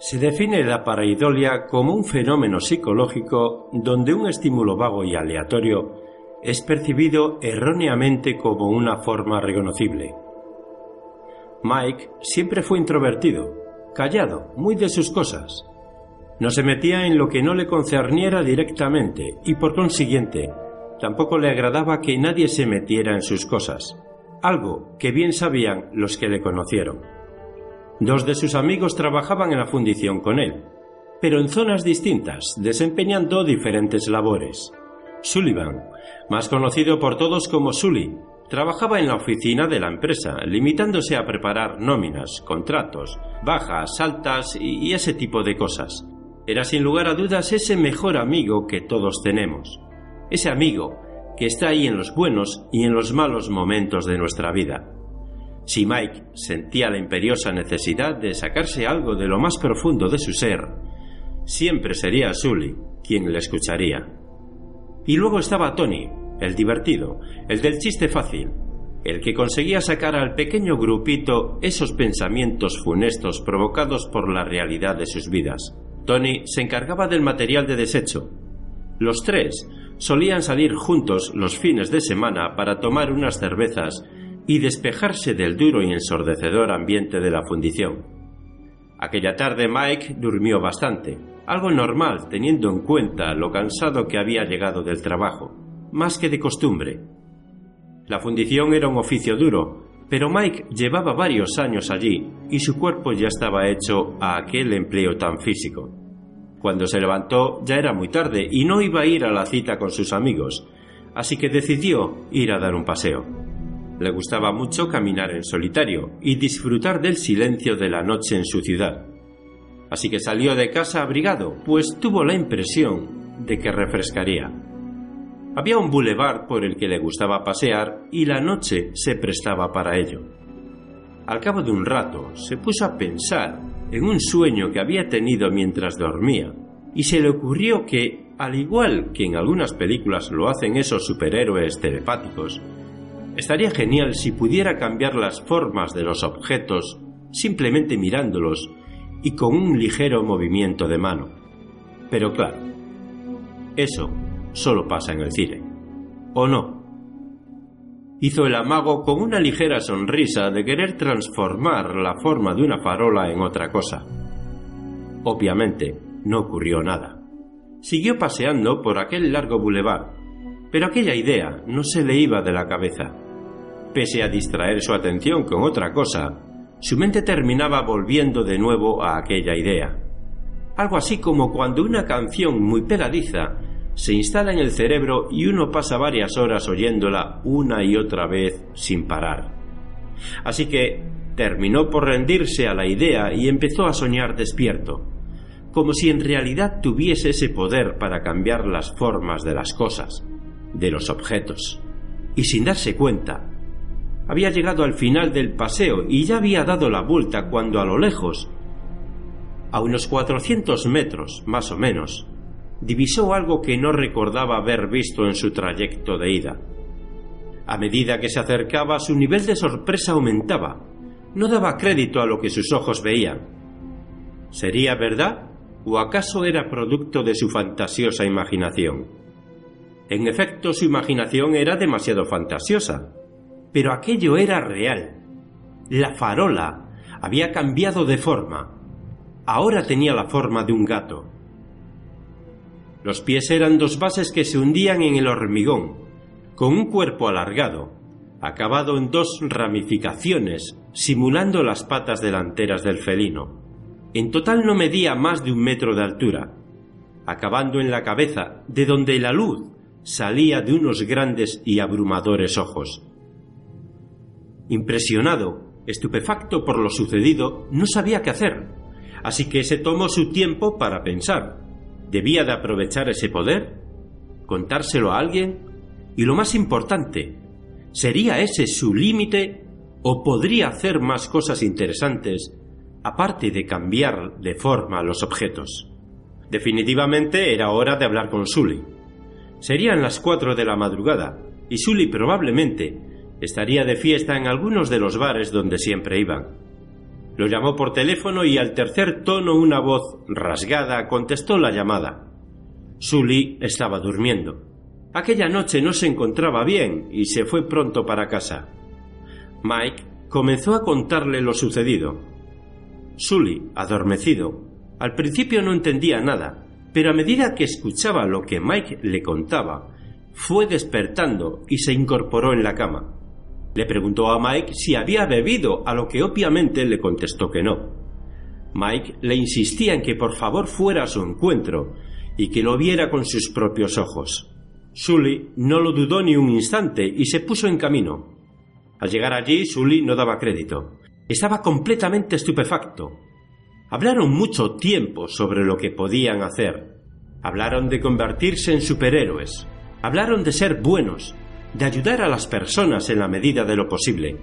Se define la pareidolia como un fenómeno psicológico donde un estímulo vago y aleatorio es percibido erróneamente como una forma reconocible. Mike siempre fue introvertido, callado, muy de sus cosas. No se metía en lo que no le concerniera directamente y por consiguiente tampoco le agradaba que nadie se metiera en sus cosas, algo que bien sabían los que le conocieron. Dos de sus amigos trabajaban en la fundición con él, pero en zonas distintas, desempeñando diferentes labores. Sullivan, más conocido por todos como Sully, trabajaba en la oficina de la empresa, limitándose a preparar nóminas, contratos, bajas, altas y ese tipo de cosas. Era sin lugar a dudas ese mejor amigo que todos tenemos. Ese amigo que está ahí en los buenos y en los malos momentos de nuestra vida. Si Mike sentía la imperiosa necesidad de sacarse algo de lo más profundo de su ser, siempre sería Sully quien le escucharía. Y luego estaba Tony, el divertido, el del chiste fácil, el que conseguía sacar al pequeño grupito esos pensamientos funestos provocados por la realidad de sus vidas. Tony se encargaba del material de desecho. Los tres solían salir juntos los fines de semana para tomar unas cervezas y despejarse del duro y ensordecedor ambiente de la fundición. Aquella tarde Mike durmió bastante, algo normal teniendo en cuenta lo cansado que había llegado del trabajo, más que de costumbre. La fundición era un oficio duro, pero Mike llevaba varios años allí y su cuerpo ya estaba hecho a aquel empleo tan físico. Cuando se levantó ya era muy tarde y no iba a ir a la cita con sus amigos, así que decidió ir a dar un paseo. Le gustaba mucho caminar en solitario y disfrutar del silencio de la noche en su ciudad. Así que salió de casa abrigado, pues tuvo la impresión de que refrescaría. Había un bulevar por el que le gustaba pasear y la noche se prestaba para ello. Al cabo de un rato se puso a pensar en un sueño que había tenido mientras dormía y se le ocurrió que, al igual que en algunas películas lo hacen esos superhéroes telepáticos, Estaría genial si pudiera cambiar las formas de los objetos simplemente mirándolos y con un ligero movimiento de mano. Pero claro, eso solo pasa en el cine. ¿O no? Hizo el amago con una ligera sonrisa de querer transformar la forma de una farola en otra cosa. Obviamente, no ocurrió nada. Siguió paseando por aquel largo bulevar, pero aquella idea no se le iba de la cabeza. Pese a distraer su atención con otra cosa, su mente terminaba volviendo de nuevo a aquella idea. Algo así como cuando una canción muy pegadiza se instala en el cerebro y uno pasa varias horas oyéndola una y otra vez sin parar. Así que terminó por rendirse a la idea y empezó a soñar despierto, como si en realidad tuviese ese poder para cambiar las formas de las cosas, de los objetos. Y sin darse cuenta, había llegado al final del paseo y ya había dado la vuelta cuando a lo lejos, a unos 400 metros más o menos, divisó algo que no recordaba haber visto en su trayecto de ida. A medida que se acercaba, su nivel de sorpresa aumentaba. No daba crédito a lo que sus ojos veían. ¿Sería verdad o acaso era producto de su fantasiosa imaginación? En efecto, su imaginación era demasiado fantasiosa pero aquello era real. La farola había cambiado de forma. Ahora tenía la forma de un gato. Los pies eran dos bases que se hundían en el hormigón, con un cuerpo alargado, acabado en dos ramificaciones, simulando las patas delanteras del felino. En total no medía más de un metro de altura, acabando en la cabeza, de donde la luz salía de unos grandes y abrumadores ojos. Impresionado, estupefacto por lo sucedido, no sabía qué hacer, así que se tomó su tiempo para pensar. ¿Debía de aprovechar ese poder? ¿Contárselo a alguien? Y lo más importante, ¿sería ese su límite o podría hacer más cosas interesantes aparte de cambiar de forma los objetos? Definitivamente era hora de hablar con Sully. Serían las cuatro de la madrugada y Sully probablemente estaría de fiesta en algunos de los bares donde siempre iban. Lo llamó por teléfono y al tercer tono una voz rasgada contestó la llamada. Sully estaba durmiendo. Aquella noche no se encontraba bien y se fue pronto para casa. Mike comenzó a contarle lo sucedido. Sully, adormecido, al principio no entendía nada, pero a medida que escuchaba lo que Mike le contaba, fue despertando y se incorporó en la cama. Le preguntó a Mike si había bebido, a lo que obviamente le contestó que no. Mike le insistía en que por favor fuera a su encuentro y que lo viera con sus propios ojos. Sully no lo dudó ni un instante y se puso en camino. Al llegar allí, Sully no daba crédito. Estaba completamente estupefacto. Hablaron mucho tiempo sobre lo que podían hacer. Hablaron de convertirse en superhéroes. Hablaron de ser buenos, de ayudar a las personas en la medida de lo posible,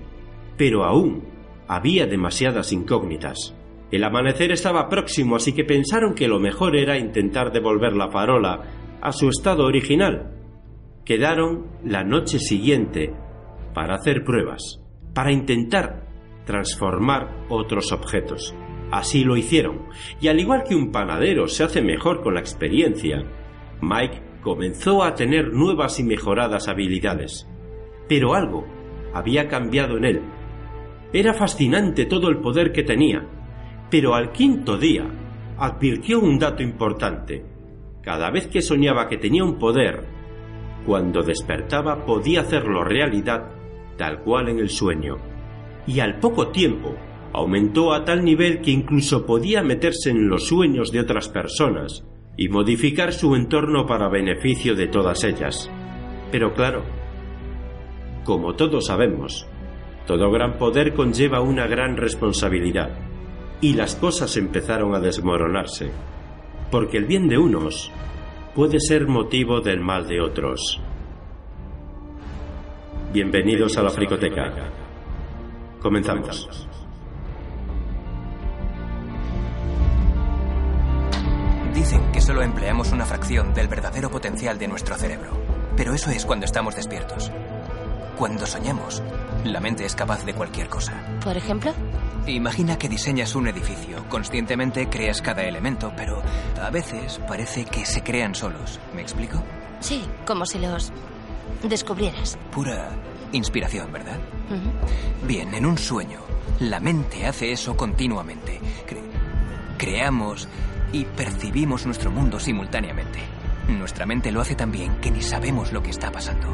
pero aún había demasiadas incógnitas. El amanecer estaba próximo, así que pensaron que lo mejor era intentar devolver la farola a su estado original. Quedaron la noche siguiente para hacer pruebas, para intentar transformar otros objetos. Así lo hicieron, y al igual que un panadero se hace mejor con la experiencia, Mike comenzó a tener nuevas y mejoradas habilidades. Pero algo había cambiado en él. Era fascinante todo el poder que tenía, pero al quinto día advirtió un dato importante. Cada vez que soñaba que tenía un poder, cuando despertaba podía hacerlo realidad tal cual en el sueño. Y al poco tiempo aumentó a tal nivel que incluso podía meterse en los sueños de otras personas y modificar su entorno para beneficio de todas ellas. Pero claro, como todos sabemos, todo gran poder conlleva una gran responsabilidad, y las cosas empezaron a desmoronarse, porque el bien de unos puede ser motivo del mal de otros. Bienvenidos a la Fricoteca. Comenzamos. Solo empleamos una fracción del verdadero potencial de nuestro cerebro. Pero eso es cuando estamos despiertos. Cuando soñamos, la mente es capaz de cualquier cosa. ¿Por ejemplo? Imagina que diseñas un edificio. Conscientemente creas cada elemento, pero a veces parece que se crean solos. ¿Me explico? Sí, como si los descubrieras. Pura inspiración, ¿verdad? Bien, en un sueño, la mente hace eso continuamente. creamos y percibimos nuestro mundo simultáneamente. Nuestra mente lo hace tan bien que ni sabemos lo que está pasando.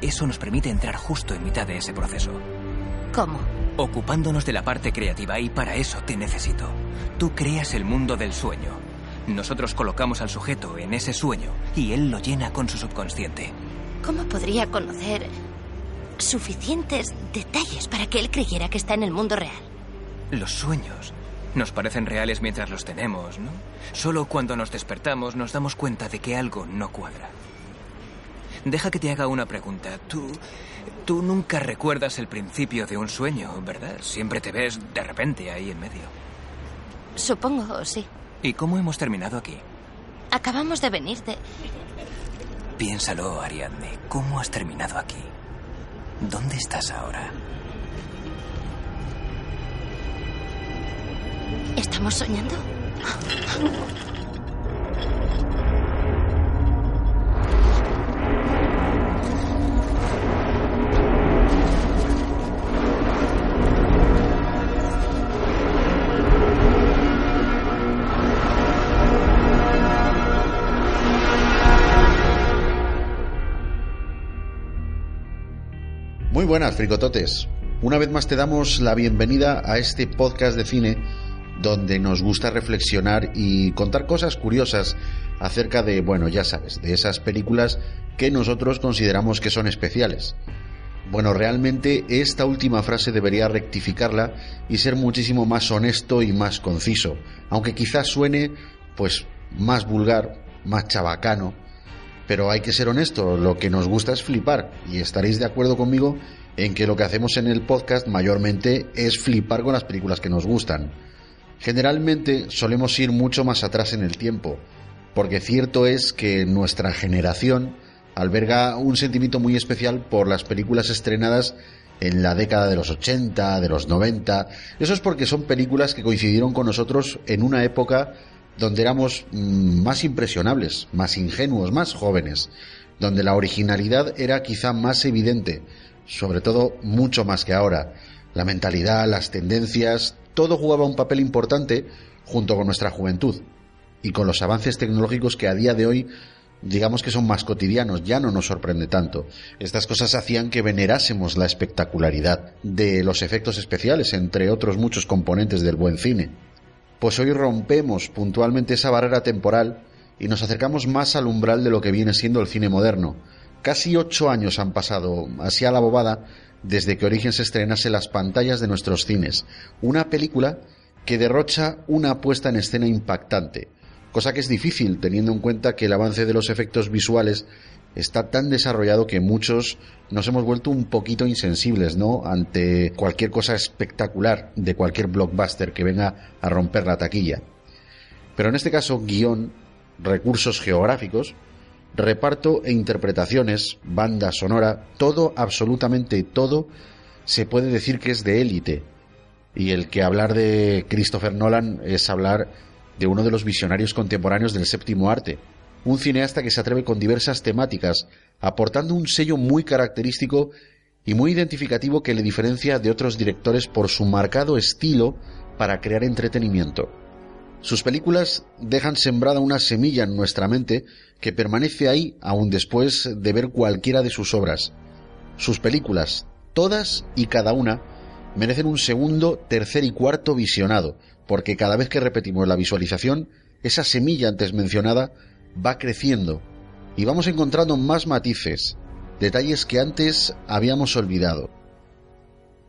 Eso nos permite entrar justo en mitad de ese proceso. ¿Cómo? Ocupándonos de la parte creativa y para eso te necesito. Tú creas el mundo del sueño. Nosotros colocamos al sujeto en ese sueño y él lo llena con su subconsciente. ¿Cómo podría conocer suficientes detalles para que él creyera que está en el mundo real? Los sueños nos parecen reales mientras los tenemos, ¿no? Solo cuando nos despertamos nos damos cuenta de que algo no cuadra. Deja que te haga una pregunta. Tú. Tú nunca recuerdas el principio de un sueño, ¿verdad? Siempre te ves de repente ahí en medio. Supongo, sí. ¿Y cómo hemos terminado aquí? Acabamos de venir de. Piénsalo, Ariadne. ¿Cómo has terminado aquí? ¿Dónde estás ahora? ¿Estamos soñando? Muy buenas, fricototes. Una vez más te damos la bienvenida a este podcast de cine donde nos gusta reflexionar y contar cosas curiosas acerca de, bueno, ya sabes, de esas películas que nosotros consideramos que son especiales. Bueno, realmente esta última frase debería rectificarla y ser muchísimo más honesto y más conciso, aunque quizás suene pues más vulgar, más chabacano, pero hay que ser honesto, lo que nos gusta es flipar y estaréis de acuerdo conmigo en que lo que hacemos en el podcast mayormente es flipar con las películas que nos gustan. Generalmente solemos ir mucho más atrás en el tiempo, porque cierto es que nuestra generación alberga un sentimiento muy especial por las películas estrenadas en la década de los 80, de los 90. Eso es porque son películas que coincidieron con nosotros en una época donde éramos mm, más impresionables, más ingenuos, más jóvenes, donde la originalidad era quizá más evidente, sobre todo mucho más que ahora. La mentalidad, las tendencias, todo jugaba un papel importante junto con nuestra juventud y con los avances tecnológicos que a día de hoy digamos que son más cotidianos, ya no nos sorprende tanto. Estas cosas hacían que venerásemos la espectacularidad de los efectos especiales, entre otros muchos componentes del buen cine. Pues hoy rompemos puntualmente esa barrera temporal y nos acercamos más al umbral de lo que viene siendo el cine moderno. Casi ocho años han pasado, así a la bobada, desde que Origen se estrenase las pantallas de nuestros cines. Una película que derrocha una puesta en escena impactante, cosa que es difícil teniendo en cuenta que el avance de los efectos visuales está tan desarrollado que muchos nos hemos vuelto un poquito insensibles, ¿no? Ante cualquier cosa espectacular de cualquier blockbuster que venga a romper la taquilla. Pero en este caso, guion, recursos geográficos, reparto e interpretaciones, banda sonora, todo, absolutamente todo, se puede decir que es de élite. Y el que hablar de Christopher Nolan es hablar de uno de los visionarios contemporáneos del séptimo arte, un cineasta que se atreve con diversas temáticas, aportando un sello muy característico y muy identificativo que le diferencia de otros directores por su marcado estilo para crear entretenimiento. Sus películas dejan sembrada una semilla en nuestra mente que permanece ahí aún después de ver cualquiera de sus obras. Sus películas, todas y cada una, merecen un segundo, tercer y cuarto visionado, porque cada vez que repetimos la visualización, esa semilla antes mencionada va creciendo y vamos encontrando más matices, detalles que antes habíamos olvidado.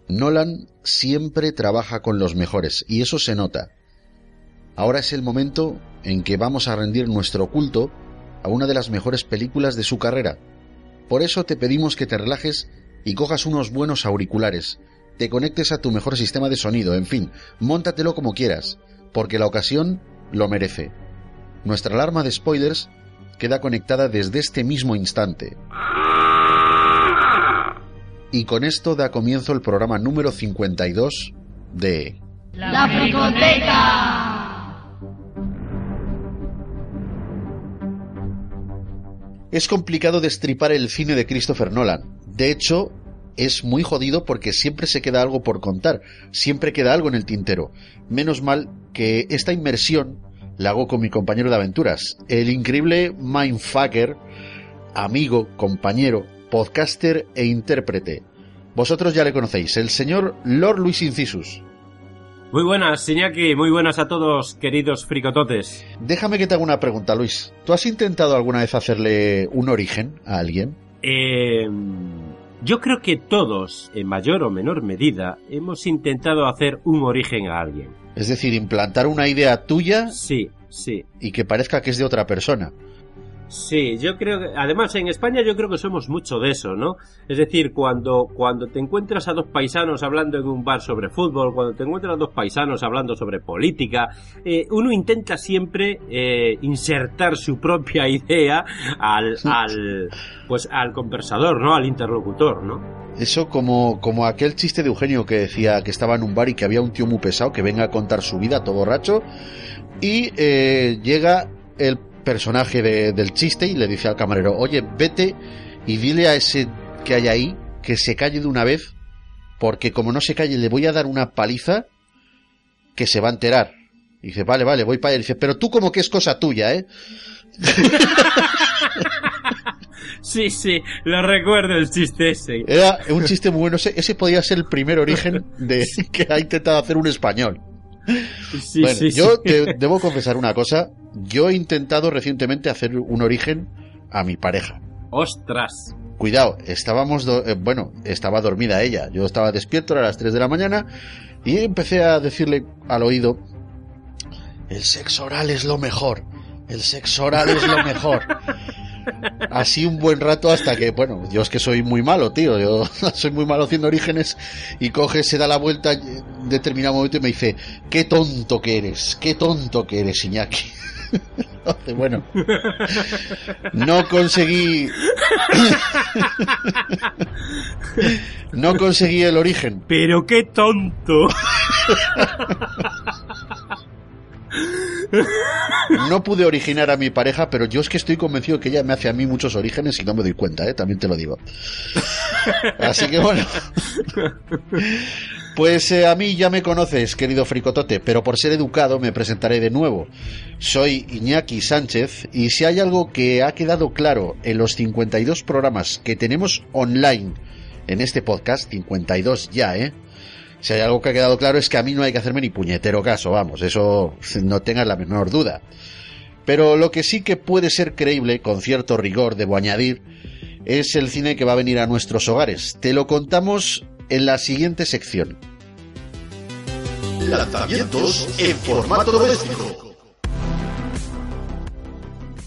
Nolan siempre trabaja con los mejores y eso se nota. Ahora es el momento en que vamos a rendir nuestro culto a una de las mejores películas de su carrera. Por eso te pedimos que te relajes y cojas unos buenos auriculares, te conectes a tu mejor sistema de sonido, en fin, móntatelo como quieras, porque la ocasión lo merece. Nuestra alarma de spoilers queda conectada desde este mismo instante. Y con esto da comienzo el programa número 52 de... La Fricoteca. Es complicado destripar el cine de Christopher Nolan. De hecho, es muy jodido porque siempre se queda algo por contar, siempre queda algo en el tintero. Menos mal que esta inmersión la hago con mi compañero de aventuras, el increíble Mindfucker, amigo, compañero, podcaster e intérprete. Vosotros ya le conocéis, el señor Lord Luis Incisus. Muy buenas, Iñaki, muy buenas a todos, queridos fricototes. Déjame que te haga una pregunta, Luis. ¿Tú has intentado alguna vez hacerle un origen a alguien? Eh yo creo que todos, en mayor o menor medida, hemos intentado hacer un origen a alguien. Es decir, implantar una idea tuya. Sí, sí. Y que parezca que es de otra persona. Sí, yo creo que, además en España yo creo que somos mucho de eso, ¿no? Es decir, cuando, cuando te encuentras a dos paisanos hablando en un bar sobre fútbol, cuando te encuentras a dos paisanos hablando sobre política, eh, uno intenta siempre eh, insertar su propia idea al, al, pues al conversador, ¿no? Al interlocutor, ¿no? Eso como, como aquel chiste de Eugenio que decía que estaba en un bar y que había un tío muy pesado que venga a contar su vida todo borracho y eh, llega el personaje del chiste y le dice al camarero, oye, vete y dile a ese que hay ahí que se calle de una vez, porque como no se calle le voy a dar una paliza que se va a enterar. Y dice, vale, vale, voy para allá. dice, pero tú como que es cosa tuya, ¿eh? Sí, sí, lo recuerdo el chiste ese. Era un chiste muy bueno. Ese, podría ser el primer origen de que ha intentado hacer un español. Sí, bueno, yo te debo confesar una cosa. Yo he intentado recientemente hacer un origen a mi pareja. ¡Ostras! Cuidado, estábamos, eh, bueno, estaba dormida ella. Yo estaba despierto a las 3 de la mañana y empecé a decirle al oído, el sexo oral es lo mejor. El sexo oral es lo mejor. Así un buen rato hasta que, bueno, yo es que soy muy malo, tío. Yo soy muy malo haciendo orígenes y coge, se da la vuelta en determinado momento y me dice, qué tonto que eres, qué tonto que eres, Iñaki. bueno, no conseguí. no conseguí el origen. Pero qué tonto. No pude originar a mi pareja, pero yo es que estoy convencido que ella me hace a mí muchos orígenes y no me doy cuenta, ¿eh? también te lo digo. Así que bueno. Pues eh, a mí ya me conoces, querido Fricotote, pero por ser educado me presentaré de nuevo. Soy Iñaki Sánchez y si hay algo que ha quedado claro en los 52 programas que tenemos online en este podcast, 52 ya, ¿eh? Si hay algo que ha quedado claro es que a mí no hay que hacerme ni puñetero caso, vamos, eso no tengas la menor duda. Pero lo que sí que puede ser creíble, con cierto rigor, debo añadir, es el cine que va a venir a nuestros hogares. Te lo contamos en la siguiente sección. Lanzamientos en formato doméstico.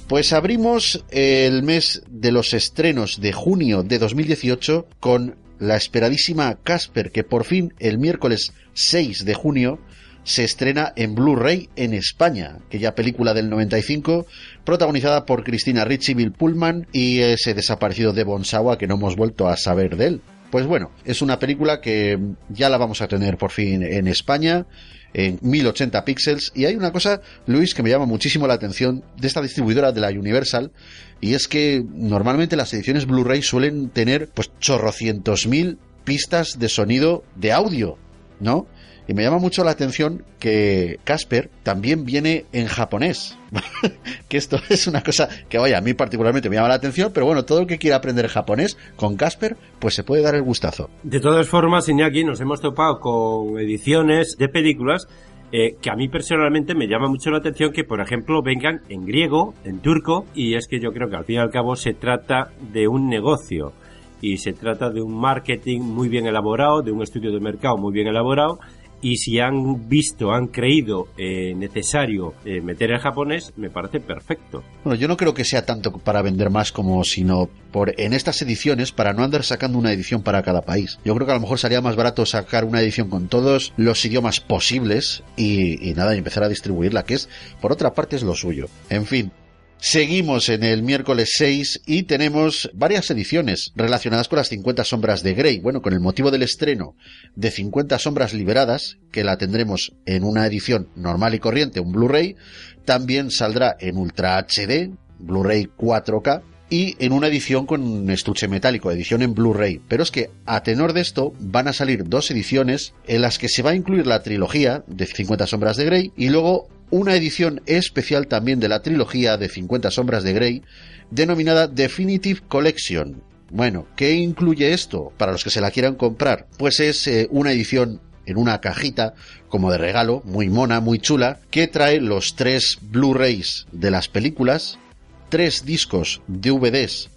Pues abrimos el mes de los estrenos de junio de 2018 con la esperadísima Casper, que por fin el miércoles 6 de junio se estrena en Blu-ray en España, aquella película del 95, protagonizada por Cristina Ricci, Bill Pullman y ese desaparecido de Bonsawa que no hemos vuelto a saber de él. Pues bueno, es una película que ya la vamos a tener por fin en España en 1080 píxeles y hay una cosa, Luis, que me llama muchísimo la atención de esta distribuidora de la Universal y es que normalmente las ediciones Blu-ray suelen tener pues chorrocientos mil pistas de sonido de audio, ¿no? Y me llama mucho la atención que Casper también viene en japonés. que esto es una cosa que, vaya, a mí particularmente me llama la atención, pero bueno, todo el que quiera aprender japonés con Casper, pues se puede dar el gustazo. De todas formas, Iñaki, nos hemos topado con ediciones de películas eh, que a mí personalmente me llama mucho la atención que, por ejemplo, vengan en griego, en turco, y es que yo creo que al fin y al cabo se trata de un negocio y se trata de un marketing muy bien elaborado, de un estudio de mercado muy bien elaborado y si han visto, han creído eh, necesario eh, meter el japonés, me parece perfecto. Bueno, yo no creo que sea tanto para vender más como sino por en estas ediciones para no andar sacando una edición para cada país. Yo creo que a lo mejor sería más barato sacar una edición con todos los idiomas posibles y, y nada, y empezar a distribuirla, que es por otra parte es lo suyo. En fin, Seguimos en el miércoles 6 y tenemos varias ediciones relacionadas con las 50 sombras de Grey. Bueno, con el motivo del estreno de 50 sombras liberadas, que la tendremos en una edición normal y corriente, un Blu-ray, también saldrá en Ultra HD, Blu-ray 4K, y en una edición con estuche metálico, edición en Blu-ray. Pero es que a tenor de esto van a salir dos ediciones en las que se va a incluir la trilogía de 50 sombras de Grey y luego una edición especial también de la trilogía de 50 sombras de Grey, denominada Definitive Collection. Bueno, ¿qué incluye esto para los que se la quieran comprar? Pues es eh, una edición en una cajita como de regalo, muy mona, muy chula, que trae los tres Blu-rays de las películas, tres discos DVDs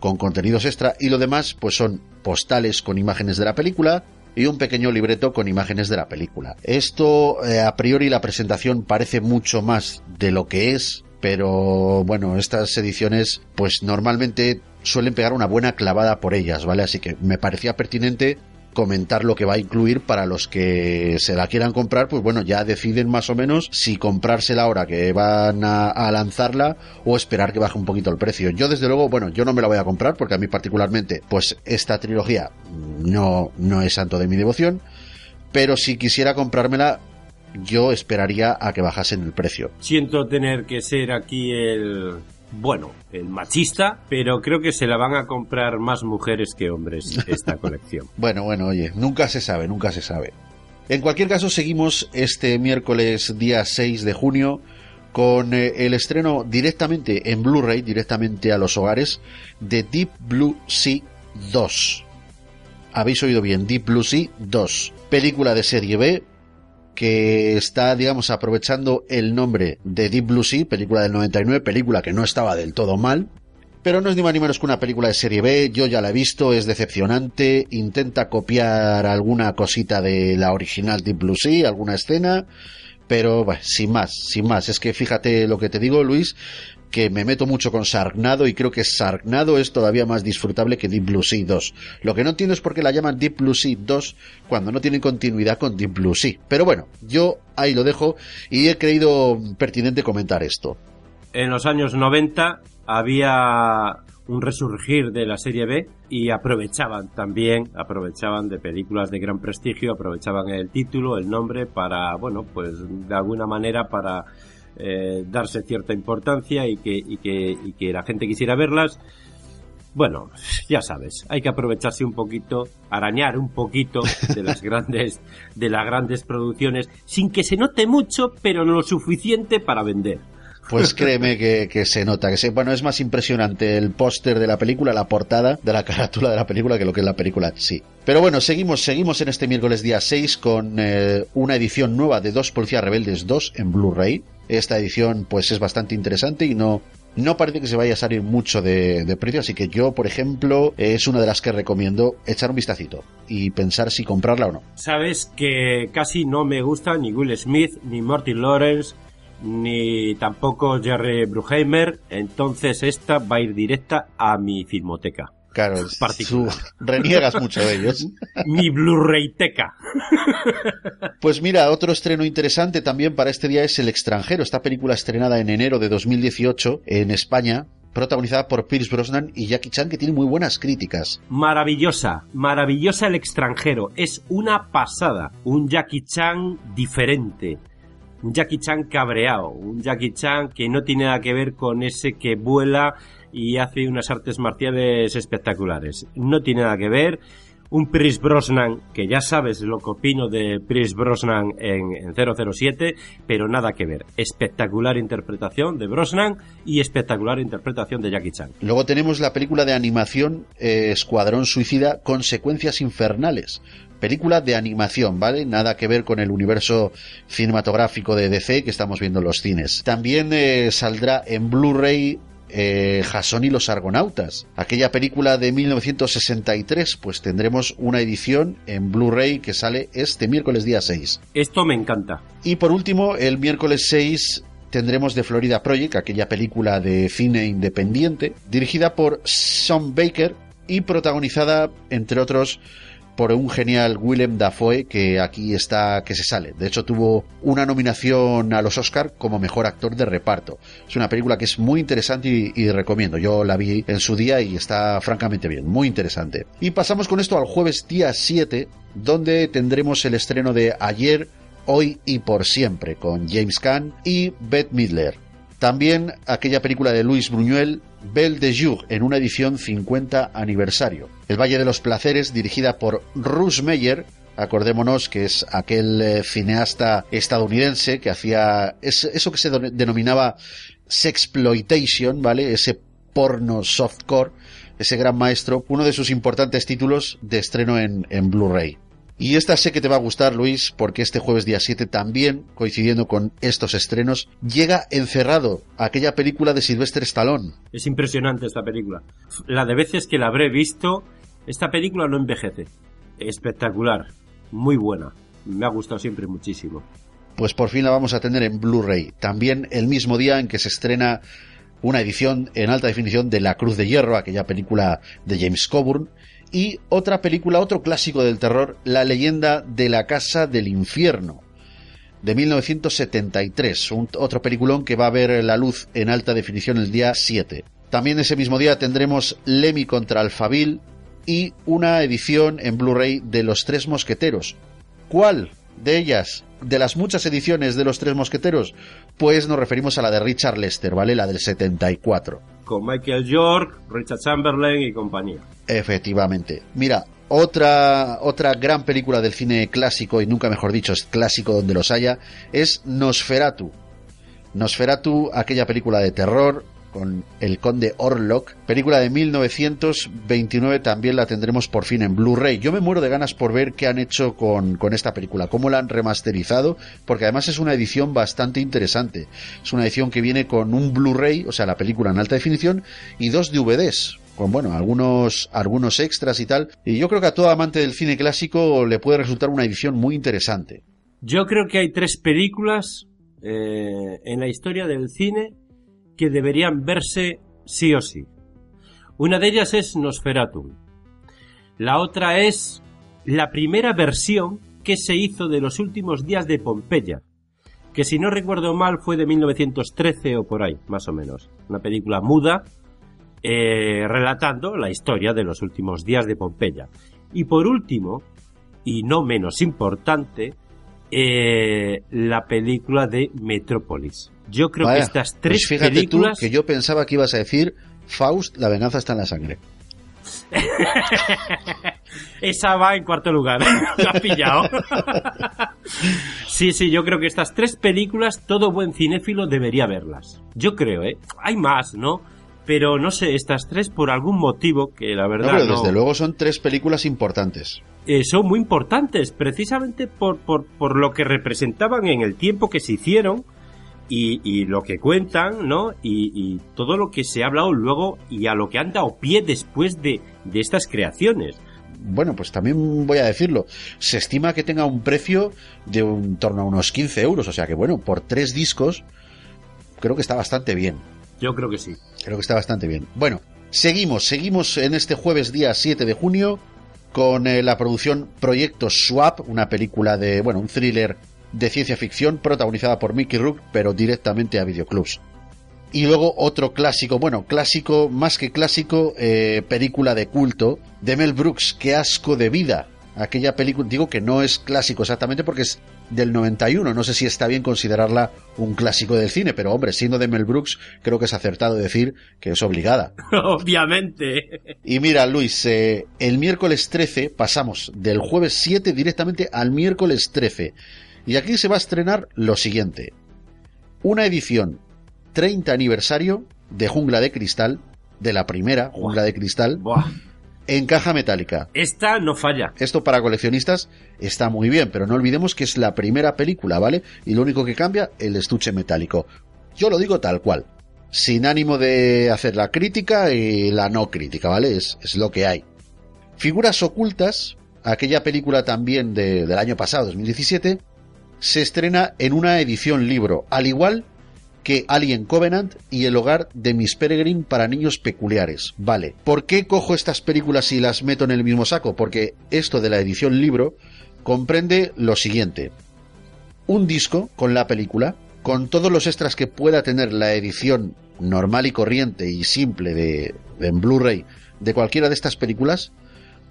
con contenidos extra y lo demás pues son postales con imágenes de la película, y un pequeño libreto con imágenes de la película. Esto, eh, a priori, la presentación parece mucho más de lo que es, pero bueno, estas ediciones, pues normalmente suelen pegar una buena clavada por ellas, ¿vale? Así que me parecía pertinente comentar lo que va a incluir para los que se la quieran comprar, pues bueno, ya deciden más o menos si comprársela ahora que van a, lanzarla o esperar que baje un poquito el precio. Yo desde luego, bueno, yo no me la voy a comprar porque a mí particularmente, pues esta trilogía no, no es santo de mi devoción, pero si quisiera comprármela, yo esperaría a que bajasen el precio. Siento tener que ser aquí el bueno, el machista, pero creo que se la van a comprar más mujeres que hombres esta colección. bueno, bueno, oye, nunca se sabe, nunca se sabe. En cualquier caso, seguimos este miércoles día 6 de junio con eh, el estreno directamente en Blu-ray, directamente a los hogares, de Deep Blue Sea 2. Habéis oído bien, Deep Blue Sea 2. Película de serie B, que está, digamos, aprovechando el nombre de Deep Blue Sea, película del 99, película que no estaba del todo mal, pero no es ni más ni menos que una película de serie B, yo ya la he visto, es decepcionante, intenta copiar alguna cosita de la original Deep Blue Sea, alguna escena, pero sin más, sin más, es que fíjate lo que te digo, Luis, que me meto mucho con Sargnado y creo que Sargnado es todavía más disfrutable que Deep Blue Sea 2. Lo que no entiendo es por qué la llaman Deep Blue Sea 2 cuando no tienen continuidad con Deep Blue Sea. Pero bueno, yo ahí lo dejo y he creído pertinente comentar esto. En los años 90 había un resurgir de la serie B y aprovechaban también, aprovechaban de películas de gran prestigio, aprovechaban el título, el nombre para, bueno, pues de alguna manera para eh, darse cierta importancia y que, y que, y que la gente quisiera verlas. Bueno, ya sabes, hay que aprovecharse un poquito, arañar un poquito de las grandes, de las grandes producciones, sin que se note mucho, pero lo suficiente para vender. Pues créeme que, se nota, que bueno, es más impresionante el póster de la película, la portada de la carátula de la película que lo que es la película, sí. Pero bueno, seguimos, seguimos en este miércoles día 6 con eh, una edición nueva de Dos Policías Rebeldes 2 en Blu-ray. Esta edición pues es bastante interesante y no, no parece que se vaya a salir mucho de, de, precio, así que yo, por ejemplo, es una de las que recomiendo echar un vistacito y pensar si comprarla o no. Sabes que casi no me gusta ni Will Smith, ni Martin Lawrence, ni tampoco Jerry Bruheimer, entonces esta va a ir directa a mi filmoteca. Claro, reniegas mucho de ellos. mi Blu-ray-teca. pues mira, otro estreno interesante también para este día es El extranjero, esta película estrenada en enero de 2018 en España, protagonizada por Pierce Brosnan y Jackie Chan, que tiene muy buenas críticas. Maravillosa, maravillosa el extranjero. Es una pasada. Un Jackie Chan diferente un Jackie Chan cabreado, un Jackie Chan que no tiene nada que ver con ese que vuela y hace unas artes marciales espectaculares. No tiene nada que ver. Un Chris Brosnan, que ya sabes lo que opino de Chris Brosnan en, 007, pero nada que ver. Espectacular interpretación de Brosnan y espectacular interpretación de Jackie Chan. Luego tenemos la película de animación eh, Escuadrón Suicida, Consecuencias Infernales, película de animación, ¿vale? Nada que ver con el universo cinematográfico de DC que estamos viendo en los cines. También eh, saldrá en Blu-ray eh, Jason y los Argonautas. Aquella película de 1963, pues tendremos una edición en Blu-ray que sale este miércoles día 6. Esto me encanta. Y por último, el miércoles 6 tendremos The Florida Project, aquella película de cine independiente, dirigida por Sean Baker y protagonizada, entre otros, por un genial Willem Dafoe que aquí está, que se sale. De hecho, tuvo una nominación a los Oscar como mejor actor de reparto. Es una película que es muy interesante y, recomiendo. Yo la vi en su día y está francamente bien, muy interesante. Y pasamos con esto al jueves día 7, donde tendremos el estreno de Ayer, Hoy y por siempre, con James Caan y Bette Midler. También aquella película de Luis Bruñuel, Belle de Jour, en una edición 50 aniversario. El Valle de los Placeres, dirigida por Russ Meyer, acordémonos que es aquel eh, cineasta estadounidense que hacía eso que se denominaba sexploitation, ¿vale? Ese porno softcore, ese gran maestro, uno de sus importantes títulos de estreno en, en Blu-ray. Y esta sé que te va a gustar, Luis, porque este jueves día 7 también, coincidiendo con estos estrenos, llega encerrado aquella película de Sylvester Stallone. Es impresionante esta película. La de veces que la habré visto, esta película no envejece. Espectacular, muy buena. Me ha gustado siempre muchísimo. Pues por fin la vamos a tener en Blu-ray. También el mismo día en que se estrena una edición en alta definición de La Cruz de Hierro, aquella película de James Coburn, y otra película, otro clásico del terror, La leyenda de la casa del infierno, de 1973, un, otro peliculón que va a ver la luz en alta definición el día 7. También ese mismo día tendremos Lemmy contra Alfabil y una edición en Blu-ray de Los Tres Mosqueteros. ¿Cuál de ellas, de las muchas ediciones de Los Tres Mosqueteros? Pues nos referimos a la de Richard Lester, ¿vale? La del 74. Michael York, Richard Chamberlain y compañía. Efectivamente. Mira, otra, otra gran película del cine clásico, y nunca mejor dicho, es clásico donde los haya, es Nosferatu. Nosferatu, aquella película de terror con el conde Orlok, película de 1929, también la tendremos por fin en Blu-ray. Yo me muero de ganas por ver qué han hecho con, esta película, cómo la han remasterizado, porque además es una edición bastante interesante. Es una edición que viene con un Blu-ray, o sea, la película en alta definición, y dos DVDs, con bueno, algunos, algunos extras y tal. Y yo creo que a todo amante del cine clásico le puede resultar una edición muy interesante. Yo creo que hay tres películas eh, en la historia del cine que deberían verse sí o sí. Una de ellas es Nosferatu. La otra es la primera versión que se hizo de los últimos días de Pompeya, que si no recuerdo mal fue de 1913 o por ahí, más o menos. Una película muda eh, relatando la historia de los últimos días de Pompeya. Y por último, y no menos importante, eh, la película de Metrópolis. Yo creo que estas pues tres fíjate películas... Tú que yo pensaba que ibas a decir Faust, la venganza está en la sangre. Esa va en cuarto lugar. Lo has pillado. sí, sí, yo creo que estas tres películas todo buen cinéfilo debería verlas. Yo creo, ¿eh? Hay más, ¿no? Pero no sé, estas tres por algún motivo que la verdad. No, pero desde luego son tres películas importantes. Eh, son muy importantes, precisamente por, por, por lo que representaban en el tiempo que se hicieron y, lo que cuentan, ¿no? Y, todo lo que se ha hablado luego y a lo que han dado pie después de, de estas creaciones. Bueno, pues también voy a decirlo. Se estima que tenga un precio de un torno a unos 15 euros. O sea que, bueno, por tres discos, creo que está bastante bien. Yo creo que sí. Creo que está bastante bien. Bueno, seguimos, seguimos en este jueves día 7 de junio con eh, la producción Proyecto Swap, una película de, bueno, un thriller de ciencia ficción protagonizada por Mickey Rook, pero directamente a videoclubs. Y luego otro clásico, bueno, clásico, más que clásico, eh, película de culto de Mel Brooks, Qué asco de vida. Aquella película, digo que no es clásico exactamente porque es del 91, no sé si está bien considerarla un clásico del cine, pero hombre, siendo de Mel Brooks, creo que es acertado decir que es obligada. Obviamente. Y mira, Luis, eh, el miércoles 13 pasamos del jueves 7 directamente al miércoles 13. Y aquí se va a estrenar lo siguiente. Una edición 30 aniversario de Jungla de Cristal, de la primera Jungla de Cristal, en caja metálica. Esta no falla. Esto para coleccionistas está muy bien, pero no olvidemos que es la primera película, ¿vale? Y lo único que cambia, el estuche metálico. Yo lo digo tal cual, sin ánimo de hacer la crítica y la no crítica, ¿vale? Es, es lo que hay. Figuras ocultas, aquella película también del año pasado, 2017, se estrena en una edición libro, al igual que Alien Covenant y El hogar de Miss Peregrine para niños peculiares. Vale, ¿por qué cojo estas películas y las meto en el mismo saco? Porque esto de la edición libro comprende lo siguiente. Un disco con la película, con todos los extras que pueda tener la edición normal y corriente y simple de, en Blu-ray de cualquiera de estas películas,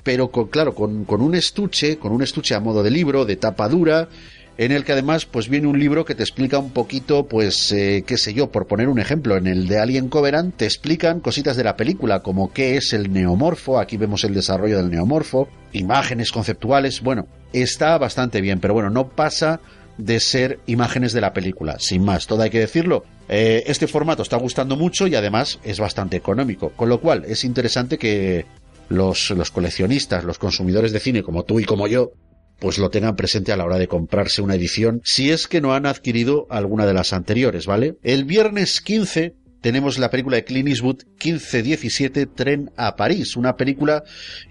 pero claro, con, con, un estuche, con un estuche a modo de libro, de tapa dura, en el que además pues viene un libro que te explica un poquito, pues eh, qué sé yo, por poner un ejemplo, en el de Alien Covenant te explican cositas de la película, como qué es el neomorfo, aquí vemos el desarrollo del neomorfo, imágenes conceptuales, bueno, está bastante bien, pero bueno, no pasa de ser imágenes de la película, sin más, todo hay que decirlo. Eh, este formato está gustando mucho y además es bastante económico, con lo cual es interesante que los, los coleccionistas, los consumidores de cine como tú y como yo, pues lo tengan presente a la hora de comprarse una edición, si es que no han adquirido alguna de las anteriores, ¿vale? El viernes 15 tenemos la película de Clint Eastwood 1517 Tren a París, una película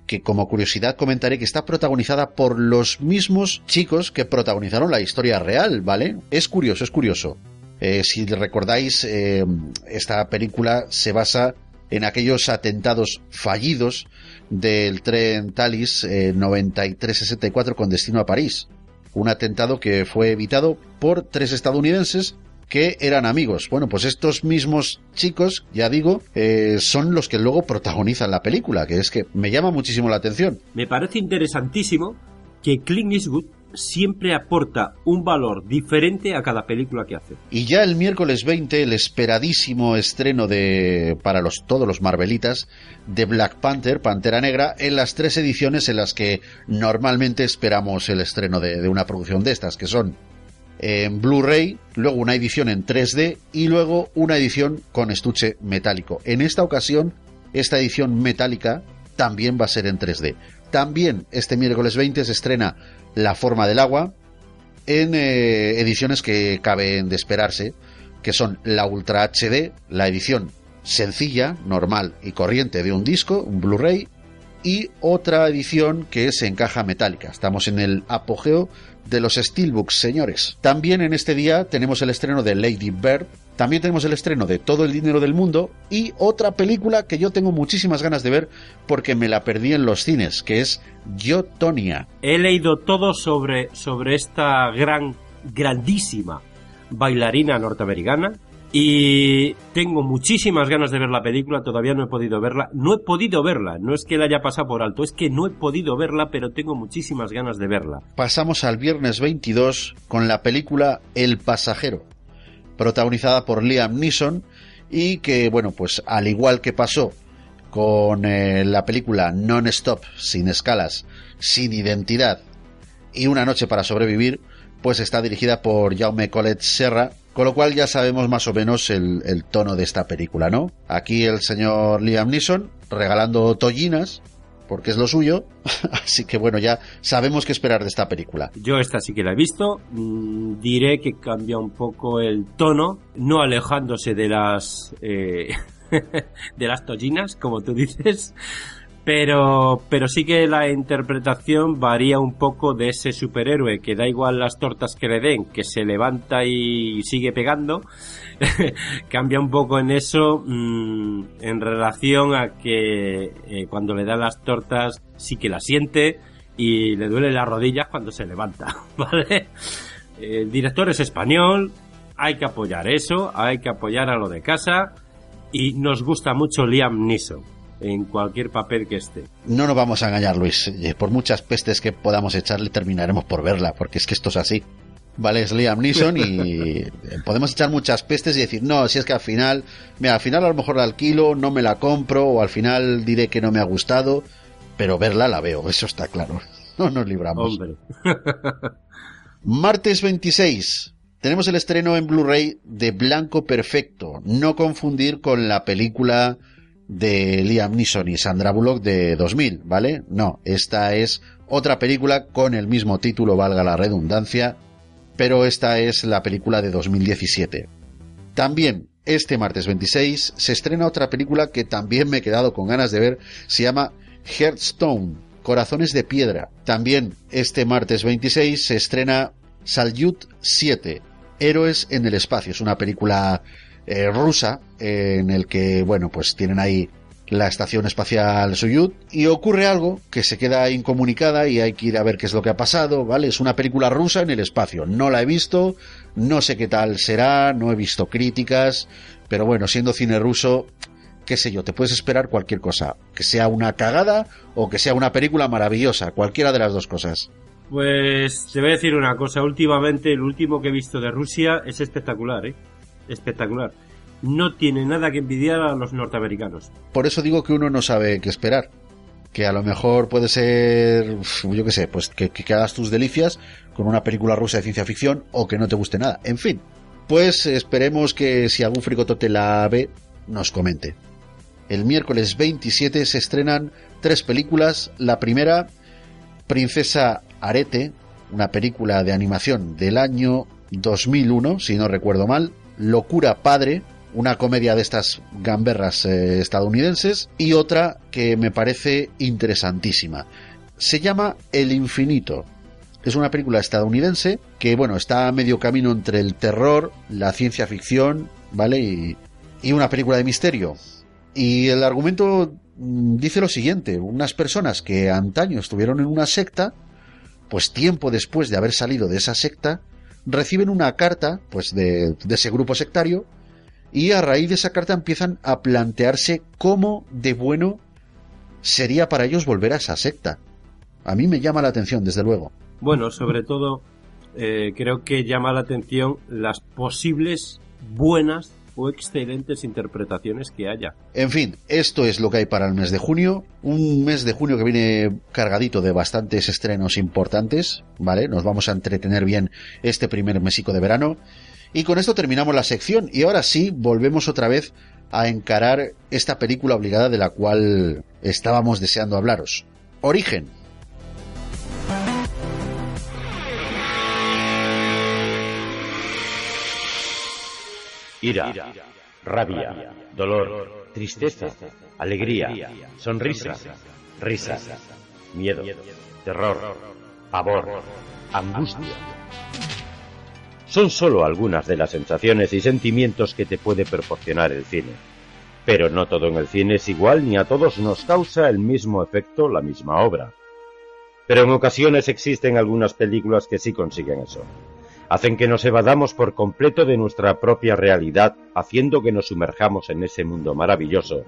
que como curiosidad comentaré que está protagonizada por los mismos chicos que protagonizaron la historia real, ¿vale? Es curioso, es curioso. Eh, si recordáis, eh, esta película se basa en aquellos atentados fallidos del tren Thalys 9364 eh, con destino a París. Un atentado que fue evitado por tres estadounidenses que eran amigos. Bueno, pues estos mismos chicos, ya digo, eh, son los que luego protagonizan la película, que es que me llama muchísimo la atención. Me parece interesantísimo que Clint Eastwood siempre aporta un valor diferente a cada película que hace. Y ya el miércoles 20, el esperadísimo estreno de para los todos los Marvelitas de Black Panther, Pantera Negra, en las tres ediciones en las que normalmente esperamos el estreno de, una producción de estas, que son en Blu-ray, luego una edición en 3D y luego una edición con estuche metálico. En esta ocasión, esta edición metálica también va a ser en 3D. También este miércoles 20 se estrena la forma del agua en eh, ediciones que caben de esperarse, que son la Ultra HD, la edición sencilla, normal y corriente de un disco, un Blu-ray, y otra edición que es en caja metálica. Estamos en el apogeo de los Steelbooks, señores. También en este día tenemos el estreno de Lady Bird, También tenemos el estreno de Todo el dinero del mundo y otra película que yo tengo muchísimas ganas de ver porque me la perdí en los cines, que es Yo Tonia. He leído todo sobre, sobre esta gran, grandísima bailarina norteamericana y tengo muchísimas ganas de ver la película, todavía no he podido verla. No he podido verla, no es que la haya pasado por alto, es que no he podido verla, pero tengo muchísimas ganas de verla. Pasamos al viernes 22 con la película El pasajero protagonizada por Liam Neeson y que, bueno, pues al igual que pasó con eh, la película Non-Stop, sin escalas, sin identidad y Una noche para sobrevivir, pues está dirigida por Jaume Colette Serra, con lo cual ya sabemos más o menos el, el tono de esta película, ¿no? Aquí el señor Liam Neeson regalando tollinas porque es lo suyo. Así que bueno, ya sabemos qué esperar de esta película. Yo esta sí que la he visto. Mm, diré que cambia un poco el tono, no alejándose de las eh, de las tollinas, como tú dices. Pero, pero sí que la interpretación varía un poco de ese superhéroe que da igual las tortas que le den, que se levanta y sigue pegando, cambia un poco en eso mmm, en relación a que eh, cuando le da las tortas sí que la siente y le duele las rodillas cuando se levanta, ¿vale? El director es español, hay que apoyar eso, hay que apoyar a lo de casa y nos gusta mucho Liam Neeson en cualquier papel que esté. No nos vamos a engañar, Luis. Eh, por muchas pestes que podamos echarle, terminaremos por verla, porque es que esto es así. Vale, es Liam Neeson y podemos echar muchas pestes y decir, no, si es que al final, mira, al final a lo mejor la alquilo, no me la compro o al final diré que no me ha gustado, pero verla la veo, eso está claro. No nos libramos. Hombre. Martes 26. Tenemos el estreno en Blu-ray de Blanco Perfecto. No confundir con la película de Liam Neeson y Sandra Bullock de 2000, ¿vale? No, esta es otra película con el mismo título, valga la redundancia, pero esta es la película de 2017. También este martes 26 se estrena otra película que también me he quedado con ganas de ver, se llama Hearthstone, Corazones de Piedra. También este martes 26 se estrena Salyut 7, Héroes en el Espacio. Es una película eh, rusa en el que, bueno, pues tienen ahí la estación espacial Soyuz y ocurre algo que se queda incomunicada y hay que ir a ver qué es lo que ha pasado, ¿vale? Es una película rusa en el espacio, no la he visto, no sé qué tal será, no he visto críticas, pero bueno, siendo cine ruso, qué sé yo, te puedes esperar cualquier cosa, que sea una cagada o que sea una película maravillosa, cualquiera de las dos cosas. Pues te voy a decir una cosa, últimamente el último que he visto de Rusia es espectacular, ¿eh? Espectacular no tiene nada que envidiar a los norteamericanos. Por eso digo que uno no sabe qué esperar. Que a lo mejor puede ser, yo qué sé, pues que, que hagas tus delicias con una película rusa de ciencia ficción o que no te guste nada. En fin, pues esperemos que si algún fricotote la ve, nos comente. El miércoles 27 se estrenan tres películas. La primera, Princesa Arete, una película de animación del año 2001, si no recuerdo mal. Locura Padre, una comedia de estas gamberras eh, estadounidenses y otra que me parece interesantísima. Se llama El Infinito. Es una película estadounidense que, bueno, está a medio camino entre el terror, la ciencia ficción, ¿vale? Y, y una película de misterio. Y el argumento mm, dice lo siguiente, unas personas que antaño estuvieron en una secta, pues tiempo después de haber salido de esa secta, reciben una carta, pues de, de ese grupo sectario, y a raíz de esa carta empiezan a plantearse cómo de bueno sería para ellos volver a esa secta. A mí me llama la atención, desde luego. Bueno, sobre todo eh, creo que llama la atención las posibles buenas o excelentes interpretaciones que haya. En fin, esto es lo que hay para el mes de junio. Un mes de junio que viene cargadito de bastantes estrenos importantes, ¿vale? Nos vamos a entretener bien este primer mesico de verano. Y con esto terminamos la sección y ahora sí volvemos otra vez a encarar esta película obligada de la cual estábamos deseando hablaros. Origen. Ira, rabia, dolor, tristeza, alegría, sonrisa, risa, miedo, terror, pavor, angustia son solo algunas de las sensaciones y sentimientos que te puede proporcionar el cine. Pero no todo en el cine es igual ni a todos nos causa el mismo efecto la misma obra. Pero en ocasiones existen algunas películas que sí consiguen eso. Hacen que nos evadamos por completo de nuestra propia realidad, haciendo que nos sumerjamos en ese mundo maravilloso,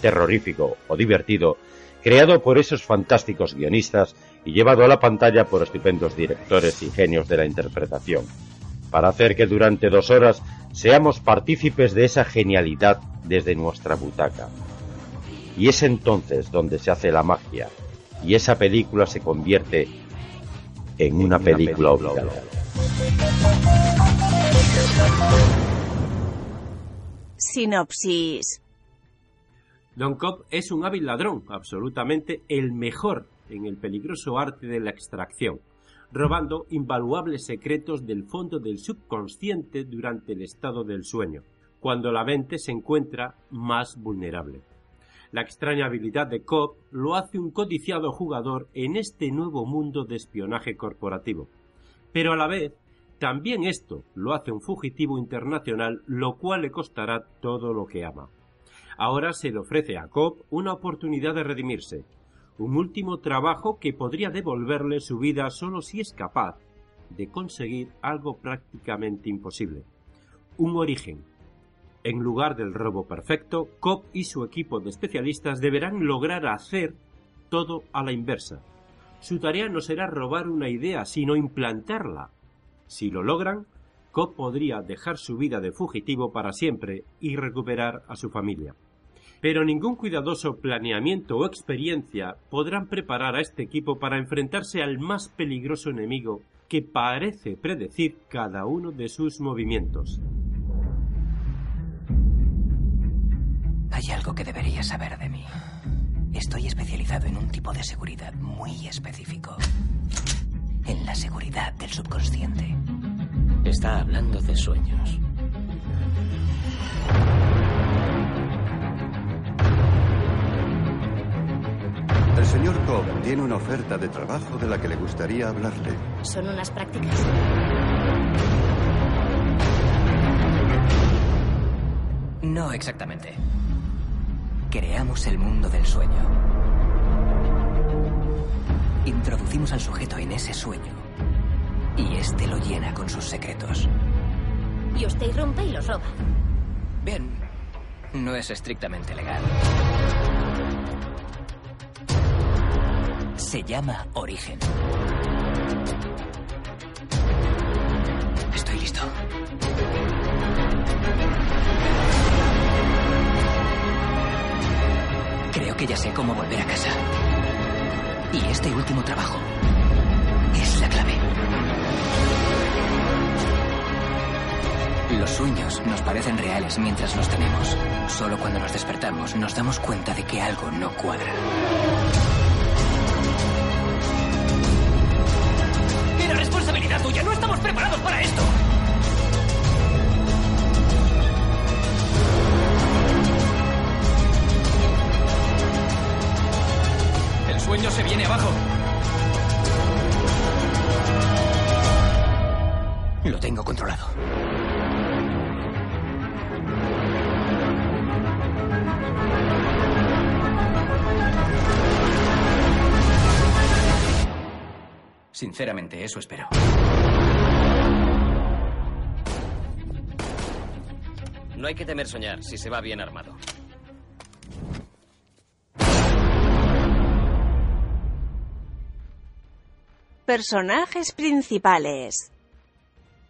terrorífico o divertido, creado por esos fantásticos guionistas y llevado a la pantalla por estupendos directores y genios de la interpretación para hacer que durante dos horas seamos partícipes de esa genialidad desde nuestra butaca. Y es entonces donde se hace la magia, y esa película se convierte en una, película, obligada. Sinopsis. Don Cobb es un hábil ladrón, absolutamente el mejor en el peligroso arte de la extracción robando invaluables secretos del fondo del subconsciente durante el estado del sueño, cuando la mente se encuentra más vulnerable. La extraña habilidad de Cobb lo hace un codiciado jugador en este nuevo mundo de espionaje corporativo. Pero a la vez, también esto lo hace un fugitivo internacional, lo cual le costará todo lo que ama. Ahora se le ofrece a Cobb una oportunidad de redimirse, un último trabajo que podría devolverle su vida solo si es capaz de conseguir algo prácticamente imposible, un origen. En lugar del robo perfecto, Cobb y su equipo de especialistas deberán lograr hacer todo a la inversa. Su tarea no será robar una idea, sino implantarla. Si lo logran, Cobb podría dejar su vida de fugitivo para siempre y recuperar a su familia pero ningún cuidadoso planeamiento o experiencia podrán preparar a este equipo para enfrentarse al más peligroso enemigo que parece predecir cada uno de sus movimientos. Hay algo que deberías saber de mí. Estoy especializado en un tipo de seguridad muy específico. En la seguridad del subconsciente. Está hablando de sueños. El señor Cobb tiene una oferta de trabajo de la que le gustaría hablarle. ¿Son unas prácticas? No exactamente. Creamos el mundo del sueño. Introducimos al sujeto en ese sueño. Y este lo llena con sus secretos. Y usted irrumpe y los roba. Bien. No es estrictamente legal. Se llama Origen. Estoy listo. Creo que ya sé cómo volver a casa. Y este último trabajo es la clave. Los sueños nos parecen reales mientras los tenemos. Solo cuando nos despertamos nos damos cuenta de que algo no cuadra. Preparados para esto! El sueño se viene abajo. Lo tengo controlado. Sinceramente, eso espero. No hay que temer soñar si se va bien armado. Personajes principales.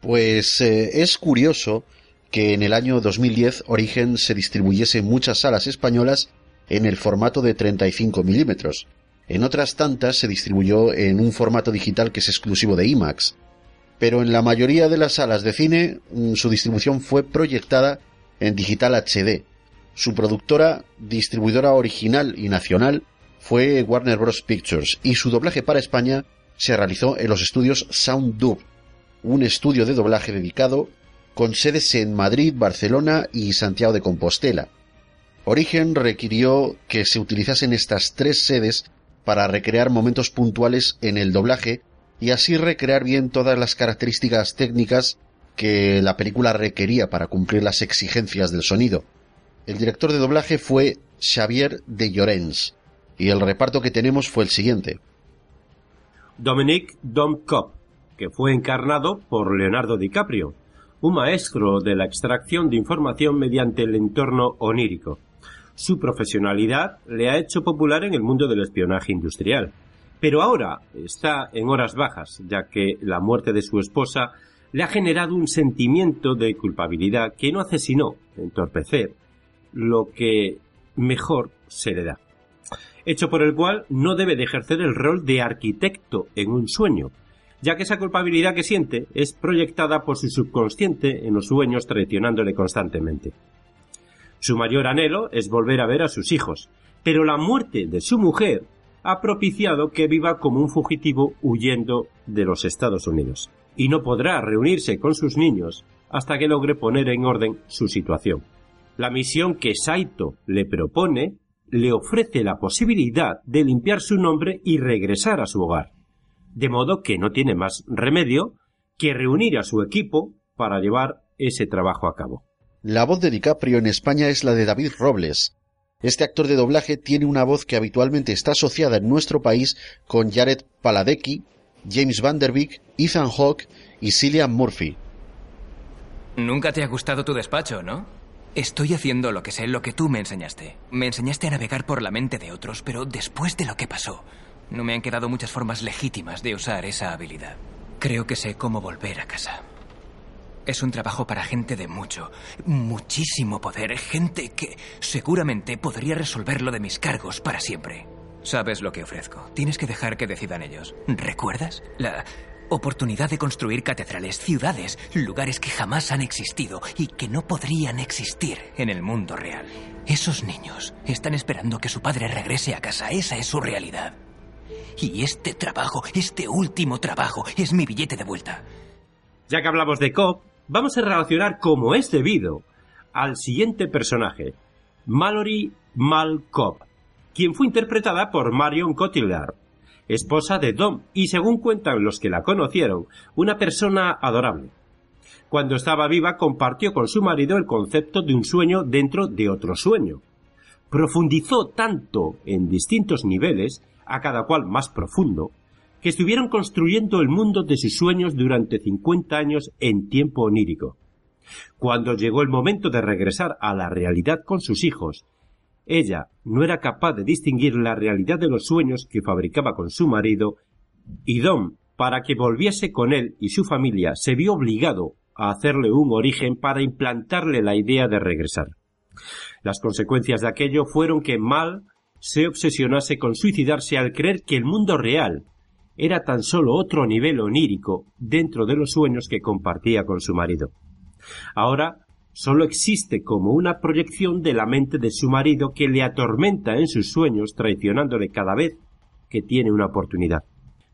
Pues eh, es curioso que en el año 2010 Origen se distribuyese en muchas salas españolas en el formato de 35 milímetros. En otras tantas se distribuyó en un formato digital que es exclusivo de IMAX. Pero en la mayoría de las salas de cine mm, su distribución fue proyectada en digital HD. Su productora, distribuidora original y nacional fue Warner Bros. Pictures y su doblaje para España se realizó en los estudios Sound Dub, un estudio de doblaje dedicado con sedes en Madrid, Barcelona y Santiago de Compostela. Origen requirió que se utilizasen estas tres sedes para recrear momentos puntuales en el doblaje y así recrear bien todas las características técnicas que la película requería para cumplir las exigencias del sonido. El director de doblaje fue Xavier de Llorens y el reparto que tenemos fue el siguiente. Dominique Domkop, que fue encarnado por Leonardo DiCaprio, un maestro de la extracción de información mediante el entorno onírico. Su profesionalidad le ha hecho popular en el mundo del espionaje industrial, pero ahora está en horas bajas, ya que la muerte de su esposa le ha generado un sentimiento de culpabilidad que no hace sino entorpecer lo que mejor se le da. Hecho por el cual no debe de ejercer el rol de arquitecto en un sueño, ya que esa culpabilidad que siente es proyectada por su subconsciente en los sueños traicionándole constantemente. Su mayor anhelo es volver a ver a sus hijos, pero la muerte de su mujer ha propiciado que viva como un fugitivo huyendo de los Estados Unidos, y no podrá reunirse con sus niños hasta que logre poner en orden su situación. La misión que Saito le propone le ofrece la posibilidad de limpiar su nombre y regresar a su hogar, de modo que no tiene más remedio que reunir a su equipo para llevar ese trabajo a cabo. La voz de DiCaprio en España es la de David Robles, este actor de doblaje tiene una voz que habitualmente está asociada en nuestro país con Jared Paladecki, James Van Ethan Hawke y Cillian Murphy. Nunca te ha gustado tu despacho, ¿no? Estoy haciendo lo que sé, lo que tú me enseñaste. Me enseñaste a navegar por la mente de otros, pero después de lo que pasó, no me han quedado muchas formas legítimas de usar esa habilidad. Creo que sé cómo volver a casa. Es un trabajo para gente de mucho, muchísimo poder, gente que seguramente podría resolverlo de mis cargos para siempre. Sabes lo que ofrezco. Tienes que dejar que decidan ellos. ¿Recuerdas? La oportunidad de construir catedrales, ciudades, lugares que jamás han existido y que no podrían existir en el mundo real. Esos niños están esperando que su padre regrese a casa. Esa es su realidad. Y este trabajo, este último trabajo, es mi billete de vuelta. Ya que hablamos de Cobb, vamos a relacionar como es debido al siguiente personaje, Mallory Mal Cobb, quien fue interpretada por Marion Cotillard, esposa de Dom y según cuentan los que la conocieron, una persona adorable. Cuando estaba viva compartió con su marido el concepto de un sueño dentro de otro sueño. Profundizó tanto en distintos niveles, a cada cual más profundo, que estuvieron construyendo el mundo de sus sueños durante 50 años en tiempo onírico. Cuando llegó el momento de regresar a la realidad con sus hijos, ella no era capaz de distinguir la realidad de los sueños que fabricaba con su marido, y Dom, para que volviese con él y su familia, se vio obligado a hacerle un origen para implantarle la idea de regresar. Las consecuencias de aquello fueron que Mal se obsesionase con suicidarse al creer que el mundo real era tan solo otro nivel onírico dentro de los sueños que compartía con su marido. Ahora solo existe como una proyección de la mente de su marido que le atormenta en sus sueños traicionándole cada vez que tiene una oportunidad.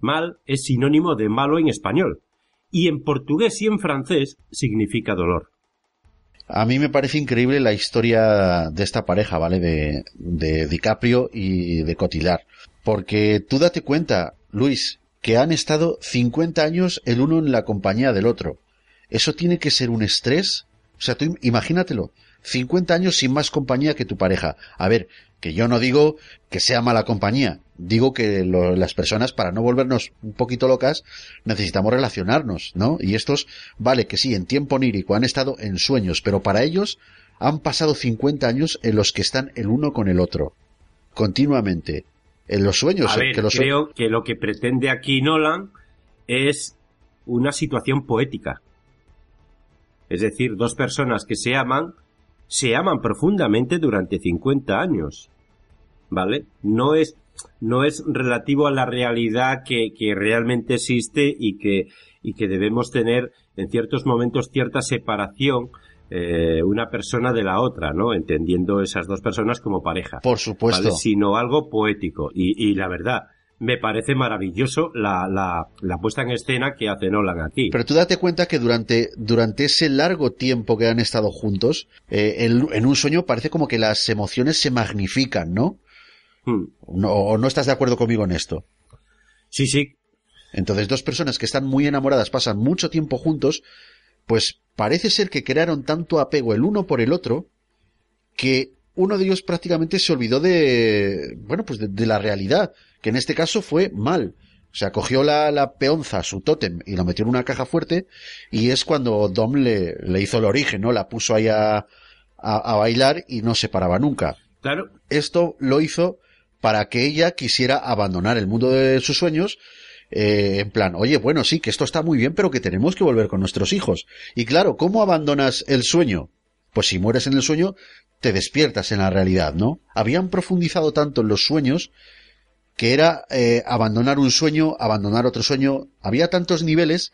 Mal es sinónimo de malo en español, y en portugués y en francés significa dolor. A mí me parece increíble la historia de esta pareja, ¿vale? De, de DiCaprio y de Cotilar. Porque tú date cuenta, Luis, que han estado 50 años el uno en la compañía del otro. ¿Eso tiene que ser un estrés? O sea, tú imagínatelo. 50 años sin más compañía que tu pareja. A ver, que yo no digo que sea mala compañía. Digo que las personas, para no volvernos un poquito locas, necesitamos relacionarnos, ¿no? Y estos, vale, que sí, en tiempo onírico han estado en sueños, pero para ellos han pasado 50 años en los que están el uno con el otro. Continuamente en los sueños. A ver, creo que lo que pretende aquí Nolan es una situación poética. Es decir, dos personas que se aman, se aman profundamente durante 50 años. ¿Vale? No es, no es relativo a la realidad que, que realmente existe y que, y que debemos tener en ciertos momentos cierta separación eh, una persona de la otra, ¿no? Entendiendo esas dos personas como pareja. Por supuesto. Sino algo poético. Y, la verdad, me parece maravilloso la, la, puesta en escena que hace Nolan aquí. Pero tú date cuenta que durante, durante ese largo tiempo que han estado juntos, eh, en, un sueño parece como que las emociones se magnifican, ¿no? Hmm. no ¿O no estás de acuerdo conmigo en esto? Sí, sí. Entonces, dos personas que están muy enamoradas pasan mucho tiempo juntos pues parece ser que crearon tanto apego el uno por el otro que uno de ellos prácticamente se olvidó de, bueno, pues de, la realidad, que en este caso fue mal. O sea, cogió la, la peonza, su tótem, y lo metió en una caja fuerte, y es cuando Dom le, le hizo el origen, ¿no? La puso ahí a, a, bailar y no se paraba nunca. Claro. Esto lo hizo para que ella quisiera abandonar el mundo de sus sueños eh, en plan, oye, bueno, sí, que esto está muy bien, pero que tenemos que volver con nuestros hijos. Y claro, ¿cómo abandonas el sueño? Pues si mueres en el sueño, te despiertas en la realidad, ¿no? Habían profundizado tanto en los sueños que era eh, abandonar un sueño, abandonar otro sueño. Había tantos niveles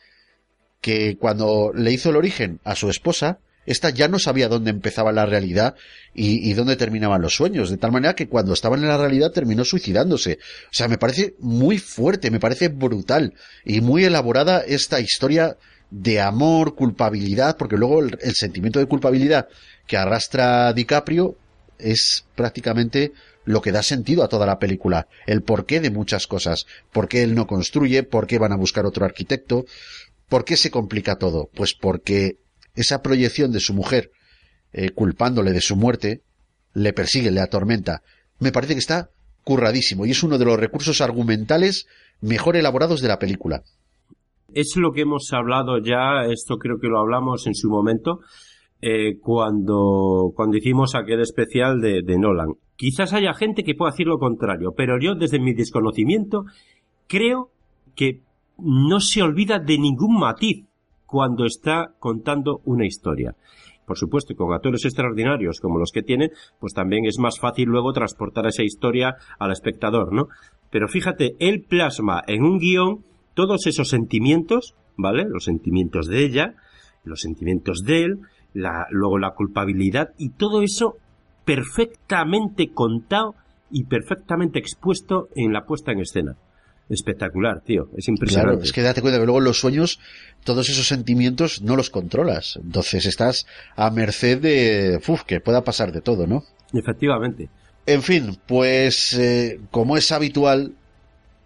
que cuando le hizo el origen a su esposa, esta ya no sabía dónde empezaba la realidad y, dónde terminaban los sueños, de tal manera que cuando estaban en la realidad terminó suicidándose. O sea, me parece muy fuerte, me parece brutal y muy elaborada esta historia de amor, culpabilidad, porque luego el, el sentimiento de culpabilidad que arrastra DiCaprio es prácticamente lo que da sentido a toda la película, el porqué de muchas cosas, por qué él no construye, por qué van a buscar otro arquitecto, por qué se complica todo, pues porque esa proyección de su mujer eh, culpándole de su muerte le persigue, le atormenta. Me parece que está curradísimo y es uno de los recursos argumentales mejor elaborados de la película. Es lo que hemos hablado ya, esto creo que lo hablamos en su momento, eh, cuando, cuando hicimos aquel especial de, de Nolan. Quizás haya gente que pueda decir lo contrario, pero yo desde mi desconocimiento creo que no se olvida de ningún matiz cuando está contando una historia. Por supuesto, con actores extraordinarios como los que tiene, pues también es más fácil luego transportar esa historia al espectador, ¿no? Pero fíjate, él plasma en un guion todos esos sentimientos, ¿vale? Los sentimientos de ella, los sentimientos de él, la, luego la culpabilidad y todo eso perfectamente contado y perfectamente expuesto en la puesta en escena espectacular, tío. Es impresionante. Claro, es que date cuenta que luego los sueños, todos esos sentimientos no los controlas. Entonces estás a merced de, uf, que pueda pasar de todo, ¿no? Efectivamente. En fin, pues eh, como es habitual,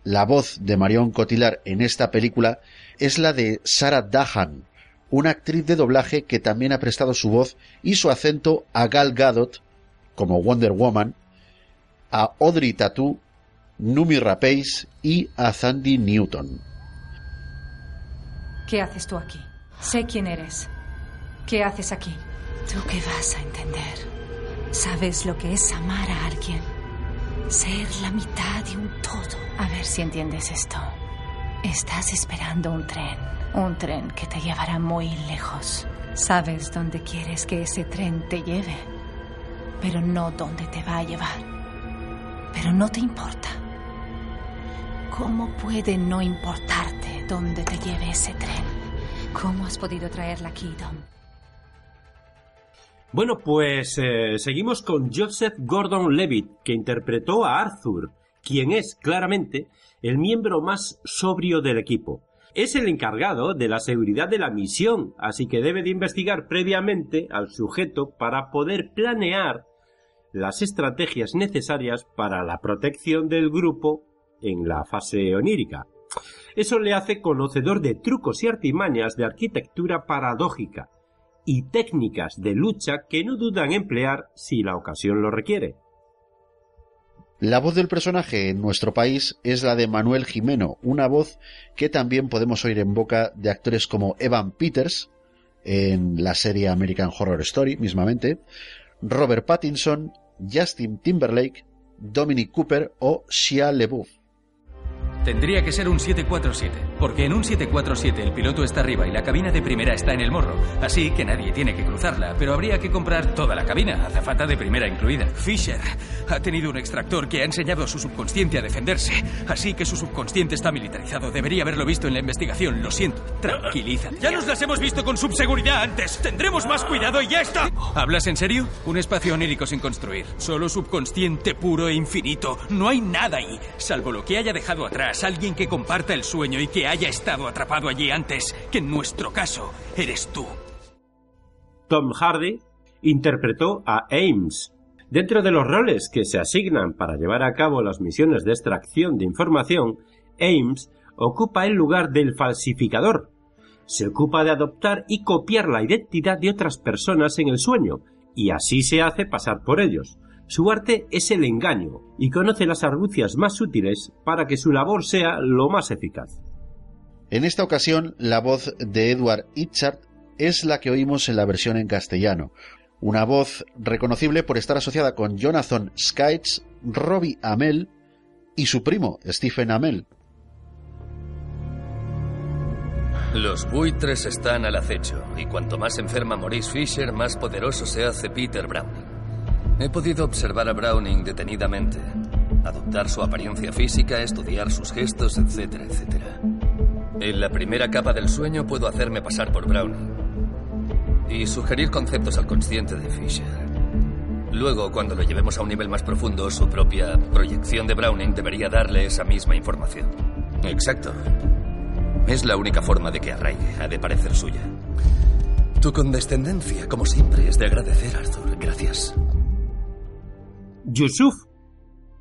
la voz de Marion Cotillard en esta película es la de Sarah Dahan, una actriz de doblaje que también ha prestado su voz y su acento a Gal Gadot como Wonder Woman, a Audrey Tattoo Numi Rapace y a Sandy Newton. ¿Qué haces tú aquí? Sé quién eres. ¿Qué haces aquí? ¿Tú qué vas a entender? ¿Sabes lo que es amar a alguien? Ser la mitad de un todo. A ver si entiendes esto. Estás esperando un tren. Un tren que te llevará muy lejos. Sabes dónde quieres que ese tren te lleve, pero no dónde te va a llevar. Pero no te importa. ¿Cómo puede no importarte dónde te lleve ese tren? ¿Cómo has podido traerla aquí, Dom? Bueno, pues eh, seguimos con Joseph Gordon-Levitt, que interpretó a Arthur, quien es claramente el miembro más sobrio del equipo. Es el encargado de la seguridad de la misión, así que debe de investigar previamente al sujeto para poder planear las estrategias necesarias para la protección del grupo en la fase onírica. Eso le hace conocedor de trucos y artimañas de arquitectura paradójica y técnicas de lucha que no dudan emplear si la ocasión lo requiere. La voz del personaje en nuestro país es la de Manuel Jimeno, una voz que también podemos oír en boca de actores como Evan Peters, en la serie American Horror Story mismamente, Robert Pattinson, Justin Timberlake, Dominic Cooper o Shia LeBouf. Tendría que ser un 747, porque en un 747 el piloto está arriba y la cabina de primera está en el morro, así que nadie tiene que cruzarla, pero habría que comprar toda la cabina, azafata de primera incluida. Fisher ha tenido un extractor que ha enseñado a su subconsciente a defenderse, así que su subconsciente está militarizado. Debería haberlo visto en la investigación, lo siento. Tranquiliza. Ya nos las hemos visto con subseguridad antes. Tendremos más cuidado y ya está. ¿Hablas en serio? Un espacio onírico sin construir. Solo subconsciente puro e infinito. No hay nada ahí, salvo lo que haya dejado atrás alguien que comparta el sueño y que haya estado atrapado allí antes, que en nuestro caso eres tú. Tom Hardy interpretó a Ames. Dentro de los roles que se asignan para llevar a cabo las misiones de extracción de información, Ames ocupa el lugar del falsificador, Se ocupa de adoptar y copiar la identidad de otras personas en el sueño, y así se hace pasar por ellos. Su arte es el engaño, y conoce las argucias más útiles para que su labor sea lo más eficaz. En esta ocasión, la voz de Edward Itzard es la que oímos en la versión en castellano, una voz reconocible por estar asociada con Jonathan Skites, Robbie Amell y su primo, Stephen Amell. Los buitres están al acecho, y cuanto más enferma Maurice Fisher, más poderoso se hace Peter Browning. He podido observar a Browning detenidamente, adoptar su apariencia física, estudiar sus gestos, etcétera, etcétera. En la primera capa del sueño puedo hacerme pasar por Browning y sugerir conceptos al consciente de Fisher. Luego, cuando lo llevemos a un nivel más profundo, su propia proyección de Browning debería darle esa misma información. Exacto. Es la única forma de que arraigue, ha de parecer suya. Tu condescendencia, como siempre, es de agradecer, Arthur. Gracias. Yusuf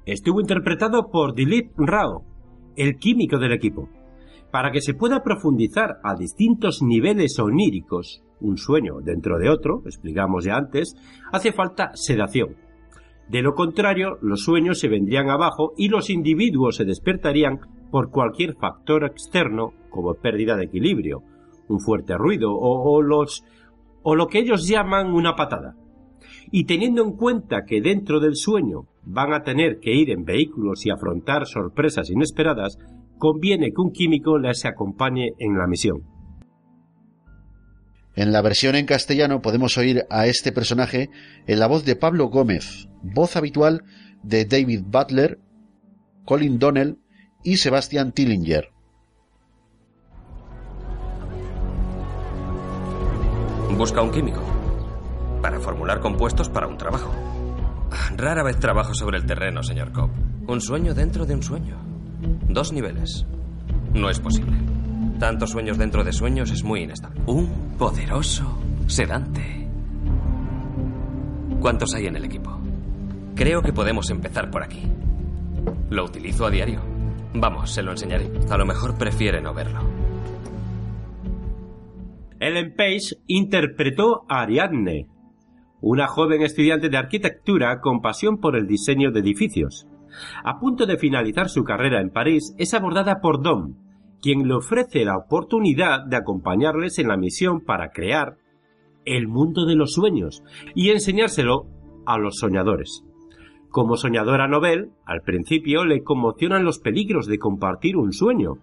estuvo interpretado por Dilip Rao, el químico del equipo. Para que se pueda profundizar a distintos niveles oníricos, un sueño dentro de otro, explicamos ya antes, hace falta sedación. De lo contrario, los sueños se vendrían abajo y los individuos se despertarían por cualquier factor externo, como pérdida de equilibrio, un fuerte ruido o, los o lo que ellos llaman una patada. Y teniendo en cuenta que dentro del sueño van a tener que ir en vehículos y afrontar sorpresas inesperadas, conviene que un químico les acompañe en la misión. En la versión en castellano podemos oír a este personaje en la voz de Pablo Gómez, voz habitual de David Butler, Colin Donnell y Sebastian Tillinger. Busca un químico para formular compuestos para un trabajo. Rara vez trabajo sobre el terreno, señor Cobb. Un sueño dentro de un sueño. Dos niveles. No es posible. Tantos sueños dentro de sueños es muy inestable. Un poderoso sedante. ¿Cuántos hay en el equipo? Creo que podemos empezar por aquí. Lo utilizo a diario. Vamos, se lo enseñaré. A lo mejor prefiere no verlo. Ellen Page interpretó a Ariadne, una joven estudiante de arquitectura con pasión por el diseño de edificios. A punto de finalizar su carrera en París, es abordada por Dom, quien le ofrece la oportunidad de acompañarles en la misión para crear el mundo de los sueños y enseñárselo a los soñadores. Como soñadora novel, al principio le conmocionan los peligros de compartir un sueño,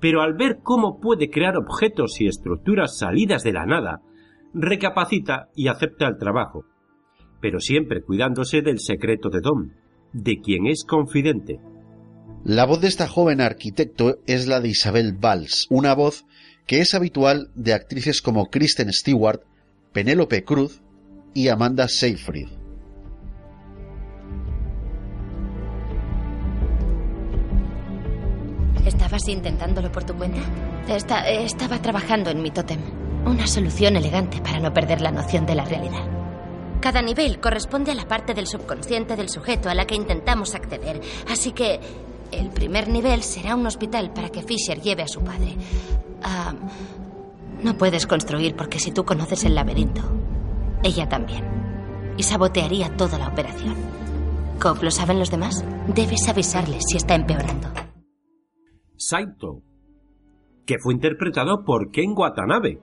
pero al ver cómo puede crear objetos y estructuras salidas de la nada, recapacita y acepta el trabajo, pero siempre cuidándose del secreto de Dom, de quien es confidente. La voz de esta joven arquitecto es la de Isabel Valls, una voz que es habitual de actrices como Kristen Stewart, Penélope Cruz y Amanda Seyfried. ¿Estabas intentándolo por tu cuenta? estaba trabajando en mi tótem. Una solución elegante para no perder la noción de la realidad. Cada nivel corresponde a la parte del subconsciente del sujeto a la que intentamos acceder. Así que el primer nivel será un hospital para que Fisher lleve a su padre. Ah, no puedes construir porque si tú conoces el laberinto, ella también. Y sabotearía toda la operación. Cobb, ¿lo saben los demás? Debes avisarles si está empeorando. Saito, que fue interpretado por Ken Watanabe,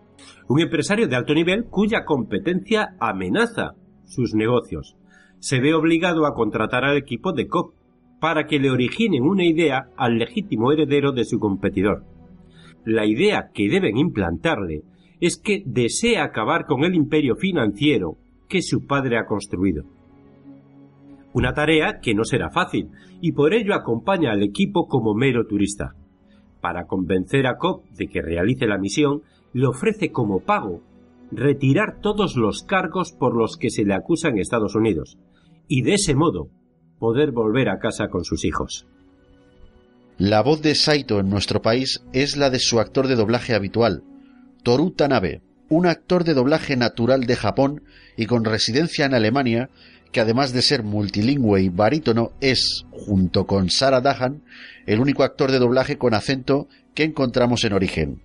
un empresario de alto nivel cuya competencia amenaza sus negocios. Se ve obligado a contratar al equipo de Cobb para que le originen una idea al legítimo heredero de su competidor. La idea que deben implantarle es que desea acabar con el imperio financiero que su padre ha construido. Una tarea que no será fácil, y por ello acompaña al equipo como mero turista. Para convencer a Cobb de que realice la misión, le ofrece como pago retirar todos los cargos por los que se le acusa en Estados Unidos, y de ese modo poder volver a casa con sus hijos. La voz de Saito en nuestro país es la de su actor de doblaje habitual, Toru Tanabe, un actor de doblaje natural de Japón y con residencia en Alemania, que además de ser multilingüe y barítono, es, junto con Sarah Dahan, el único actor de doblaje con acento que encontramos en origen.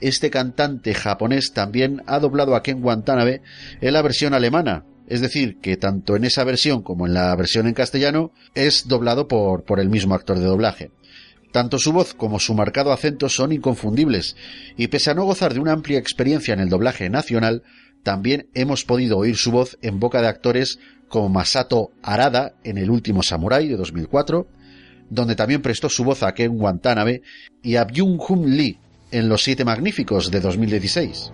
Este cantante japonés también ha doblado a Ken Watanabe en la versión alemana. Es decir, que tanto en esa versión como en la versión en castellano es doblado por, por el mismo actor de doblaje. Tanto su voz como su marcado acento son inconfundibles, y pese a no gozar de una amplia experiencia en el doblaje nacional, también hemos podido oír su voz en boca de actores como Masato Arada en El último Samurai de 2004, donde también prestó su voz a Ken Watanabe, y a Byung-Hun Lee en Los Siete Magníficos de 2016.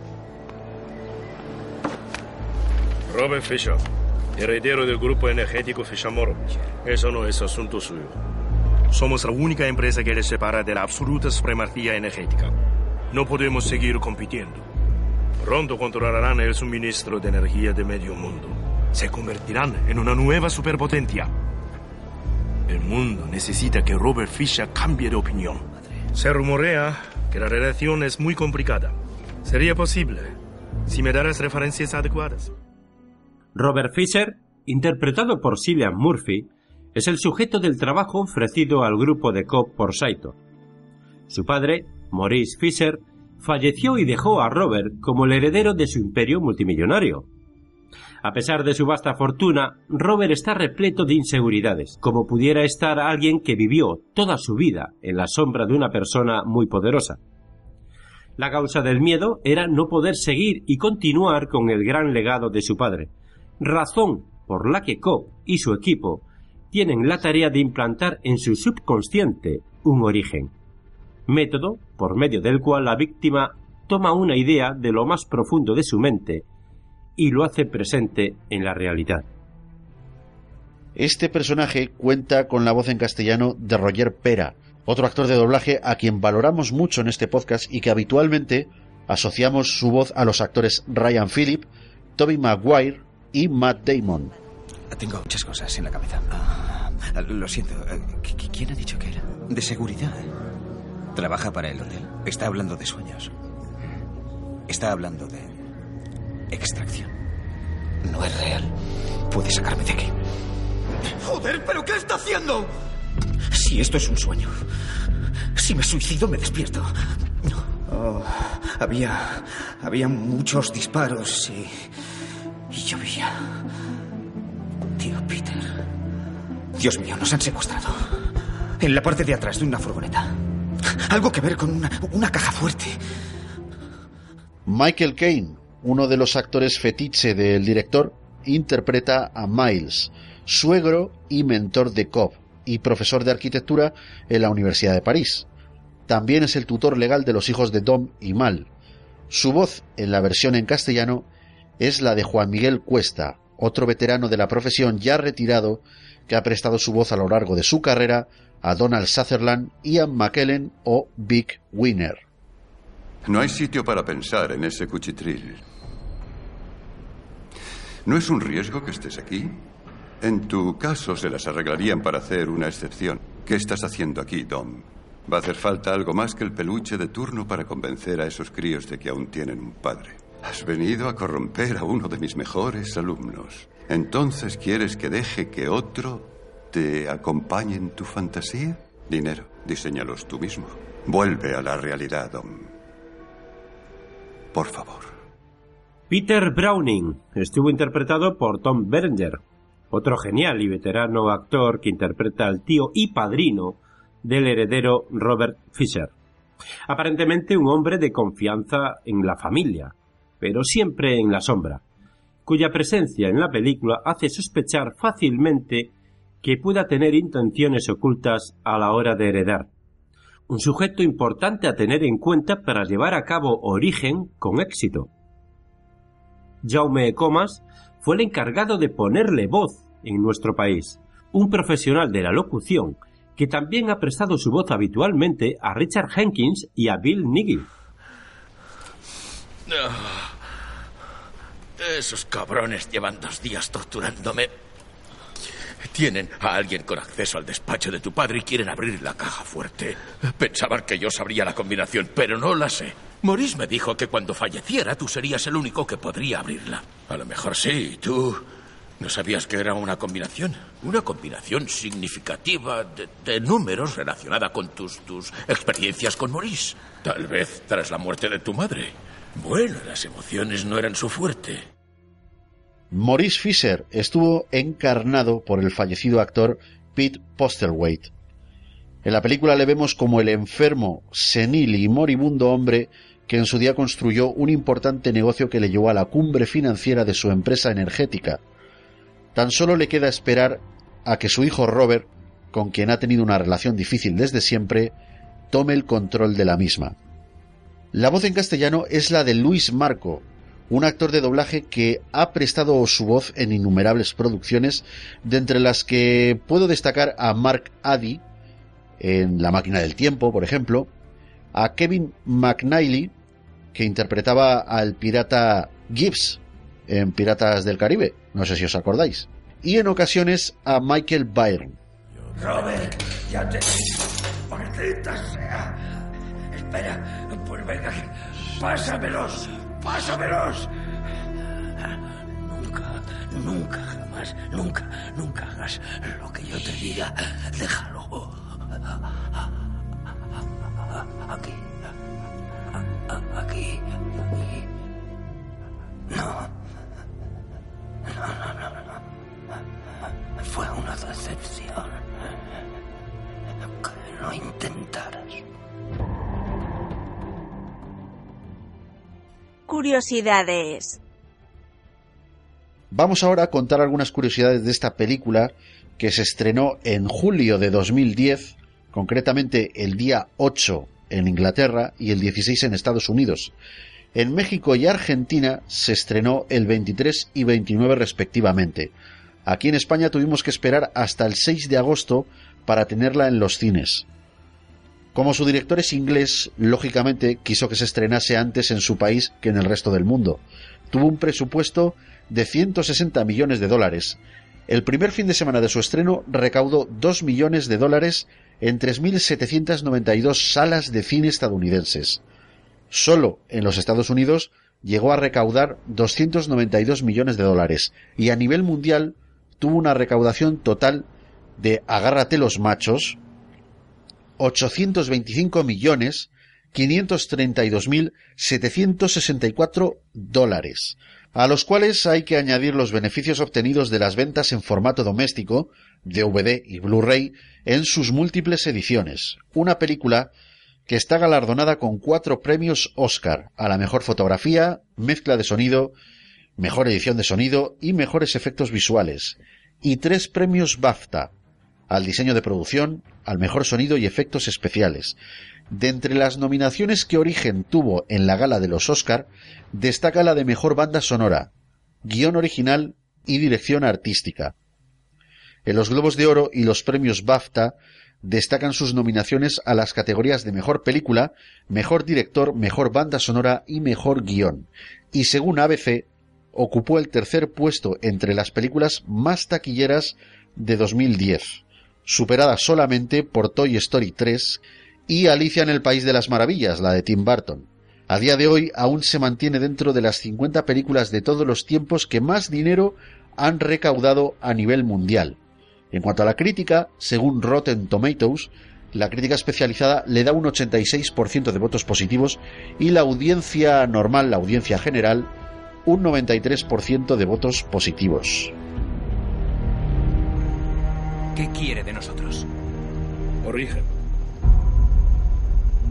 Robert Fisher, heredero del grupo energético Fisher-Moore. Eso no es asunto suyo. Somos la única empresa que les separa de la absoluta supremacía energética. No podemos seguir compitiendo. Pronto controlarán el suministro de energía de medio mundo. Se convertirán en una nueva superpotencia. El mundo necesita que Robert Fisher cambie de opinión. Se rumorea que la relación es muy complicada. Sería posible si me referencias adecuadas. Robert Fisher, interpretado por Cillian Murphy, es el sujeto del trabajo ofrecido al grupo de Cobb por Saito. Su padre, Maurice Fisher, falleció y dejó a Robert como el heredero de su imperio multimillonario. A pesar de su vasta fortuna, Robert está repleto de inseguridades, como pudiera estar alguien que vivió toda su vida en la sombra de una persona muy poderosa. La causa del miedo era no poder seguir y continuar con el gran legado de su padre, razón por la que Cobb y su equipo tienen la tarea de implantar en su subconsciente un origen, método por medio del cual la víctima toma una idea de lo más profundo de su mente y lo hace presente en la realidad. Este personaje cuenta con la voz en castellano de Roger Pera, otro actor de doblaje a quien valoramos mucho en este podcast y que habitualmente asociamos su voz a los actores Ryan Phillip, Toby Maguire y Matt Damon. Tengo muchas cosas en la cabeza. Ah, lo siento. eh, ¿qui- ¿Quién ha dicho que era? De seguridad. Trabaja para el hotel. Está hablando de sueños. Está hablando de extracción. No es real. Puede sacarme de aquí. Joder, ¿pero qué está haciendo? Si esto es un sueño. Si me suicido, me despierto. Oh, había. Había muchos disparos y. y llovía. Tío Peter. Dios mío, nos han secuestrado. En la parte de atrás de una furgoneta. Algo que ver con una, una caja fuerte. Michael Caine, uno de los actores fetiche del director, interpreta a Miles, suegro y mentor de Cobb y profesor de arquitectura en la Universidad de París. También es el tutor legal de los hijos de Dom y Mal. Su voz en la versión en castellano es la de Juan Miguel Cuesta, otro veterano de la profesión ya retirado que ha prestado su voz a lo largo de su carrera a Donald Sutherland, Ian McKellen o Big Winner. No hay sitio para pensar en ese cuchitril. ¿No es un riesgo que estés aquí? En tu caso se las arreglarían para hacer una excepción. ¿Qué estás haciendo aquí, Dom? Va a hacer falta algo más que el peluche de turno para convencer a esos críos de que aún tienen un padre. Has venido a corromper a uno de mis mejores alumnos. Entonces, ¿quieres que deje que otro te acompañe en tu fantasía? Dinero, diseñalos tú mismo. Vuelve a la realidad, Dom. Por favor. Peter Browning estuvo interpretado por Tom Berenger, otro genial y veterano actor que interpreta al tío y padrino del heredero Robert Fisher. Aparentemente un hombre de confianza en la familia, pero siempre en la sombra, cuya presencia en la película hace sospechar fácilmente que pueda tener intenciones ocultas a la hora de heredar. Un sujeto importante a tener en cuenta para llevar a cabo Origen con éxito. Jaume Comas fue el encargado de ponerle voz en nuestro país, un profesional de la locución que también ha prestado su voz habitualmente a Richard Jenkins y a Bill Nighy. Esos cabrones llevan dos días torturándome. Tienen a alguien con acceso al despacho de tu padre y quieren abrir la caja fuerte. Pensaban que yo sabría la combinación, pero no la sé. Maurice me dijo que cuando falleciera tú serías el único que podría abrirla. A lo mejor sí, tú ¿No sabías que era una combinación? Una combinación significativa de, de números relacionada con tus, tus experiencias con Maurice. Tal vez tras la muerte de tu madre. Bueno, las emociones no eran su fuerte. Maurice Fisher estuvo encarnado por el fallecido actor Pete Postlethwaite. En la película le vemos como el enfermo, senil y moribundo hombre que en su día construyó un importante negocio que le llevó a la cumbre financiera de su empresa energética. Tan solo le queda esperar a que su hijo Robert, con quien ha tenido una relación difícil desde siempre, tome el control de la misma. La voz en castellano es la de Luis Marco, un actor de doblaje que ha prestado su voz en innumerables producciones, de entre las que puedo destacar a Mark Addy en La máquina del tiempo, por ejemplo, a Kevin McNally, que interpretaba al pirata Gibbs en Piratas del Caribe, no sé si os acordáis, y en ocasiones a Michael Byron. Robert, ya te... Maldita sea. Espera, pues venga, pásamelos, pásamelos. Nunca, nunca, jamás, nunca, nunca hagas lo que yo te diga. Déjalo. Aquí. Aquí. Aquí. No. No, no, no, no. Fue una decepción. Que lo intentaras. Curiosidades. Vamos ahora a contar algunas curiosidades de esta película que se estrenó en julio de 2010, concretamente el día 8 en Inglaterra y el 16 en Estados Unidos. En México y Argentina se estrenó el 23 y 29 respectivamente. Aquí en España tuvimos que esperar hasta el 6 de agosto para tenerla en los cines. Como su director es inglés, lógicamente quiso que se estrenase antes en su país que en el resto del mundo. Tuvo un presupuesto de 160 millones de dólares. El primer fin de semana de su estreno recaudó 2 millones de dólares en 3.792 salas de cine estadounidenses. Solo en los Estados Unidos llegó a recaudar 292 millones de dólares y a nivel mundial tuvo una recaudación total de agárrate los machos 825 millones 532.764 dólares, a los cuales hay que añadir los beneficios obtenidos de las ventas en formato doméstico, DVD y Blu-ray, en sus múltiples ediciones. Una película que está galardonada con cuatro premios Oscar a la mejor fotografía, mezcla de sonido, mejor edición de sonido y mejores efectos visuales, y tres premios BAFTA al diseño de producción, al mejor sonido y efectos especiales. De entre las nominaciones que Origen tuvo en la gala de los Oscar, destaca la de mejor banda sonora, guion original y dirección artística. En los Globos de Oro y los premios BAFTA destacan sus nominaciones a las categorías de mejor película, mejor director, mejor banda sonora y mejor guion. Y según ABC, ocupó el tercer puesto entre las películas más taquilleras de 2010 superada solamente por Toy Story 3 y Alicia en el País de las Maravillas, la de Tim Burton. A día de hoy aún se mantiene dentro de las 50 películas de todos los tiempos que más dinero han recaudado a nivel mundial. En cuanto a la crítica, según Rotten Tomatoes, la crítica especializada le da un 86% de votos positivos y la audiencia normal, la audiencia general, un 93% de votos positivos. ¿Qué quiere de nosotros? Origen.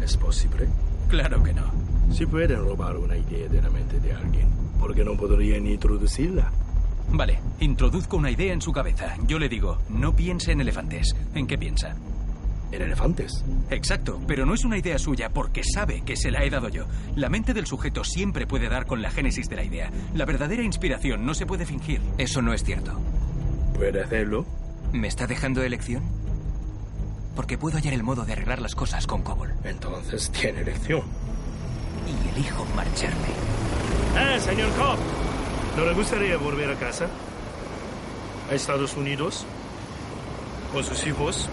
¿Es posible? Claro que no. Si pueden robar una idea de la mente de alguien, ¿por qué no podrían introducirla? Vale, introduzco una idea en su cabeza. Yo le digo, no piense en elefantes. ¿En qué piensa? ¿En elefantes? Exacto, pero no es una idea suya porque sabe que se la he dado yo. La mente del sujeto siempre puede dar con la génesis de la idea. La verdadera inspiración no se puede fingir. Eso no es cierto. ¿Puede hacerlo? ¿Me está dejando elección? Porque puedo hallar el modo de arreglar las cosas con Cobol. Entonces tiene elección. Y elijo marcharme. ¡Eh, señor Cobb! ¿No le gustaría volver a casa? ¿A Estados Unidos? ¿Con sus hijos?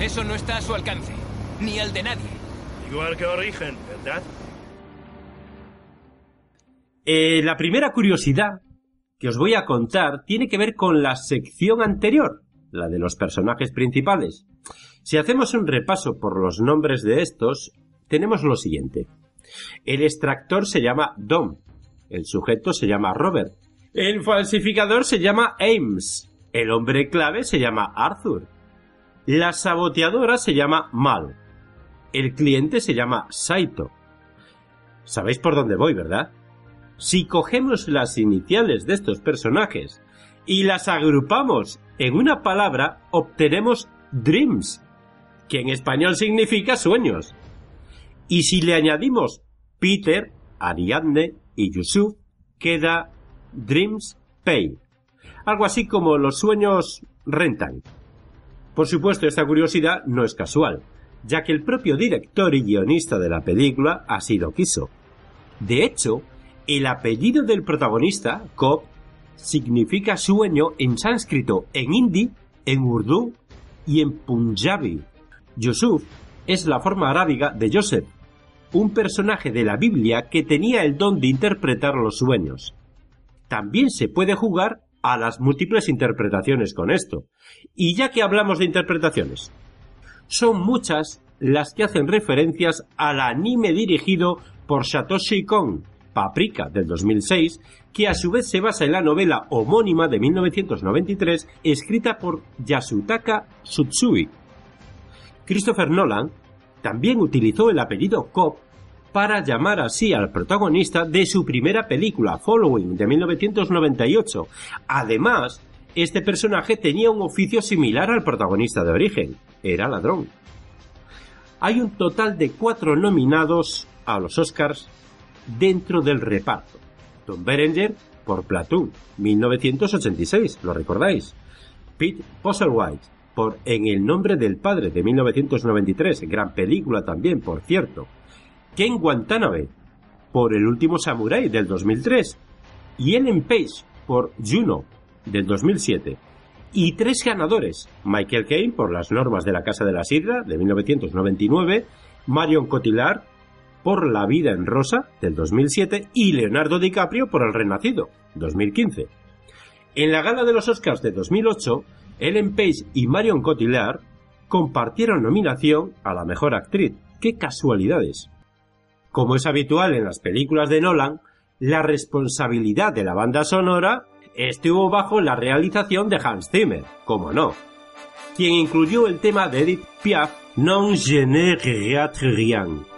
Eso no está a su alcance. Ni al de nadie. Igual que Origen, ¿verdad? Eh, la primera curiosidad que os voy a contar tiene que ver con la sección anterior, la de los personajes principales. Si hacemos un repaso por los nombres de estos, tenemos lo siguiente. El extractor se llama Dom, el sujeto se llama Robert, el falsificador se llama Ames, el hombre clave se llama Arthur, la saboteadora se llama Mal, el cliente se llama Saito. Sabéis por dónde voy, ¿verdad? Si cogemos las iniciales de estos personajes y las agrupamos en una palabra, obtenemos Dreams, que en español significa sueños. Y si le añadimos Peter, Ariadne y Yusuf, queda Dreams Pay. Algo así como los sueños rentan. Por supuesto, esta curiosidad no es casual, ya que el propio director y guionista de la película así lo quiso. De hecho, el apellido del protagonista, Cobb, significa sueño en sánscrito, en hindi, en urdu y en punjabi. Yusuf es la forma arábiga de Joseph, un personaje de la Biblia que tenía el don de interpretar los sueños. También se puede jugar a las múltiples interpretaciones con esto. Y ya que hablamos de interpretaciones, son muchas las que hacen referencias al anime dirigido por Satoshi Kon, Paprika del 2006, que a su vez se basa en la novela homónima de 1993 escrita por Yasutaka Tsutsui. Christopher Nolan también utilizó el apellido Cobb para llamar así al protagonista de su primera película, Following, de 1998. Además, este personaje tenía un oficio similar al protagonista de origen, era ladrón. Hay un total de cuatro nominados a los Oscars dentro del reparto. Tom Berenger por Platoon, 1986, ¿lo recordáis? Pete Postlewhite por En el nombre del padre de 1993, gran película también, por cierto. Ken Watanabe por El último samurái del 2003 y Ellen Page por Juno del 2007. Y tres ganadores, Michael Caine por Las normas de la Casa de la Sidra de 1999, Marion Cotillard por La vida en rosa del 2007 y Leonardo DiCaprio por El renacido 2015. En la gala de los Oscars de 2008, Ellen Page y Marion Cotillard compartieron nominación a la mejor actriz. ¡Qué casualidades! Como es habitual en las películas de Nolan, la responsabilidad de la banda sonora estuvo bajo la realización de Hans Zimmer, como no, quien incluyó el tema de Edith Piaf, Non je ne rien.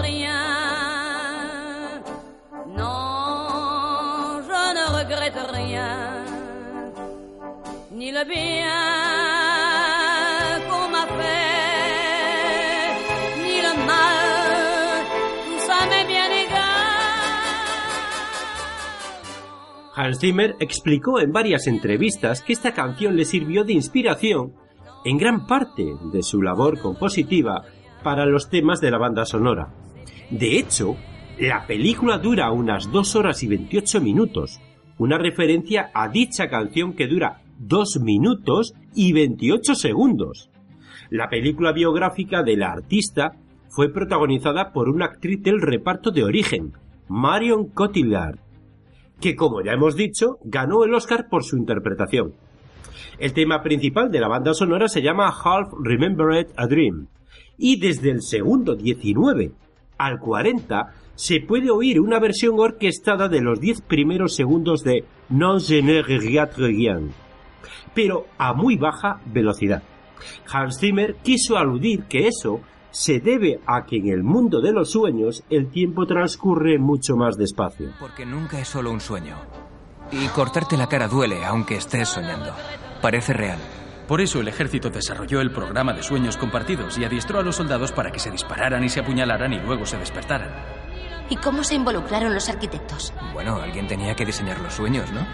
Rien. Non, je ne regrette rien. Ni le bien qu'on m'a fait, ni le mal. Hans Zimmer explicó en varias entrevistas que esta canción le sirvió de inspiración en gran parte de su labor compositiva para los temas de la banda sonora. De hecho, la película dura unas 2 horas y 28 minutos, una referencia a dicha canción que dura 2 minutos y 28 segundos. La película biográfica de la artista fue protagonizada por una actriz del reparto de origen, Marion Cotillard, que como ya hemos dicho, ganó el Oscar por su interpretación. El tema principal de la banda sonora se llama Half Remembered a Dream, y desde el segundo 19 al 40 se puede oír una versión orquestada de los 10 primeros segundos de Non je ne rien, pero a muy baja velocidad. Hans Zimmer quiso aludir que eso se debe a que en el mundo de los sueños el tiempo transcurre mucho más despacio. Porque nunca es solo un sueño. Y cortarte la cara duele aunque estés soñando. Parece real. Por eso el ejército desarrolló el programa de sueños compartidos y adiestró a los soldados para que se dispararan y se apuñalaran y luego se despertaran. ¿Y cómo se involucraron los arquitectos? Bueno, alguien tenía que diseñar los sueños, ¿no?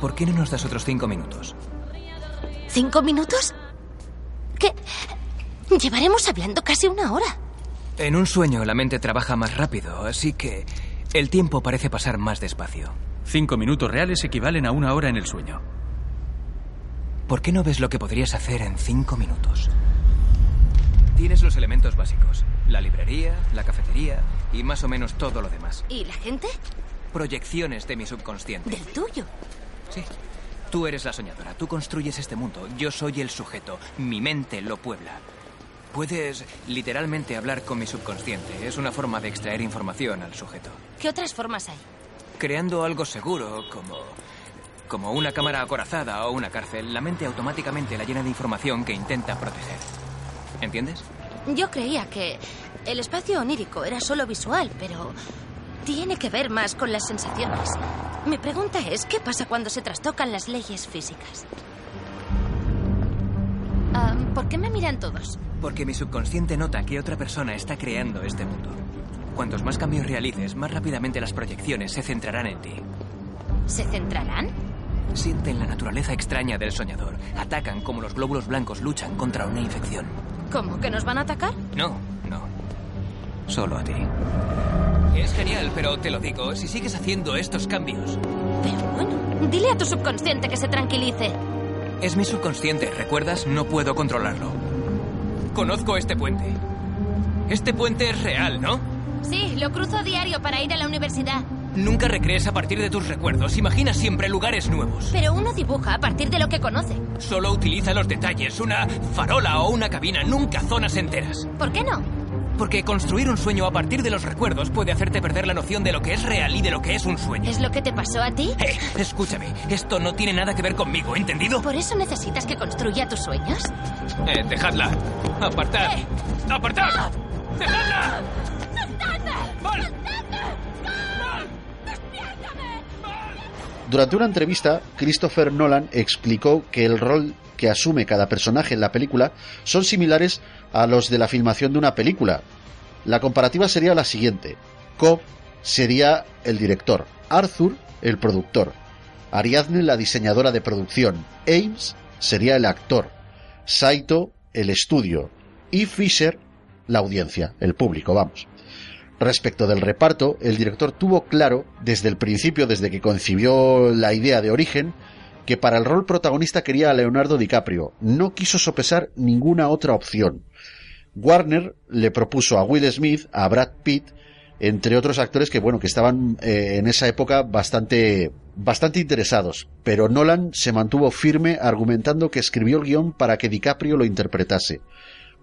¿Por qué no nos das otros cinco minutos? ¿Cinco minutos? ¿Qué? Llevaremos hablando casi una hora. En un sueño la mente trabaja más rápido, así que el tiempo parece pasar más despacio. Cinco minutos reales equivalen a una hora en el sueño. ¿Por qué no ves lo que podrías hacer en cinco minutos? Tienes los elementos básicos. La librería, la cafetería y más o menos todo lo demás. ¿Y la gente? Proyecciones de mi subconsciente. Del tuyo. Sí. Tú eres la soñadora, tú construyes este mundo, yo soy el sujeto, mi mente lo puebla. Puedes literalmente hablar con mi subconsciente, es una forma de extraer información al sujeto. ¿Qué otras formas hay? Creando algo seguro, como como una cámara acorazada o una cárcel, la mente automáticamente la llena de información que intenta proteger. ¿Entiendes? Yo creía que el espacio onírico era solo visual, pero tiene que ver más con las sensaciones. Mi pregunta es, ¿qué pasa cuando se trastocan las leyes físicas? Ah, ¿Por qué me miran todos? Porque mi subconsciente nota que otra persona está creando este mundo. Cuantos más cambios realices, más rápidamente las proyecciones se centrarán en ti. ¿Se centrarán? Sienten la naturaleza extraña del soñador. Atacan como los glóbulos blancos luchan contra una infección. ¿Cómo? ¿Que nos van a atacar? No, no. Solo a ti. Es genial, pero te lo digo, si sigues haciendo estos cambios. Pero bueno, dile a tu subconsciente que se tranquilice. Es mi subconsciente, ¿recuerdas? No puedo controlarlo. Conozco este puente. Este puente es real, ¿no? Sí, lo cruzo diario para ir a la universidad. Nunca recrees a partir de tus recuerdos. Imagina siempre lugares nuevos. Pero uno dibuja a partir de lo que conoce. Solo utiliza los detalles, una farola o una cabina, nunca zonas enteras. ¿Por qué no? Porque construir un sueño a partir de los recuerdos puede hacerte perder la noción de lo que es real y de lo que es un sueño. ¿Es lo que te pasó a ti? Eh, escúchame, esto no tiene nada que ver conmigo, ¿entendido? ¿Por eso necesitas que construya tus sueños? Eh, dejadla. Apartad. Eh. Apartad. Dejadla. ¡Mal! Durante una entrevista, Christopher Nolan explicó que el rol que asume cada personaje en la película son similares a los de la filmación de una película. La comparativa sería la siguiente. Cobb sería el director, Arthur el productor, Ariadne la diseñadora de producción, Ames sería el actor, Saito el estudio y Fisher la audiencia, el público, vamos. Respecto del reparto, el director tuvo claro desde el principio, desde que concibió la idea de origen, que para el rol protagonista quería a Leonardo DiCaprio. No quiso sopesar ninguna otra opción. Warner le propuso a Will Smith, a Brad Pitt, entre otros actores que bueno que estaban eh, en esa época bastante bastante interesados, pero Nolan se mantuvo firme argumentando que escribió el guion para que DiCaprio lo interpretase.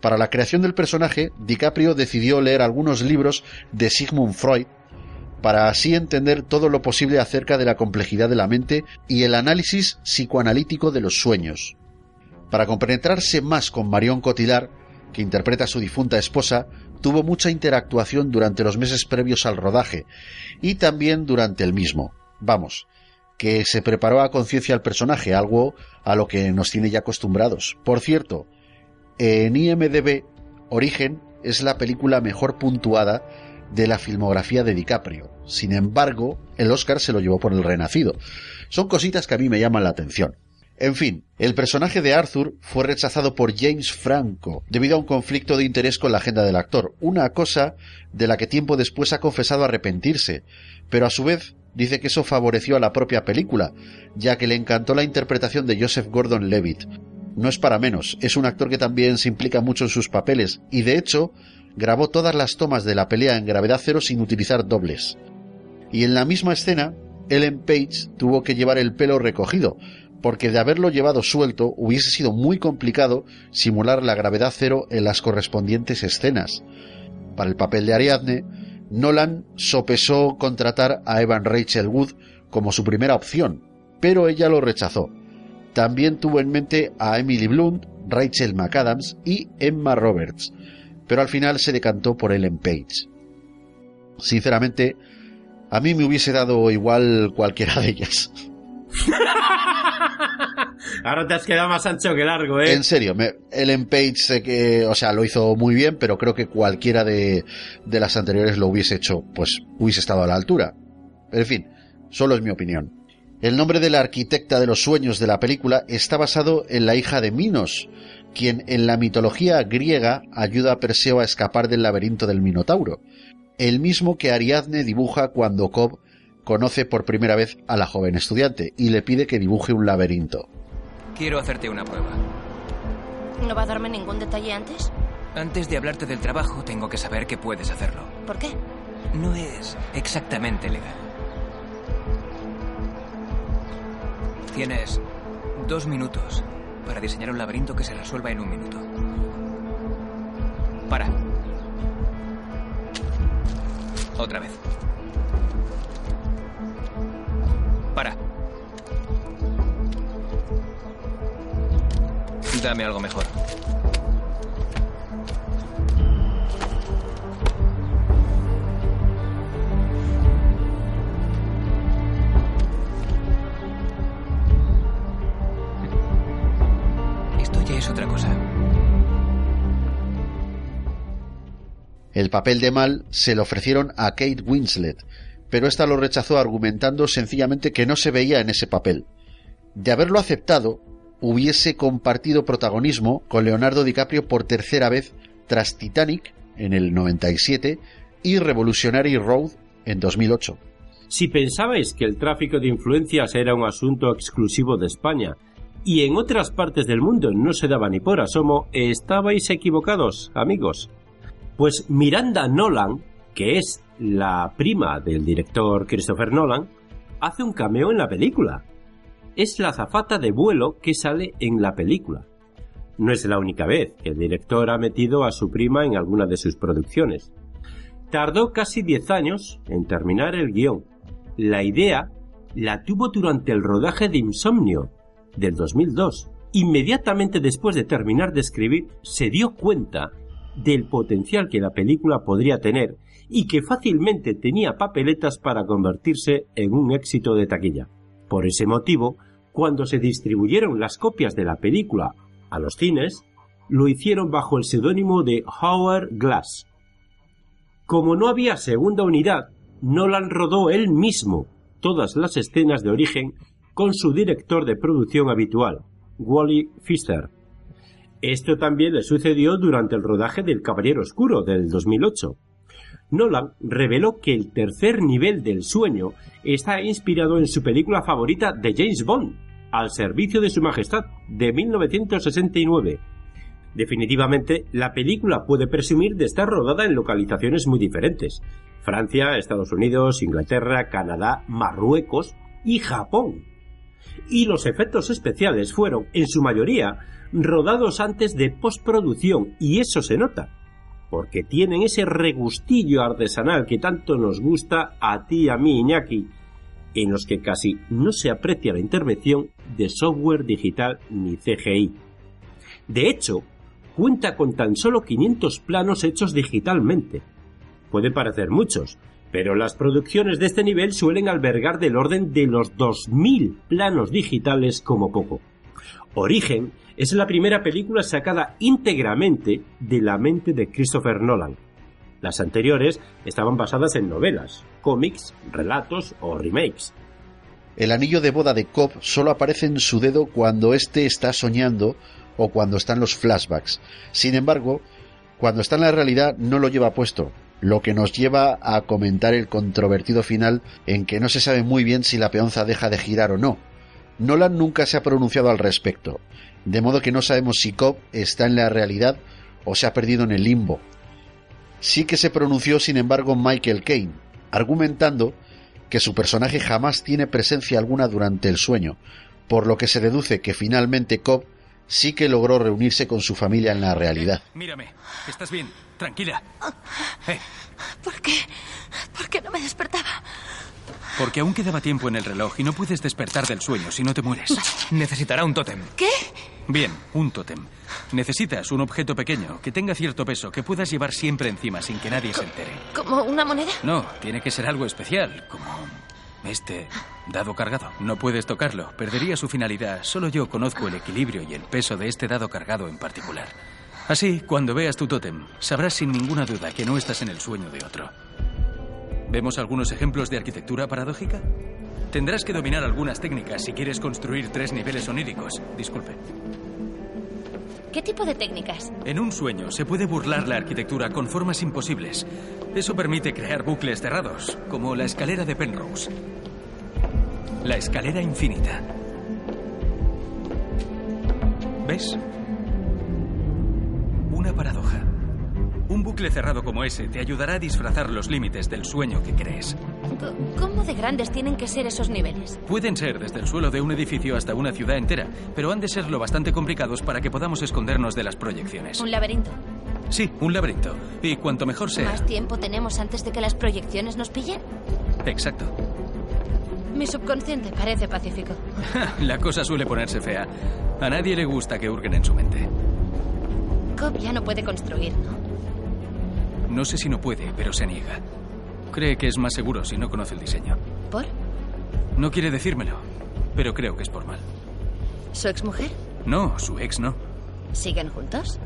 Para la creación del personaje, DiCaprio decidió leer algunos libros de Sigmund Freud para así entender todo lo posible acerca de la complejidad de la mente y el análisis psicoanalítico de los sueños. Para compenetrarse más con Marion Cotillard, que interpreta a su difunta esposa, tuvo mucha interactuación durante los meses previos al rodaje y también durante el mismo. Vamos, que se preparó a conciencia al personaje, algo a lo que nos tiene ya acostumbrados. Por cierto, en IMDB, Origen es la película mejor puntuada de la filmografía de DiCaprio. Sin embargo, el Oscar se lo llevó por el Renacido. Son cositas que a mí me llaman la atención. En fin, el personaje de Arthur fue rechazado por James Franco debido a un conflicto de interés con la agenda del actor, una cosa de la que tiempo después ha confesado arrepentirse, pero a su vez dice que eso favoreció a la propia película, ya que le encantó la interpretación de Joseph Gordon-Levitt. No es para menos, es un actor que también se implica mucho en sus papeles y de hecho grabó todas las tomas de la pelea en gravedad cero sin utilizar dobles. Y en la misma escena, Ellen Page tuvo que llevar el pelo recogido, porque de haberlo llevado suelto hubiese sido muy complicado simular la gravedad cero en las correspondientes escenas. Para el papel de Ariadne, Nolan sopesó contratar a Evan Rachel Wood como su primera opción, pero ella lo rechazó. También tuvo en mente a Emily Blunt, Rachel McAdams y Emma Roberts, pero al final se decantó por Ellen Page. Sinceramente, a mí me hubiese dado igual cualquiera de ellas. Ahora te has quedado más ancho que largo, ¿eh? En serio, me, Ellen Page sé que, o sea, lo hizo muy bien, pero creo que cualquiera de, de las anteriores lo hubiese hecho, pues hubiese estado a la altura. En fin, solo es mi opinión. El nombre de la arquitecta de los sueños de la película está basado en la hija de Minos, quien en la mitología griega ayuda a Perseo a escapar del laberinto del Minotauro, el mismo que Ariadne dibuja cuando Cobb conoce por primera vez a la joven estudiante y le pide que dibuje un laberinto. Quiero hacerte una prueba. ¿No va a darme ningún detalle antes? Antes de hablarte del trabajo, tengo que saber que puedes hacerlo. ¿Por qué? No es exactamente legal. Tienes dos minutos para diseñar un laberinto que se resuelva en un minuto. Para. Otra vez. Para. Dame algo mejor. Es otra cosa. El papel de Mal se lo ofrecieron a Kate Winslet, pero esta lo rechazó argumentando sencillamente que no se veía en ese papel. De haberlo aceptado, hubiese compartido protagonismo con Leonardo DiCaprio por tercera vez tras Titanic en el 97 y Revolutionary Road en 2008. Si pensabais que el tráfico de influencias era un asunto exclusivo de España y en otras partes del mundo no se daba ni por asomo, estabais equivocados, amigos. Pues Miranda Nolan, que es la prima del director Christopher Nolan, hace un cameo en la película. Es la azafata de vuelo que sale en la película. No es la única vez que el director ha metido a su prima en alguna de sus producciones. Tardó casi 10 años en terminar el guion. La idea la tuvo durante el rodaje de Insomnio, del 2002. Inmediatamente después de terminar de escribir, se dio cuenta del potencial que la película podría tener y que fácilmente tenía papeletas para convertirse en un éxito de taquilla. Por ese motivo, cuando se distribuyeron las copias de la película a los cines, lo hicieron bajo el seudónimo de Howard Glass. Como no había segunda unidad, Nolan rodó él mismo todas las escenas de origen con su director de producción habitual, Wally Pfister. Esto también le sucedió durante el rodaje del Caballero Oscuro del 2008. Nolan reveló que el tercer nivel del sueño está inspirado en su película favorita de James Bond, Al servicio de su Majestad, de 1969. Definitivamente, la película puede presumir de estar rodada en localizaciones muy diferentes. Francia, Estados Unidos, Inglaterra, Canadá, Marruecos y Japón. Y los efectos especiales fueron, en su mayoría, rodados antes de postproducción, y eso se nota, porque tienen ese regustillo artesanal que tanto nos gusta a ti y a mí, Iñaki, en los que casi no se aprecia la intervención de software digital ni CGI. De hecho, cuenta con tan solo 500 planos hechos digitalmente. Puede parecer muchos, pero las producciones de este nivel suelen albergar del orden de los 2.000 planos digitales como poco. Origen es la primera película sacada íntegramente de la mente de Christopher Nolan. Las anteriores estaban basadas en novelas, cómics, relatos o remakes. El anillo de boda de Cobb solo aparece en su dedo cuando éste está soñando o cuando están los flashbacks. Sin embargo, cuando está en la realidad no lo lleva puesto, lo que nos lleva a comentar el controvertido final en que no se sabe muy bien si la peonza deja de girar o no. Nolan nunca se ha pronunciado al respecto, de modo que no sabemos si Cobb está en la realidad o se ha perdido en el limbo. Sí que se pronunció, sin embargo, Michael Caine, argumentando que su personaje jamás tiene presencia alguna durante el sueño, por lo que se deduce que finalmente Cobb sí que logró reunirse con su familia en la realidad. Mírame, estás bien, tranquila. Eh, ¿Por qué? ¿Por qué no me despertaba? porque aún quedaba tiempo en el reloj y no puedes despertar del sueño si no te mueres. Necesitará un tótem. ¿Qué? Bien, un tótem. Necesitas un objeto pequeño que tenga cierto peso que puedas llevar siempre encima sin que nadie se entere. ¿Como una moneda? No, tiene que ser algo especial, como este dado cargado. No puedes tocarlo, perdería su finalidad. Solo yo conozco el equilibrio y el peso de este dado cargado en particular. Así, cuando veas tu tótem, sabrás sin ninguna duda que no estás en el sueño de otro. ¿Vemos algunos ejemplos de arquitectura paradójica? Tendrás que dominar algunas técnicas si quieres construir tres niveles oníricos. Disculpe. ¿Qué tipo de técnicas? En un sueño se puede burlar la arquitectura con formas imposibles. Eso permite crear bucles cerrados, como la escalera de Penrose. La escalera infinita. ¿Ves? Una paradoja. Un bucle cerrado como ese te ayudará a disfrazar los límites del sueño que crees. ¿Cómo de grandes tienen que ser esos niveles? Pueden ser desde el suelo de un edificio hasta una ciudad entera, pero han de ser lo bastante complicados para que podamos escondernos de las proyecciones. Un laberinto. Sí, un laberinto. Y cuanto mejor sea. ¿Más tiempo tenemos antes de que las proyecciones nos pillen? Exacto. Mi subconsciente parece pacífico. La cosa suele ponerse fea. A nadie le gusta que hurguen en su mente. Cobb ya no puede construir, ¿no? No sé si no puede, pero se niega. Cree que es más seguro si no conoce el diseño. ¿Por? No quiere decírmelo, pero creo que es por mal. ¿Su exmujer? No, su ex no. ¿Siguen juntos?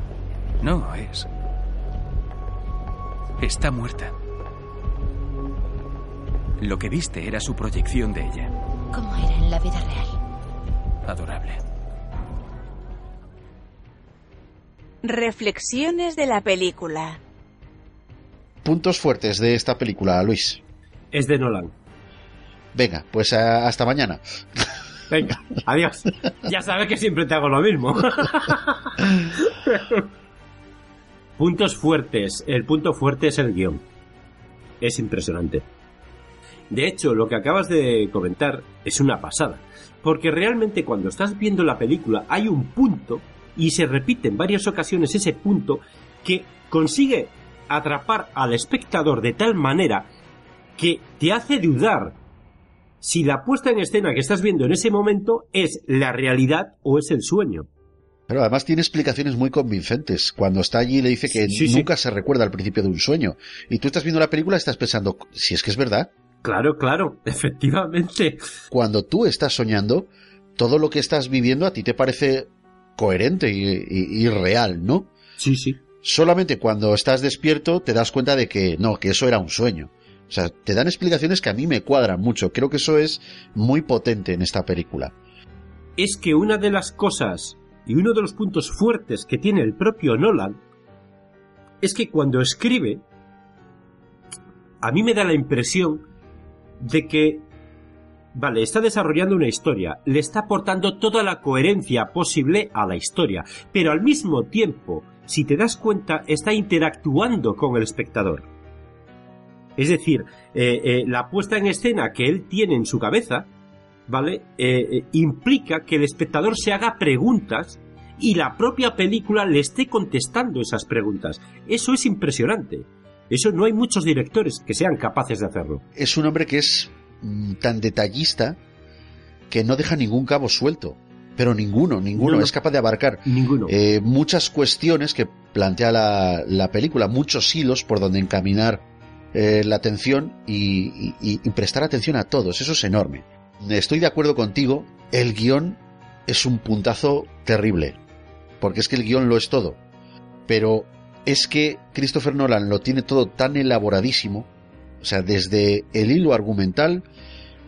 No, es. Está muerta. Lo que viste era su proyección de ella. ¿Cómo era en la vida real? Adorable. Reflexiones de la película. Puntos fuertes de esta película, Luis. Es de Nolan. Venga, pues a- hasta mañana. Venga, adiós. Ya sabes que siempre te hago lo mismo. Puntos fuertes. El punto fuerte es el guion. Es impresionante. De hecho, lo que acabas de comentar es una pasada. Porque realmente cuando estás viendo la película hay un punto y se repite en varias ocasiones ese punto que consigue atrapar al espectador de tal manera que te hace dudar si la puesta en escena que estás viendo en ese momento es la realidad o es el sueño. Pero además tiene explicaciones muy convincentes. Cuando está allí le dice que Sí, sí. nunca se recuerda al principio de un sueño. Y tú estás viendo la película y estás pensando, si es que es verdad. Claro, claro, efectivamente. Cuando tú estás soñando, todo lo que estás viviendo a ti te parece coherente y, y- y real, ¿no? Sí, sí. Solamente cuando estás despierto te das cuenta de que no, que eso era un sueño. O sea, te dan explicaciones que a mí me cuadran mucho. Creo que eso es muy potente en esta película. Es que una de las cosas y uno de los puntos fuertes que tiene el propio Nolan es que cuando escribe, a mí me da la impresión de que, vale, está desarrollando una historia, le está aportando toda la coherencia posible a la historia, pero al mismo tiempo, si te das cuenta, está interactuando con el espectador. Es decir, eh, eh, la puesta en escena que él tiene en su cabeza, ¿vale? Eh, implica que el espectador se haga preguntas y la propia película le esté contestando esas preguntas. Eso es impresionante. Eso no hay muchos directores que sean capaces de hacerlo. Es un hombre que es tan detallista que no deja ningún cabo suelto. Pero ninguno, ninguno. No, no. Es capaz de abarcar Ninguno. eh, muchas cuestiones que plantea la, la película, muchos hilos por donde encaminar eh, la atención y, y- y prestar atención a todos. Eso es enorme. Estoy de acuerdo contigo, el guion es un puntazo terrible, porque es que el guion lo es todo. Pero es que Christopher Nolan lo tiene todo tan elaboradísimo, o sea, desde el hilo argumental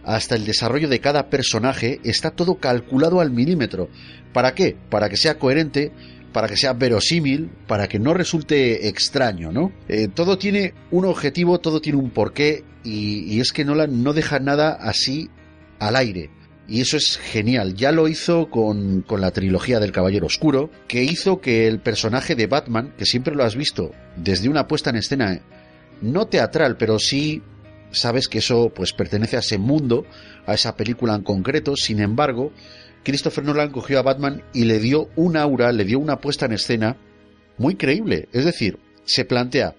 hasta el desarrollo de cada personaje, está todo calculado al milímetro. ¿Para qué? Para que sea coherente, para que sea verosímil, para que no resulte extraño, ¿no? Eh, todo tiene un objetivo, todo tiene un porqué, y, es que Nolan no deja nada así al aire. Y eso es genial. Ya lo hizo con, con la trilogía del Caballero Oscuro, que hizo que el personaje de Batman, que siempre lo has visto desde una puesta en escena no teatral, pero sí sabes que eso pues pertenece a ese mundo, a esa película en concreto. Sin embargo, Christopher Nolan cogió a Batman y le dio un aura, le dio una puesta en escena muy creíble. Es decir, se plantea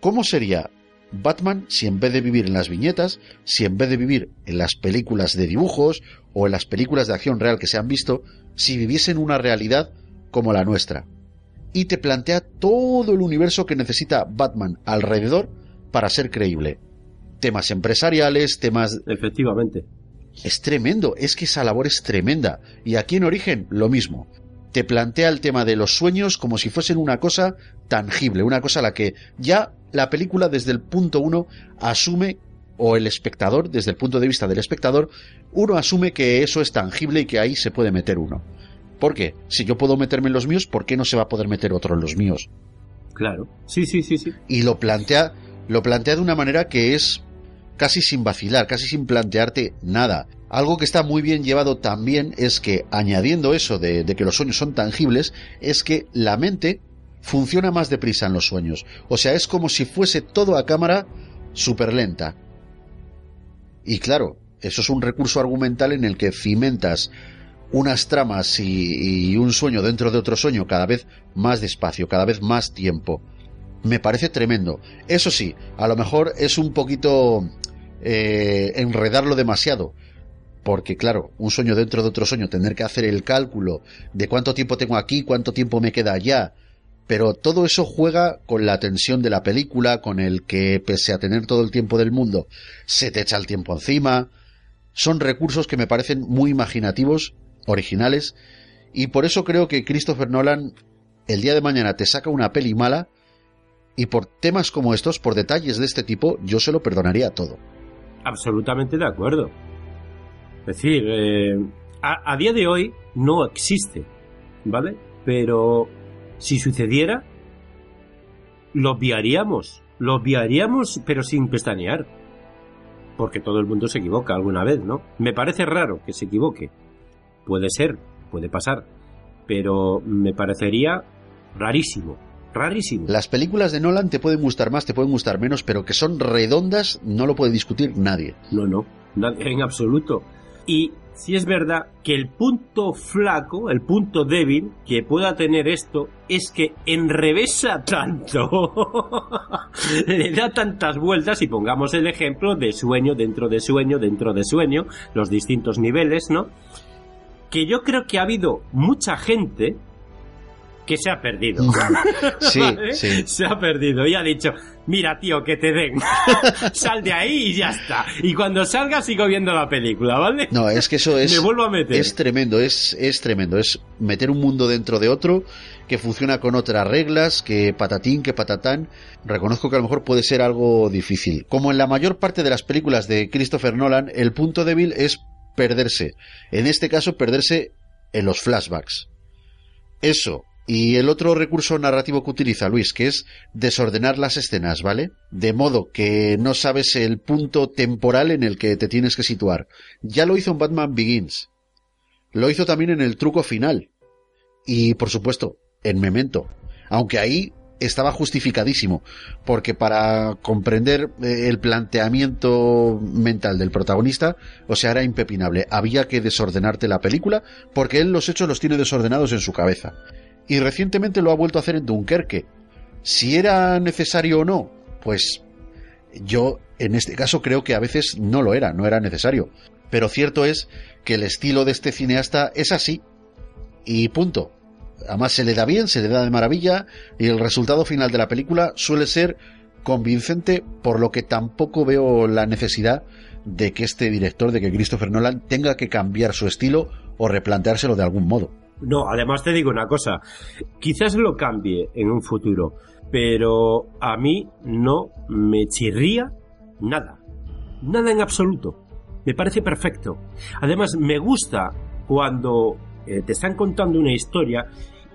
cómo sería Batman si en vez de vivir en las viñetas, si en vez de vivir en las películas de dibujos o en las películas de acción real que se han visto, si viviese en una realidad como la nuestra. Y te plantea todo el universo que necesita Batman alrededor para ser creíble. Temas empresariales, temas... Efectivamente. Es tremendo, es que esa labor es tremenda. Y aquí en Origen, lo mismo. Te plantea el tema de los sueños como si fuesen una cosa tangible, una cosa a la que ya la película desde el punto uno asume, o el espectador, desde el punto de vista del espectador, uno asume que eso es tangible y que ahí se puede meter uno. ¿Por qué? Si yo puedo meterme en los míos, ¿por qué no se va a poder meter otro en los míos? Claro. Sí, sí, sí, sí. Y lo plantea, lo plantea de una manera que es casi sin vacilar, casi sin plantearte nada. Algo que está muy bien llevado también es que, añadiendo eso de, de que los sueños son tangibles, es que la mente funciona más deprisa en los sueños. O sea, es como si fuese todo a cámara súper lenta. Y claro, eso es un recurso argumental en el que cimentas unas tramas y, y, un sueño dentro de otro sueño cada vez más despacio, cada vez más tiempo. Me parece tremendo. Eso sí, a lo mejor es un poquito eh, enredarlo demasiado. Porque claro, un sueño dentro de otro sueño, tener que hacer el cálculo de cuánto tiempo tengo aquí, cuánto tiempo me queda allá. Pero todo eso juega con la tensión de la película, con el que pese a tener todo el tiempo del mundo, se te echa el tiempo encima. Son recursos que me parecen muy imaginativos originales y por eso creo que Christopher Nolan el día de mañana te saca una peli mala y por temas como estos, por detalles de este tipo, yo se lo perdonaría todo. Absolutamente de acuerdo. Es decir, eh, a, a, día de hoy no existe, ¿vale? Pero si sucediera, lo obviaríamos, lo obviaríamos pero sin pestañear. Porque todo el mundo se equivoca alguna vez, ¿no? Me parece raro que se equivoque, Puede ser, puede pasar, pero me parecería rarísimo. Rarísimo. Las películas de Nolan te pueden gustar más, te pueden gustar menos, pero que son redondas no lo puede discutir nadie. No, no, en absoluto. Y si es verdad que el punto flaco, el punto débil que pueda tener esto es que enrevesa tanto, le da tantas vueltas y pongamos el ejemplo de sueño dentro de sueño dentro de sueño, los distintos niveles, ¿no? Que yo creo que ha habido mucha gente que se ha perdido. Sí, ¿Vale? sí. Se ha perdido y ha dicho, mira tío, que te den. Sal de ahí y ya está. Y cuando salga sigo viendo la película, ¿vale? No, es que eso es... Me vuelvo a meter. Es tremendo, es, es tremendo. Es meter un mundo dentro de otro que funciona con otras reglas, que patatín, que patatán. Reconozco que a lo mejor puede ser algo difícil. Como en la mayor parte de las películas de Christopher Nolan, el punto débil es perderse. En este caso, perderse en los flashbacks. Eso. Y el otro recurso narrativo que utiliza Luis, que es desordenar las escenas, ¿vale? De modo que no sabes el punto temporal en el que te tienes que situar. Ya lo hizo en Batman Begins. Lo hizo también en el truco final. Y, por supuesto, en Memento. Aunque ahí estaba justificadísimo, porque para comprender eh, el planteamiento mental del protagonista, o sea, era impepinable. Había que desordenarte la película, porque él los hechos los tiene desordenados en su cabeza. Y recientemente lo ha vuelto a hacer en Dunkerque. Si era necesario o no, pues yo en este caso creo que a veces no lo era, no era necesario. Pero cierto es que el estilo de este cineasta es así. Y punto además se le da bien, se le da de maravilla y el resultado final de la película suele ser convincente, por lo que tampoco veo la necesidad de que este director, de que Christopher Nolan tenga que cambiar su estilo o replanteárselo de algún modo. No, además te digo una cosa, quizás lo cambie en un futuro, pero a mí no me chirría nada, nada en absoluto. Me parece perfecto. Además, me gusta cuando eh, te están contando una historia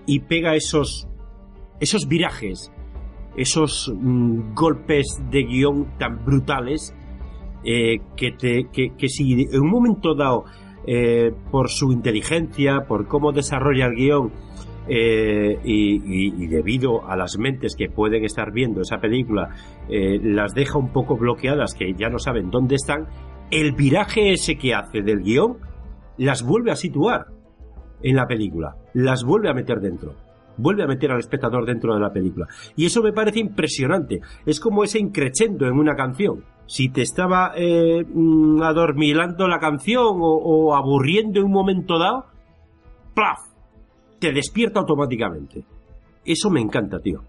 y pega esos esos virajes, esos mm, golpes de guion tan brutales eh, que, te, que, que, si en un momento dado, eh, por su inteligencia, por cómo desarrolla el guion y, debido a las mentes que pueden estar viendo esa película, las deja un poco bloqueadas, que ya no saben dónde están, el viraje ese que hace del guion las vuelve a situar en la película, las vuelve a meter dentro, vuelve a meter al espectador dentro de la película. Y eso me parece impresionante, es como ese increchendo en una canción. Si te estaba eh, adormilando la canción o, o, aburriendo en un momento dado, ¡plaf! Te despierta automáticamente. Eso me encanta, tío.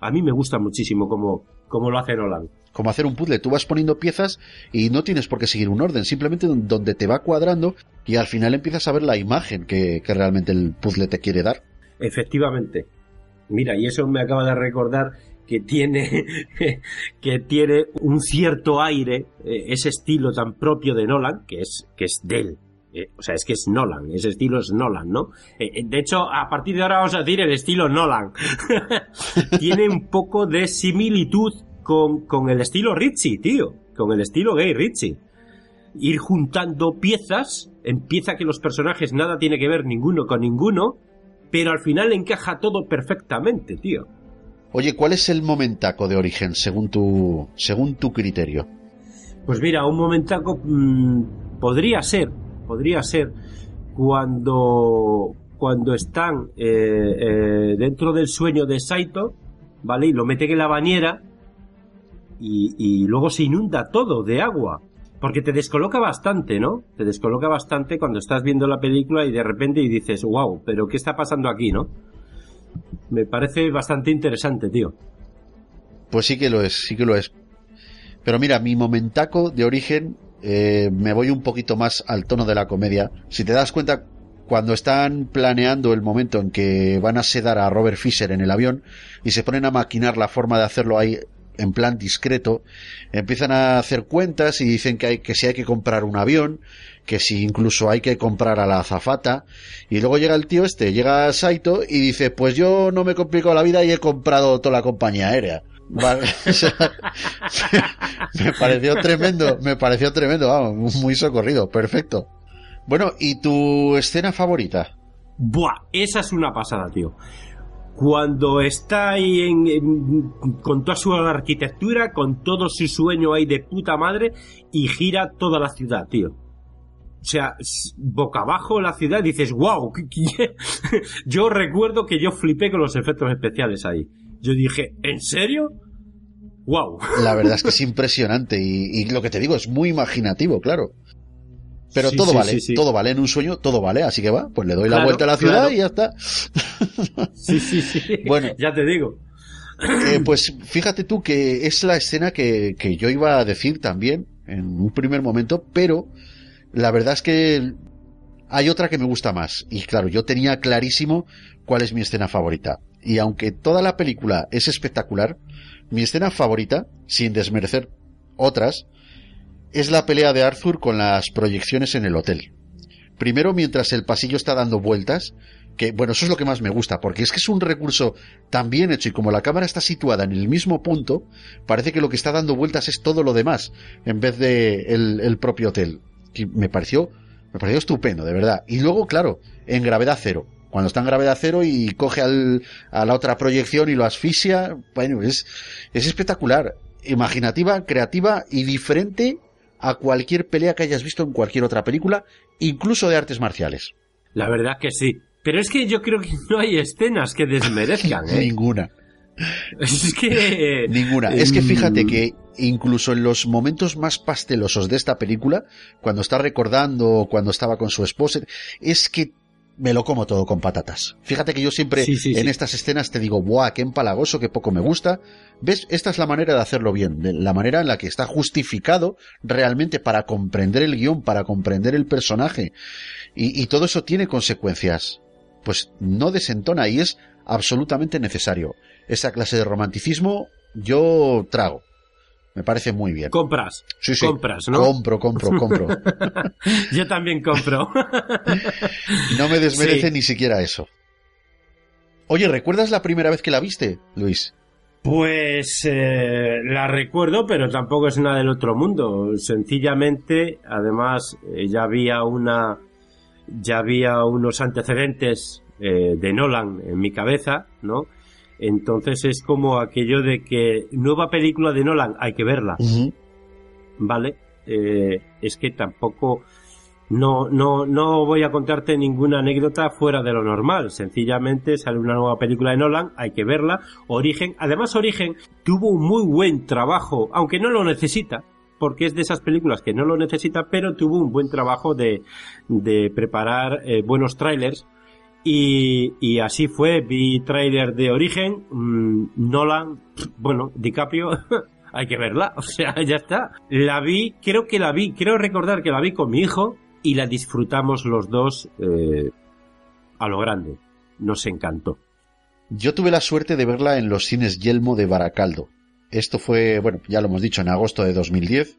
A mí me gusta muchísimo como, como lo hace Nolan como hacer un puzzle. Tú vas poniendo piezas y no tienes por qué seguir un orden, simplemente donde te va cuadrando y al final empiezas a ver la imagen que, que realmente el puzzle te quiere dar. Efectivamente. Mira, y eso me acaba de recordar que tiene que tiene un cierto aire, eh, ese estilo tan propio de Nolan, que es que es de él. Eh, o sea, es que es Nolan, ese estilo es Nolan, ¿no? Eh, de hecho, a partir de ahora vamos a decir el estilo Nolan. tiene un poco de similitud con, con el estilo Ritchie, tío. Con el estilo gay Ritchie. Ir juntando piezas, empieza que los personajes nada tiene que ver ninguno con ninguno, pero al final encaja todo perfectamente, tío. Oye, ¿cuál es el momentaco de origen según tu, según tu criterio? Pues mira, un momentaco mm, podría ser, podría ser cuando, cuando están eh, eh, dentro del sueño de Saito, ¿vale? Y lo meten en la bañera y, luego se inunda todo de agua. Porque te descoloca bastante, ¿no? Te descoloca bastante cuando estás viendo la película y de repente y dices, wow, pero ¿qué está pasando aquí, no? Me parece bastante interesante, tío. Pues sí que lo es, sí que lo es. Pero mira, mi momentaco de origen eh, me voy un poquito más al tono de la comedia. Si te das cuenta, cuando están planeando el momento en que van a sedar a Robert Fisher en el avión y se ponen a maquinar la forma de hacerlo ahí en plan discreto, empiezan a hacer cuentas y dicen que hay que si hay que comprar un avión, que si incluso hay que comprar a la azafata, y luego llega el tío este, llega Saito y dice, pues yo no me he complicado la vida y he comprado toda la compañía aérea. Me pareció tremendo, me pareció tremendo, vamos, muy socorrido, perfecto. Bueno, ¿y tu escena favorita? Buah, esa es una pasada, tío cuando está ahí en, en, con toda su arquitectura, con todo su sueño ahí de puta madre y gira toda la ciudad, tío. O sea, boca abajo la ciudad dices, wow, yo recuerdo que yo flipé con los efectos especiales ahí. Yo dije, ¿en serio? Wow. La verdad es que es impresionante y, y lo que te digo es muy imaginativo, claro. Pero Sí, todo sí, vale, sí, todo vale en un sueño, todo vale, así que va, pues le doy la Claro, vuelta a la ciudad claro. y ya está. Sí, sí, sí. Bueno. ya te digo. Eh, pues fíjate tú que es la escena que, que yo iba a decir también en un primer momento, pero la verdad es que hay otra que me gusta más. Y claro, yo tenía clarísimo cuál es mi escena favorita. Y aunque toda la película es espectacular, mi escena favorita, sin desmerecer otras, es la pelea de Arthur con las proyecciones en el hotel. Primero, mientras el pasillo está dando vueltas, que bueno, eso es lo que más me gusta, porque es que es un recurso tan bien hecho y como la cámara está situada en el mismo punto, parece que lo que está dando vueltas es todo lo demás, en vez de el, propio hotel. Y me pareció, me pareció estupendo, de verdad. Y luego, claro, en gravedad cero. Cuando está en gravedad cero y coge al, a la otra proyección y lo asfixia, bueno, es, es espectacular. Imaginativa, creativa y diferente a cualquier pelea que hayas visto en cualquier otra película, incluso de artes marciales. La verdad que sí. Pero es que yo creo que no hay escenas que desmerezcan, ¿eh? Ninguna. Es que... Ninguna. Es que fíjate mm, que incluso en los momentos más pastelosos de esta película, cuando está recordando cuando estaba con su esposa, es que me lo como todo con patatas. Fíjate que yo siempre Sí, sí, en sí. estas escenas te digo, ¡buah, qué empalagoso, qué poco me gusta! ¿Ves? Esta es la manera de hacerlo bien, de la manera en la que está justificado realmente para comprender el guion, para comprender el personaje. Y, y todo eso tiene consecuencias. Pues no desentona y es absolutamente necesario. Esa clase de romanticismo yo trago. Me parece muy bien. Compras. Sí, sí. Compras, ¿no? Compro, compro, compro. Yo también compro. No me desmerece Sí. ni siquiera eso. Oye, ¿recuerdas la primera vez que la viste, Luis? Pues eh, la recuerdo, pero tampoco es nada del otro mundo. Sencillamente, además, eh, ya había una, ya había unos antecedentes eh, de Nolan en mi cabeza, ¿no? Entonces es como aquello de que nueva película de Nolan hay que verla, ¿vale? Eh, es que tampoco no, no, no voy a contarte ninguna anécdota fuera de lo normal. Sencillamente sale una nueva película de Nolan, hay que verla. Origen, además Origen tuvo un muy buen trabajo, aunque no lo necesita, porque es de esas películas que no lo necesita, pero tuvo un buen trabajo de, de preparar eh, buenos trailers. Y, así fue, vi tráiler de Origen, mm, Nolan, bueno, DiCaprio, hay que verla, o sea, ya está. La vi, creo que la vi, creo recordar que la vi con mi hijo y la disfrutamos los dos eh, a lo grande. Nos encantó. Yo tuve la suerte de verla en los cines Yelmo de Baracaldo. Esto fue, bueno, ya lo hemos dicho, en agosto de 2010.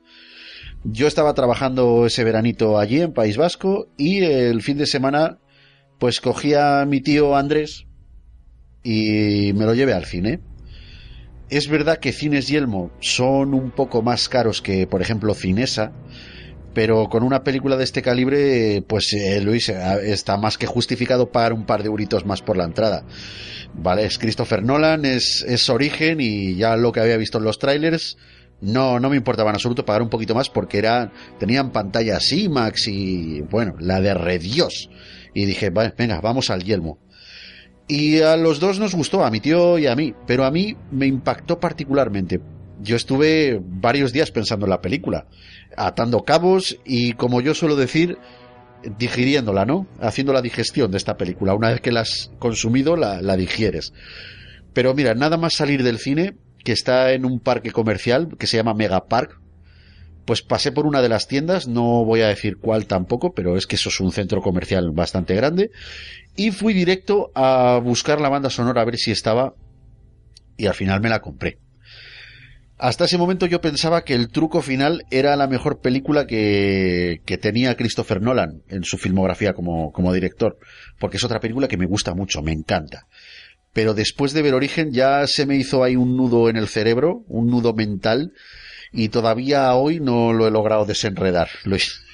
Yo estaba trabajando ese veranito allí en País Vasco y el fin de semana pues cogí a mi tío Andrés y me lo llevé al cine. Es verdad que Cines Yelmo son un poco más caros que, por ejemplo, Cinesa, pero con una película de este calibre, pues eh, Luis, eh, está más que justificado pagar un par de euritos más por la entrada. Vale, es Christopher Nolan, es, es origen y ya lo que había visto en los trailers, no, no me importaba en absoluto pagar un poquito más porque era, tenían pantallas IMAX y, bueno, la de Redios. Y dije, "Va, venga, vamos al yelmo. Y a los dos nos gustó, a mi tío y a mí, pero a mí me impactó particularmente. Yo estuve varios días pensando en la película, atando cabos y, como yo suelo decir, digiriéndola, ¿no? Haciendo la digestión de esta película. Una vez que la has consumido, la, la digieres. Pero mira, nada más salir del cine, que está en un parque comercial que se llama Mega Park, pues pasé por una de las tiendas, no voy a decir cuál tampoco, pero es que eso es un centro comercial bastante grande, y fui directo a buscar la banda sonora a ver si estaba, y al final me la compré. Hasta ese momento yo pensaba que el truco final era la mejor película que, que tenía Christopher Nolan en su filmografía como, como director, porque es otra película que me gusta mucho, me encanta. Pero después de ver Origen ya se me hizo ahí un nudo en el cerebro, un nudo mental, y todavía hoy no lo he logrado desenredar. Luis.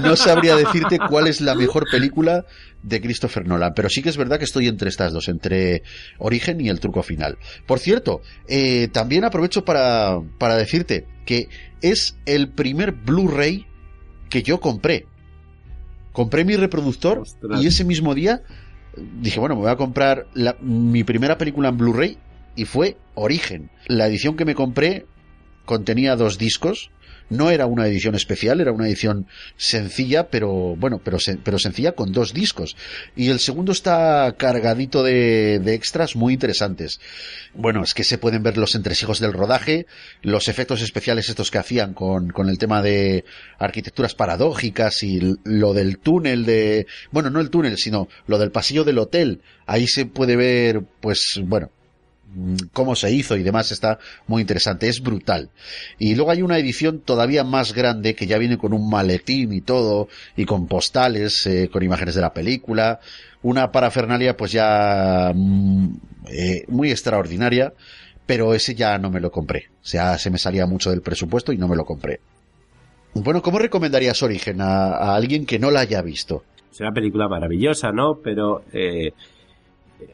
No sabría decirte cuál es la mejor película de Christopher Nolan, pero sí que es verdad que estoy entre estas dos, entre Origen y El Truco Final. Por cierto, eh, también aprovecho para, para decirte que es el primer Blu-ray que yo compré. Compré mi reproductor y ese mismo día dije, bueno, me voy a comprar la- mi primera película en Blu-ray y fue Origen. La edición que me compré contenía dos discos. No era una edición especial, era una edición sencilla, pero bueno, pero, pero sencilla con dos discos. Y el segundo está cargadito de, de extras muy interesantes. Bueno, es que se pueden ver los entresijos del rodaje, los efectos especiales estos que hacían con, con el tema de arquitecturas paradójicas y lo del túnel de, bueno, no el túnel, sino lo del pasillo del hotel. Ahí se puede ver, pues, bueno, cómo se hizo y demás está muy interesante, es brutal. Y luego hay una edición todavía más grande que ya viene con un maletín y todo, y con postales, eh, con imágenes de la película, una parafernalia pues ya mm, eh, muy extraordinaria, pero ese ya no me lo compré. O sea, se me salía mucho del presupuesto y no me lo compré. Bueno, ¿cómo recomendarías Origen a, alguien que no la haya visto? Es una película maravillosa, ¿no? Pero eh,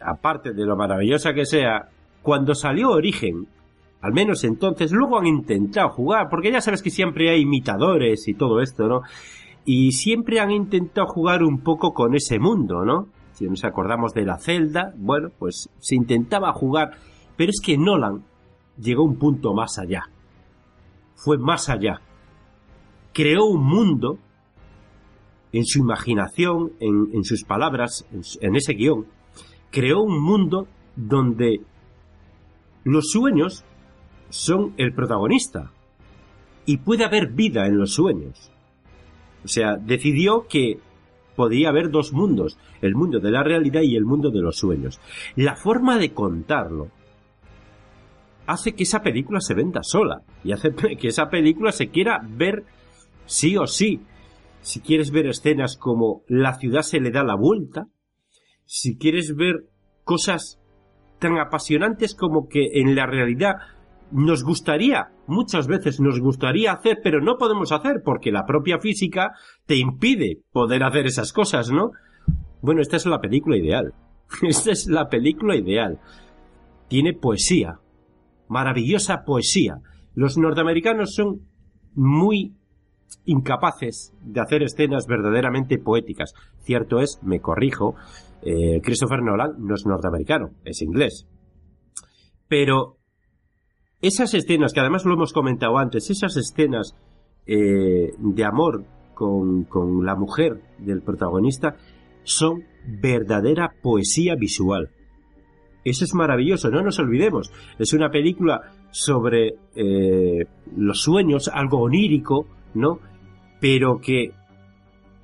aparte de lo maravillosa que sea, cuando salió Origen, al menos entonces, luego han intentado jugar, porque ya sabes que siempre hay imitadores y todo esto, ¿no? Y siempre han intentado jugar un poco con ese mundo, ¿no? Si nos acordamos de la celda, bueno, pues se intentaba jugar, pero es que Nolan llegó un punto más allá. Fue más allá. Creó un mundo en su imaginación, en, sus palabras, en, en ese guion, creó un mundo donde los sueños son el protagonista y puede haber vida en los sueños. O sea, decidió que podía haber dos mundos, el mundo de la realidad y el mundo de los sueños. La forma de contarlo hace que esa película se venda sola y hace que esa película se quiera ver sí o sí. Si quieres ver escenas como la ciudad se le da la vuelta, si quieres ver cosas tan apasionantes como que en la realidad nos gustaría, muchas veces nos gustaría hacer, pero no podemos hacer porque la propia física te impide poder hacer esas cosas, ¿no? Bueno, esta es la película ideal. Esta es la película ideal. Tiene poesía, maravillosa poesía. Los norteamericanos son muy incapaces de hacer escenas verdaderamente poéticas. Cierto es, me corrijo, eh, Christopher Nolan no es norteamericano, es inglés. Pero esas escenas, que además lo hemos comentado antes, esas escenas eh, de amor con, con la mujer del protagonista son verdadera poesía visual. Eso es maravilloso, no nos olvidemos. Es una película sobre eh, los sueños, algo onírico, ¿no? Pero que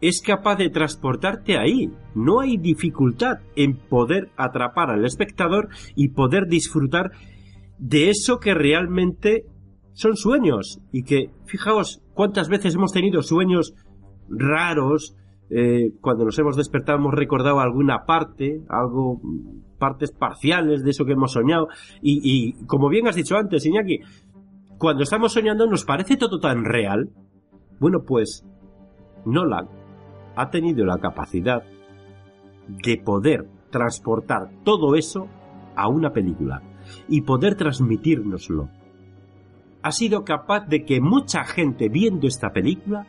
es capaz de transportarte ahí. No hay dificultad en poder atrapar al espectador y poder disfrutar de eso que realmente son sueños. Y que, fijaos, cuántas veces hemos tenido sueños raros, eh, cuando nos hemos despertado hemos recordado alguna parte, algo, partes parciales de eso que hemos soñado. Y, y como bien has dicho antes, Iñaki, cuando estamos soñando nos parece todo tan real Bueno, pues Nolan ha tenido la capacidad de poder transportar todo eso a una película y poder transmitírnoslo. Ha sido capaz de que mucha gente viendo esta película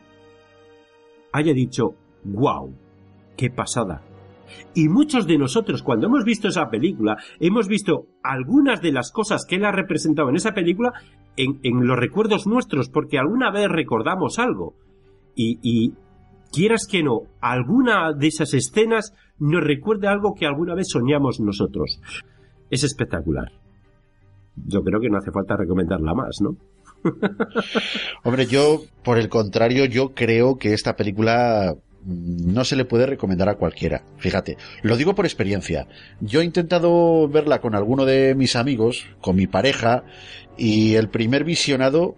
haya dicho, wow, qué pasada. Y muchos de nosotros, cuando hemos visto esa película, hemos visto algunas de las cosas que él ha representado en esa película en, en los recuerdos nuestros, porque alguna vez recordamos algo. Y, y, quieras que no, alguna de esas escenas nos recuerda algo que alguna vez soñamos nosotros. Es espectacular. Yo creo que no hace falta recomendarla más, ¿no? Hombre, yo, por el contrario, yo creo que esta película no se le puede recomendar a cualquiera. Fíjate, lo digo por experiencia. Yo he intentado verla con alguno de mis amigos, con mi pareja, y el primer visionado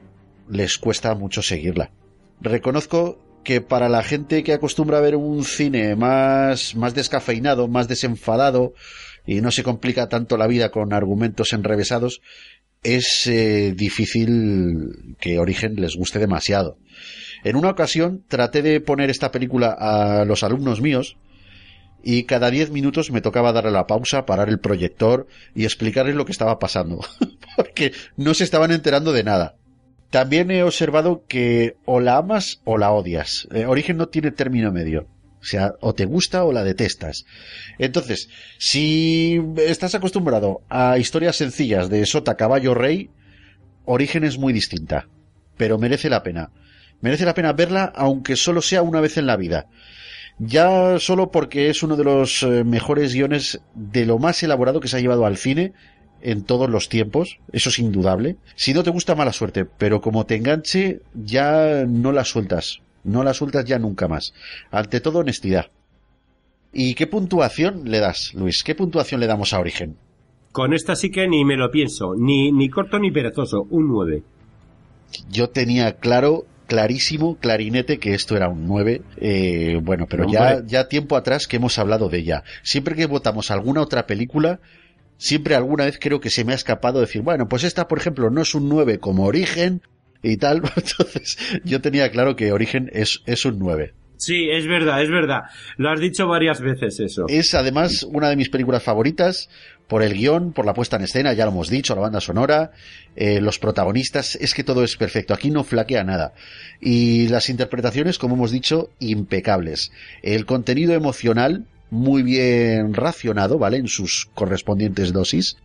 les cuesta mucho seguirla. Reconozco que para la gente que acostumbra a ver un cine más, más descafeinado, más desenfadado, y no se complica tanto la vida con argumentos enrevesados, es eh, difícil que Origen les guste demasiado. En una ocasión traté de poner esta película a los alumnos míos y cada diez minutos me tocaba darle la pausa, parar el proyector y explicarles lo que estaba pasando, porque no se estaban enterando de nada. También he observado que o la amas o la odias. Eh, Origen no tiene término medio. O sea, o te gusta o la detestas. Entonces, si estás acostumbrado a historias sencillas de sota, caballo, rey, Origen es muy distinta. Pero merece la pena. Merece la pena verla aunque solo sea una vez en la vida. Ya solo porque es uno de los eh, mejores guiones de lo más elaborado que se ha llevado al cine en todos los tiempos, eso es indudable. Si no te gusta, mala suerte, pero como te enganche, ya no la sueltas, no la sueltas ya nunca más. Ante todo, honestidad. ¿Y qué puntuación le das, Luis? ¿Qué puntuación le damos a Origen? Con esta sí que ni me lo pienso, ni, ni corto ni perezoso, un 9. Yo tenía claro clarísimo, clarinete, que esto era un 9. Eh, bueno, pero ya, ya tiempo atrás que hemos hablado de ella. Siempre que votamos alguna otra película, siempre alguna vez creo que se me ha escapado decir, bueno, pues esta, por ejemplo, no es un 9 como Origen y tal. Entonces, yo tenía claro que Origen es, es un 9. Sí, es verdad, es verdad. Lo has dicho varias veces eso. Es además una de mis películas favoritas por el guion, por la puesta en escena, ya lo hemos dicho, la banda sonora, eh, los protagonistas, es que todo es perfecto. Aquí no flaquea nada. Y las interpretaciones, como hemos dicho, impecables. El contenido emocional, muy bien racionado, ¿vale? En sus correspondientes dosis.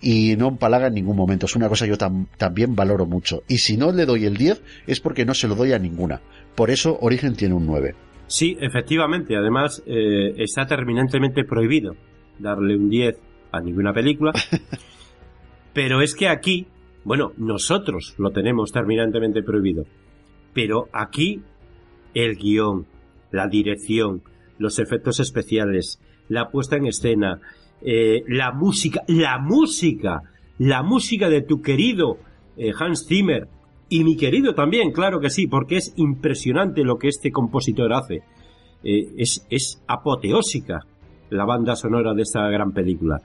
Y no empalaga en ningún momento. Es una cosa que yo también valoro mucho. Y si no le doy el 10 es porque no se lo doy a ninguna. Por eso Origen tiene un 9. Sí, efectivamente. Además, eh, está terminantemente prohibido darle un 10 a ninguna película. Pero es que aquí, bueno, nosotros lo tenemos terminantemente prohibido. Pero aquí el guion, la dirección, los efectos especiales, la puesta en escena, eh, la música, la música, la música de tu querido eh, Hans Zimmer y mi querido también, claro que sí, porque es impresionante lo que este compositor hace. Eh, es, es apoteósica la banda sonora de esta gran película.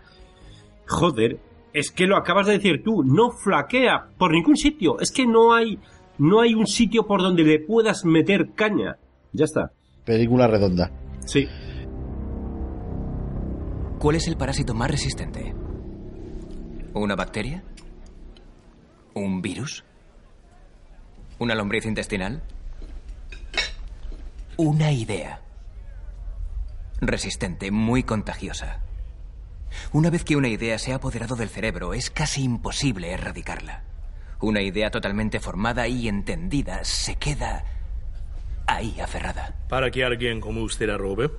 Joder, es que lo acabas de decir tú, no flaquea por ningún sitio. Es que no hay, no hay un sitio por donde le puedas meter caña. Ya está. Película redonda. Sí. ¿Cuál es el parásito más resistente? ¿Una bacteria? ¿Un virus? ¿Una lombriz intestinal? Una idea. Resistente, muy contagiosa. Una vez que una idea se ha apoderado del cerebro, es casi imposible erradicarla. Una idea totalmente formada y entendida se queda ahí aferrada. ¿Para que alguien como usted la robe?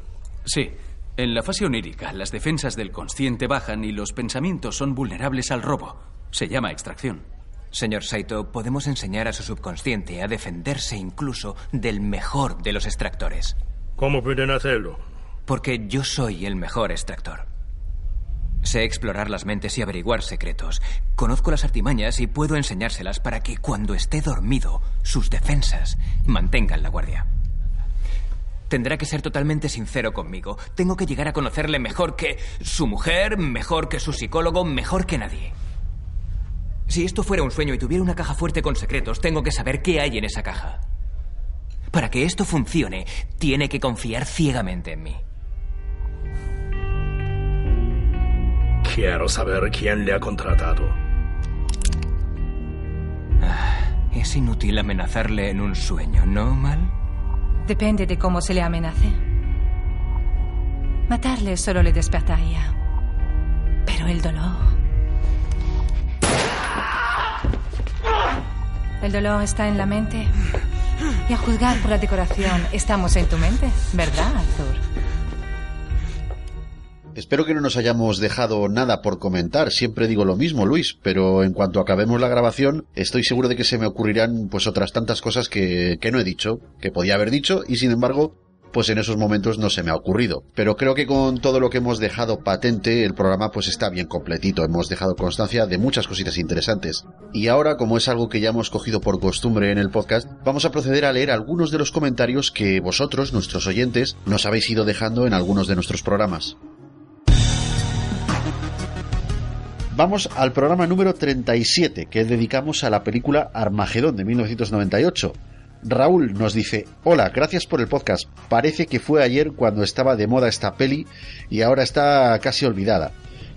Sí. En la fase onírica, las defensas del consciente bajan y los pensamientos son vulnerables al robo. Se llama extracción. Señor Saito, podemos enseñar a su subconsciente a defenderse incluso del mejor de los extractores. ¿Cómo pueden hacerlo? Porque yo soy el mejor extractor. Sé explorar las mentes y averiguar secretos. Conozco las artimañas y puedo enseñárselas para que cuando esté dormido, sus defensas mantengan la guardia. Tendrá que ser totalmente sincero conmigo. Tengo que llegar a conocerle mejor que su mujer, mejor que su psicólogo, mejor que nadie. Si esto fuera un sueño y tuviera una caja fuerte con secretos, tengo que saber qué hay en esa caja. Para que esto funcione, tiene que confiar ciegamente en mí. Quiero saber quién le ha contratado. Ah, es inútil amenazarle en un sueño, ¿no, Mal? Depende de cómo se le amenace. Matarle solo le despertaría. Pero el dolor. El dolor está en la mente. Y a juzgar por la decoración, estamos en tu mente, ¿verdad, Arthur? Espero que no nos hayamos dejado nada por comentar. Siempre digo lo mismo, Luis, pero en cuanto acabemos la grabación, estoy seguro de que se me ocurrirán pues otras tantas cosas que, que no he dicho, que podía haber dicho, y sin embargo, pues en esos momentos no se me ha ocurrido. Pero creo que con todo lo que hemos dejado patente, el programa pues está bien completito. Hemos dejado constancia de muchas cositas interesantes. Y ahora, como es algo que ya hemos cogido por costumbre en el podcast, vamos a proceder a leer algunos de los comentarios que vosotros, nuestros oyentes, nos habéis ido dejando en algunos de nuestros programas. Vamos al programa número 37 que dedicamos a la película Armagedón de 1998. Raúl nos dice, hola, gracias por el podcast. Parece que fue ayer cuando estaba de moda esta peli y ahora está casi olvidada.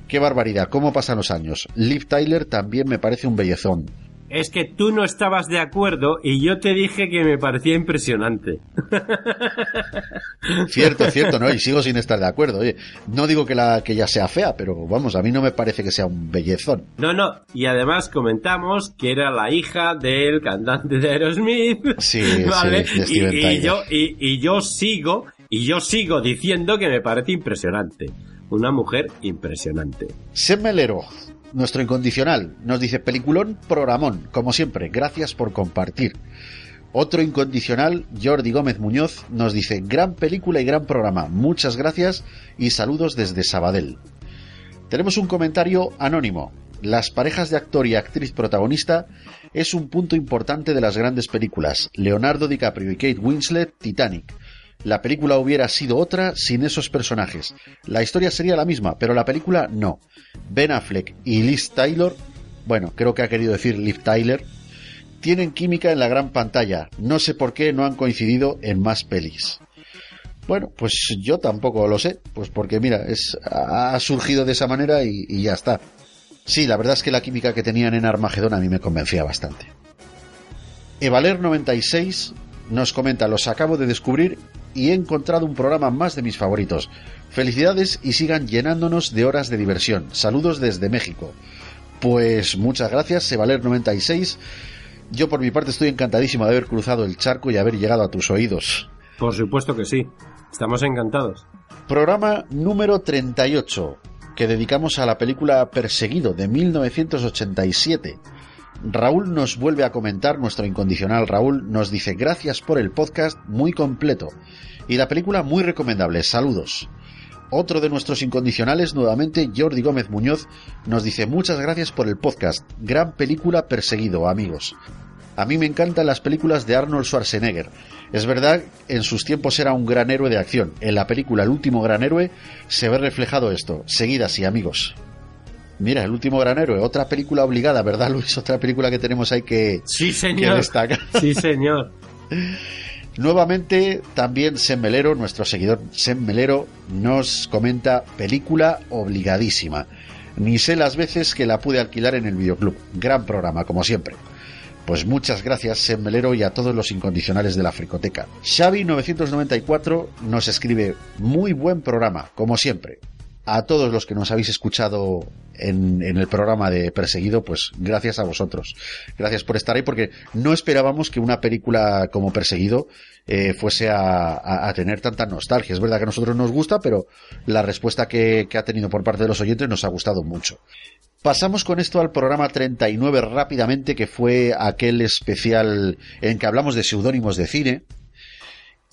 Qué barbaridad, cómo pasan los años. Liv Tyler también me parece un bellezón. Es que tú no estabas de acuerdo y yo te dije que me parecía impresionante. Cierto, cierto, ¿no? Y sigo sin estar de acuerdo. Oye, no digo que, la, que ella sea fea, pero vamos, a mí no me parece que sea un bellezón. No, no. Y además comentamos que era la hija del cantante de Aerosmith. Sí, ¿vale? sí, y, y yo, y, y yo sigo, y yo sigo diciendo que me parece impresionante. Una mujer impresionante. Melero, nuestro incondicional, nos dice peliculón programón, como siempre, gracias por compartir. Otro incondicional, Jordi Gómez Muñoz, nos dice gran película y gran programa, muchas gracias y saludos desde Sabadell. Tenemos un comentario anónimo. Las parejas de actor y actriz protagonista es un punto importante de las grandes películas. Leonardo DiCaprio y Kate Winslet, Titanic. La película hubiera sido otra sin esos personajes. La historia sería la misma, pero la película no. Ben Affleck y Liz Taylor, bueno, creo que ha querido decir Liv Tyler, tienen química en la gran pantalla. No sé por qué no han coincidido en más pelis. Bueno, pues yo tampoco lo sé, pues porque mira, es, ha surgido de esa manera y, y ya está. Sí, la verdad es que la química que tenían en Armagedón a mí me convencía bastante. Evaler96 nos comenta, los acabo de descubrir y he encontrado un programa más de mis favoritos. Felicidades y sigan llenándonos de horas de diversión. Saludos desde México. Pues muchas gracias, Sevaler96. Yo por mi parte estoy encantadísimo de haber cruzado el charco y haber llegado a tus oídos. Por supuesto que sí. Estamos encantados. Programa número 38, que dedicamos a la película Perseguido de 1987. Raúl nos vuelve a comentar, nuestro incondicional Raúl nos dice gracias por el podcast muy completo y la película muy recomendable, saludos. Otro de nuestros incondicionales, nuevamente Jordi Gómez Muñoz, nos dice muchas gracias por el podcast, gran película perseguido, amigos. A mí me encantan las películas de Arnold Schwarzenegger. Es verdad, en sus tiempos era un gran héroe de acción. En la película El último gran héroe se ve reflejado esto. Seguid así, amigos. Mira, El último gran héroe, otra película obligada, ¿verdad, Luis? Otra película que tenemos ahí que, Sí, que señor. destacar. Sí, señor. Nuevamente, también Sem Melero, nuestro seguidor Sem Melero, nos comenta película obligadísima. Ni sé las veces que la pude alquilar en el videoclub. Gran programa, como siempre. Pues muchas gracias, Sem Melero, y a todos los incondicionales de la Fricoteca. Xavi994 nos escribe, muy buen programa, como siempre. A todos los que nos habéis escuchado en, el programa de Perseguido, pues gracias a vosotros. Gracias por estar ahí, porque no esperábamos que una película como Perseguido eh, fuese a tener tanta nostalgia. Es verdad que a nosotros nos gusta, pero la respuesta que, que ha tenido por parte de los oyentes nos ha gustado mucho. Pasamos con esto al programa 39 rápidamente, que fue aquel especial en que hablamos de seudónimos de cine.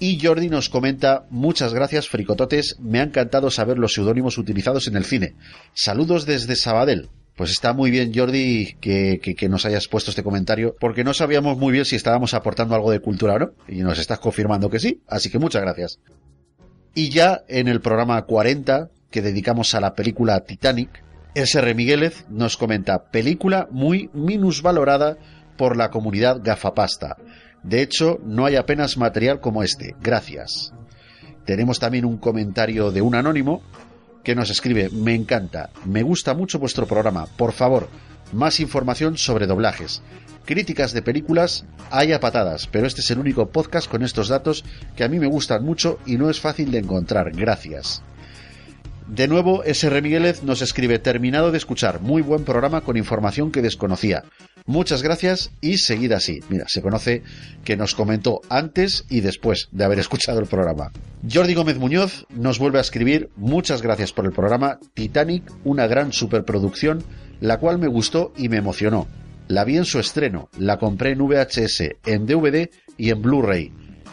Y Jordi nos comenta, muchas gracias fricototes, me ha encantado saber los seudónimos utilizados en el cine. Saludos desde Sabadell. Pues está muy bien Jordi que, nos hayas puesto este comentario, porque no sabíamos muy bien si estábamos aportando algo de cultura o no, y nos estás confirmando que sí, así que muchas gracias. Y ya en el programa 40, que dedicamos a la película Titanic, SR Miguelez nos comenta película muy minusvalorada por la comunidad gafapasta. De hecho, no hay apenas material como este. Gracias. Tenemos también un comentario de un anónimo que nos escribe, me encanta, me gusta mucho vuestro programa, por favor, más información sobre doblajes. Críticas de películas hay a patadas, pero este es el único podcast con estos datos que a mí me gustan mucho y no es fácil de encontrar. Gracias. De nuevo, SR Miguelez nos escribe, terminado de escuchar, muy buen programa con información que desconocía. Muchas gracias y seguid así. Mira, se conoce que nos comentó antes y después de haber escuchado el programa. Jordi Gómez Muñoz nos vuelve a escribir, muchas gracias por el programa Titanic, una gran superproducción, la cual me gustó y me emocionó. La vi en su estreno, la compré en VHS, en DVD y en Blu-ray.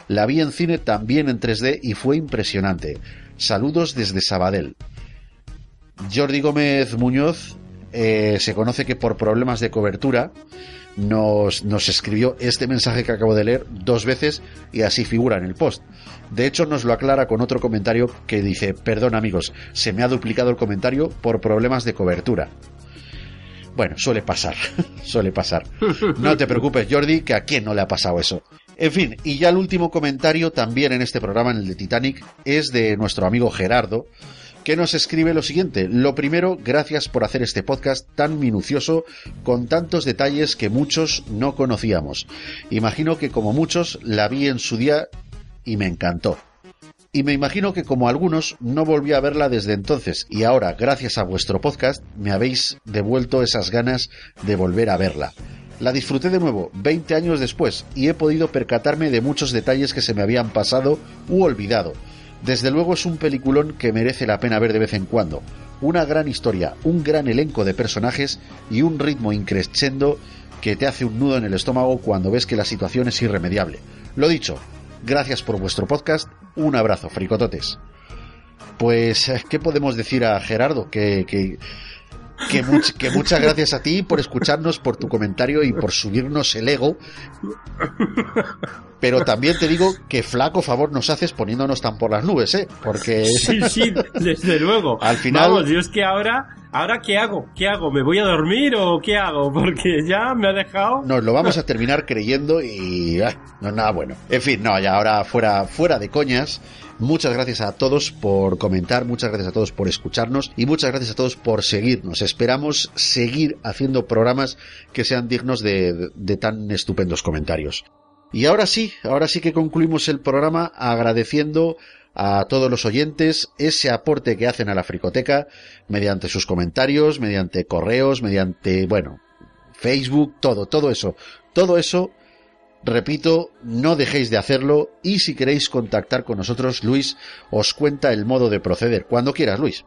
La vi en cine también en 3D y fue impresionante. Saludos desde Sabadell. Jordi Gómez Muñoz eh, se conoce que por problemas de cobertura nos, nos, escribió este mensaje que acabo de leer dos veces y así figura en el post. De hecho, nos lo aclara con otro comentario que dice, perdón amigos, se me ha duplicado el comentario por problemas de cobertura. Bueno, suele pasar, suele pasar. No te preocupes, Jordi, que a quién no le ha pasado eso. En fin, y ya el último comentario también en este programa, en el de Titanic, es de nuestro amigo Gerardo, que nos escribe lo siguiente. Lo primero, gracias por hacer este podcast tan minucioso, con tantos detalles que muchos no conocíamos. Imagino que como muchos la vi en su día y me encantó. Y me imagino que como algunos no volví a verla desde entonces y ahora, gracias a vuestro podcast, me habéis devuelto esas ganas de volver a verla. La disfruté de nuevo 20 años después y he podido percatarme de muchos detalles que se me habían pasado u olvidado. Desde luego es un peliculón que merece la pena ver de vez en cuando. Una gran historia, un gran elenco de personajes y un ritmo increscendo que te hace un nudo en el estómago cuando ves que la situación es irremediable. Lo dicho, gracias por vuestro podcast, un abrazo, fricototes. Pues, ¿qué podemos decir a Gerardo? Que, que, que, much, que, muchas gracias a ti por escucharnos, por tu comentario y por subirnos el ego. Pero también te digo que flaco favor nos haces poniéndonos tan por las nubes, ¿eh? Porque... Sí, sí, desde luego. Al final... Vamos, yo es que ahora... ¿Ahora qué hago? ¿Qué hago? ¿Me voy a dormir o qué hago? Porque ya me ha dejado... Nos lo vamos a terminar creyendo y... Ah, no es nada bueno. En fin, no, ya ahora fuera, fuera de coñas... Muchas gracias a todos por comentar, muchas gracias a todos por escucharnos y muchas gracias a todos por seguirnos. Esperamos seguir haciendo programas que sean dignos de, de, tan estupendos comentarios. Y ahora sí, ahora sí que concluimos el programa agradeciendo a todos los oyentes ese aporte que hacen a la fricoteca mediante sus comentarios, mediante correos, mediante, bueno, Facebook, todo, todo eso. Todo eso Repito, no dejéis de hacerlo y si queréis contactar con nosotros, Luis os cuenta el modo de proceder. Cuando quieras, Luis.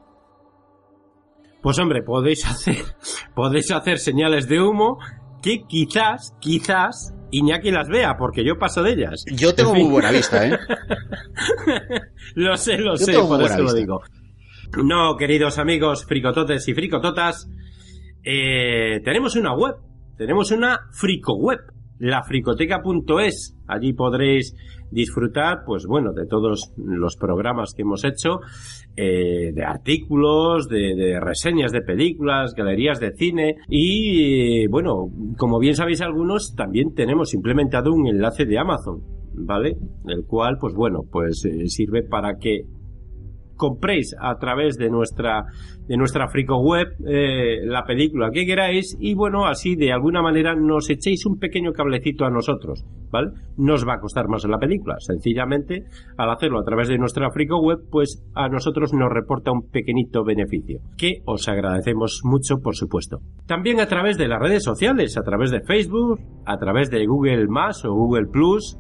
Pues hombre, podéis hacer, podéis hacer señales de humo que quizás, quizás Iñaki las vea, porque yo paso de ellas. Yo tengo en fin. muy buena vista, ¿eh? lo sé, lo yo sé, por eso lo digo. No, queridos amigos fricototes y fricototas, eh, tenemos una web, tenemos una frico web lafricoteca.es. Allí podréis disfrutar, pues bueno, de todos los programas que hemos hecho, eh, de artículos, de, reseñas de películas, galerías de cine y, bueno, como bien sabéis algunos, también tenemos implementado un enlace de Amazon, ¿vale? El cual, pues bueno, pues eh, sirve para que compréis a través de nuestra de nuestra frico web eh, la película que queráis y bueno así de alguna manera nos echéis un pequeño cablecito a nosotros vale nos va a costar más la película. Sencillamente al hacerlo a través de nuestra frico web pues a nosotros nos reporta un pequeñito beneficio que os agradecemos mucho por supuesto. También a través de las redes sociales a través de Facebook a través de Google más o Google Plus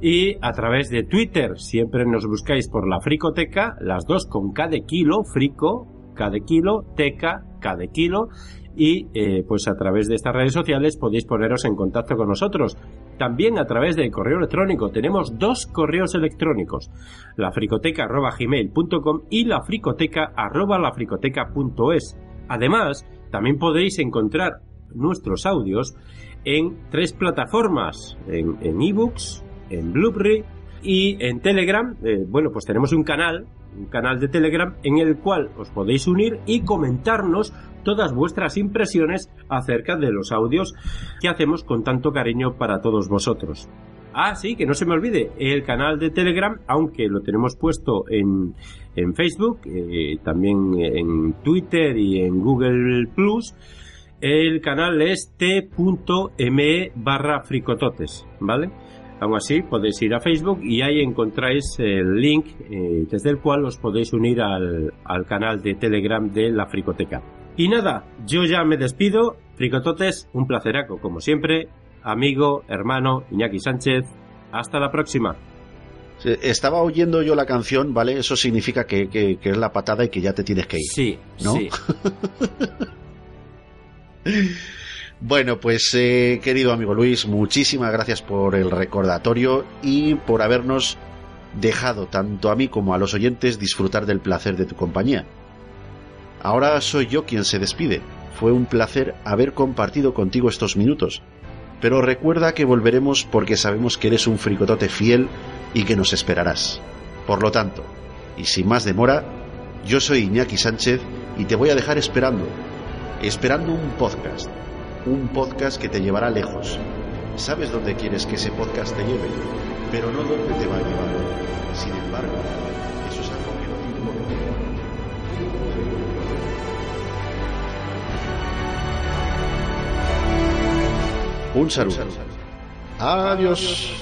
y a través de Twitter. Siempre nos buscáis por la Fricoteca, las dos con K de kilo, Frico, K de kilo, Teca, K de kilo. Y eh, pues a través de estas redes sociales podéis poneros en contacto con nosotros. También a través del correo electrónico. Tenemos dos correos electrónicos. lafricoteca.gmail.com y lafricoteca.lafricoteca.es. Además, también podéis encontrar nuestros audios en tres plataformas. En ebooks, en, Blu-ray y en Telegram, eh, bueno, pues tenemos un canal, un canal de Telegram en el cual os podéis unir y comentarnos todas vuestras impresiones acerca de los audios que hacemos con tanto cariño para todos vosotros. Ah, sí, que no se me olvide, el canal de Telegram, aunque lo tenemos puesto en, en Facebook, eh, también en Twitter y en Google Plus, el canal es t.me barra fricototes, ¿vale? Aún así, podéis ir a Facebook y ahí encontráis el link eh, desde el cual os podéis unir al, al canal de Telegram de la Fricoteca. Y nada, yo ya me despido. Fricototes, un placeraco, como siempre. Amigo, hermano, Iñaki Sánchez. Hasta la próxima. Estaba oyendo yo la canción, ¿vale? Eso significa que, que- que es la patada y que ya te tienes que ir. Sí, ¿no? sí. Bueno, pues eh, querido amigo Luis, muchísimas gracias por el recordatorio y por habernos dejado tanto a mí como a los oyentes disfrutar del placer de tu compañía. Ahora soy yo quien se despide. Fue un placer haber compartido contigo estos minutos. Pero recuerda que volveremos porque sabemos que eres un fricotote fiel y que nos esperarás. Por lo tanto, y sin más demora, yo soy Iñaki Sánchez y te voy a dejar esperando. Esperando un podcast. Un podcast que te llevará lejos. Sabes dónde quieres que ese podcast te lleve, pero no dónde te va a llevar. Sin embargo, eso es algo que no te importa. Un saludo. Adiós.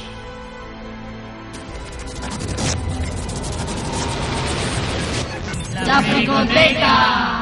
La Fricoteca.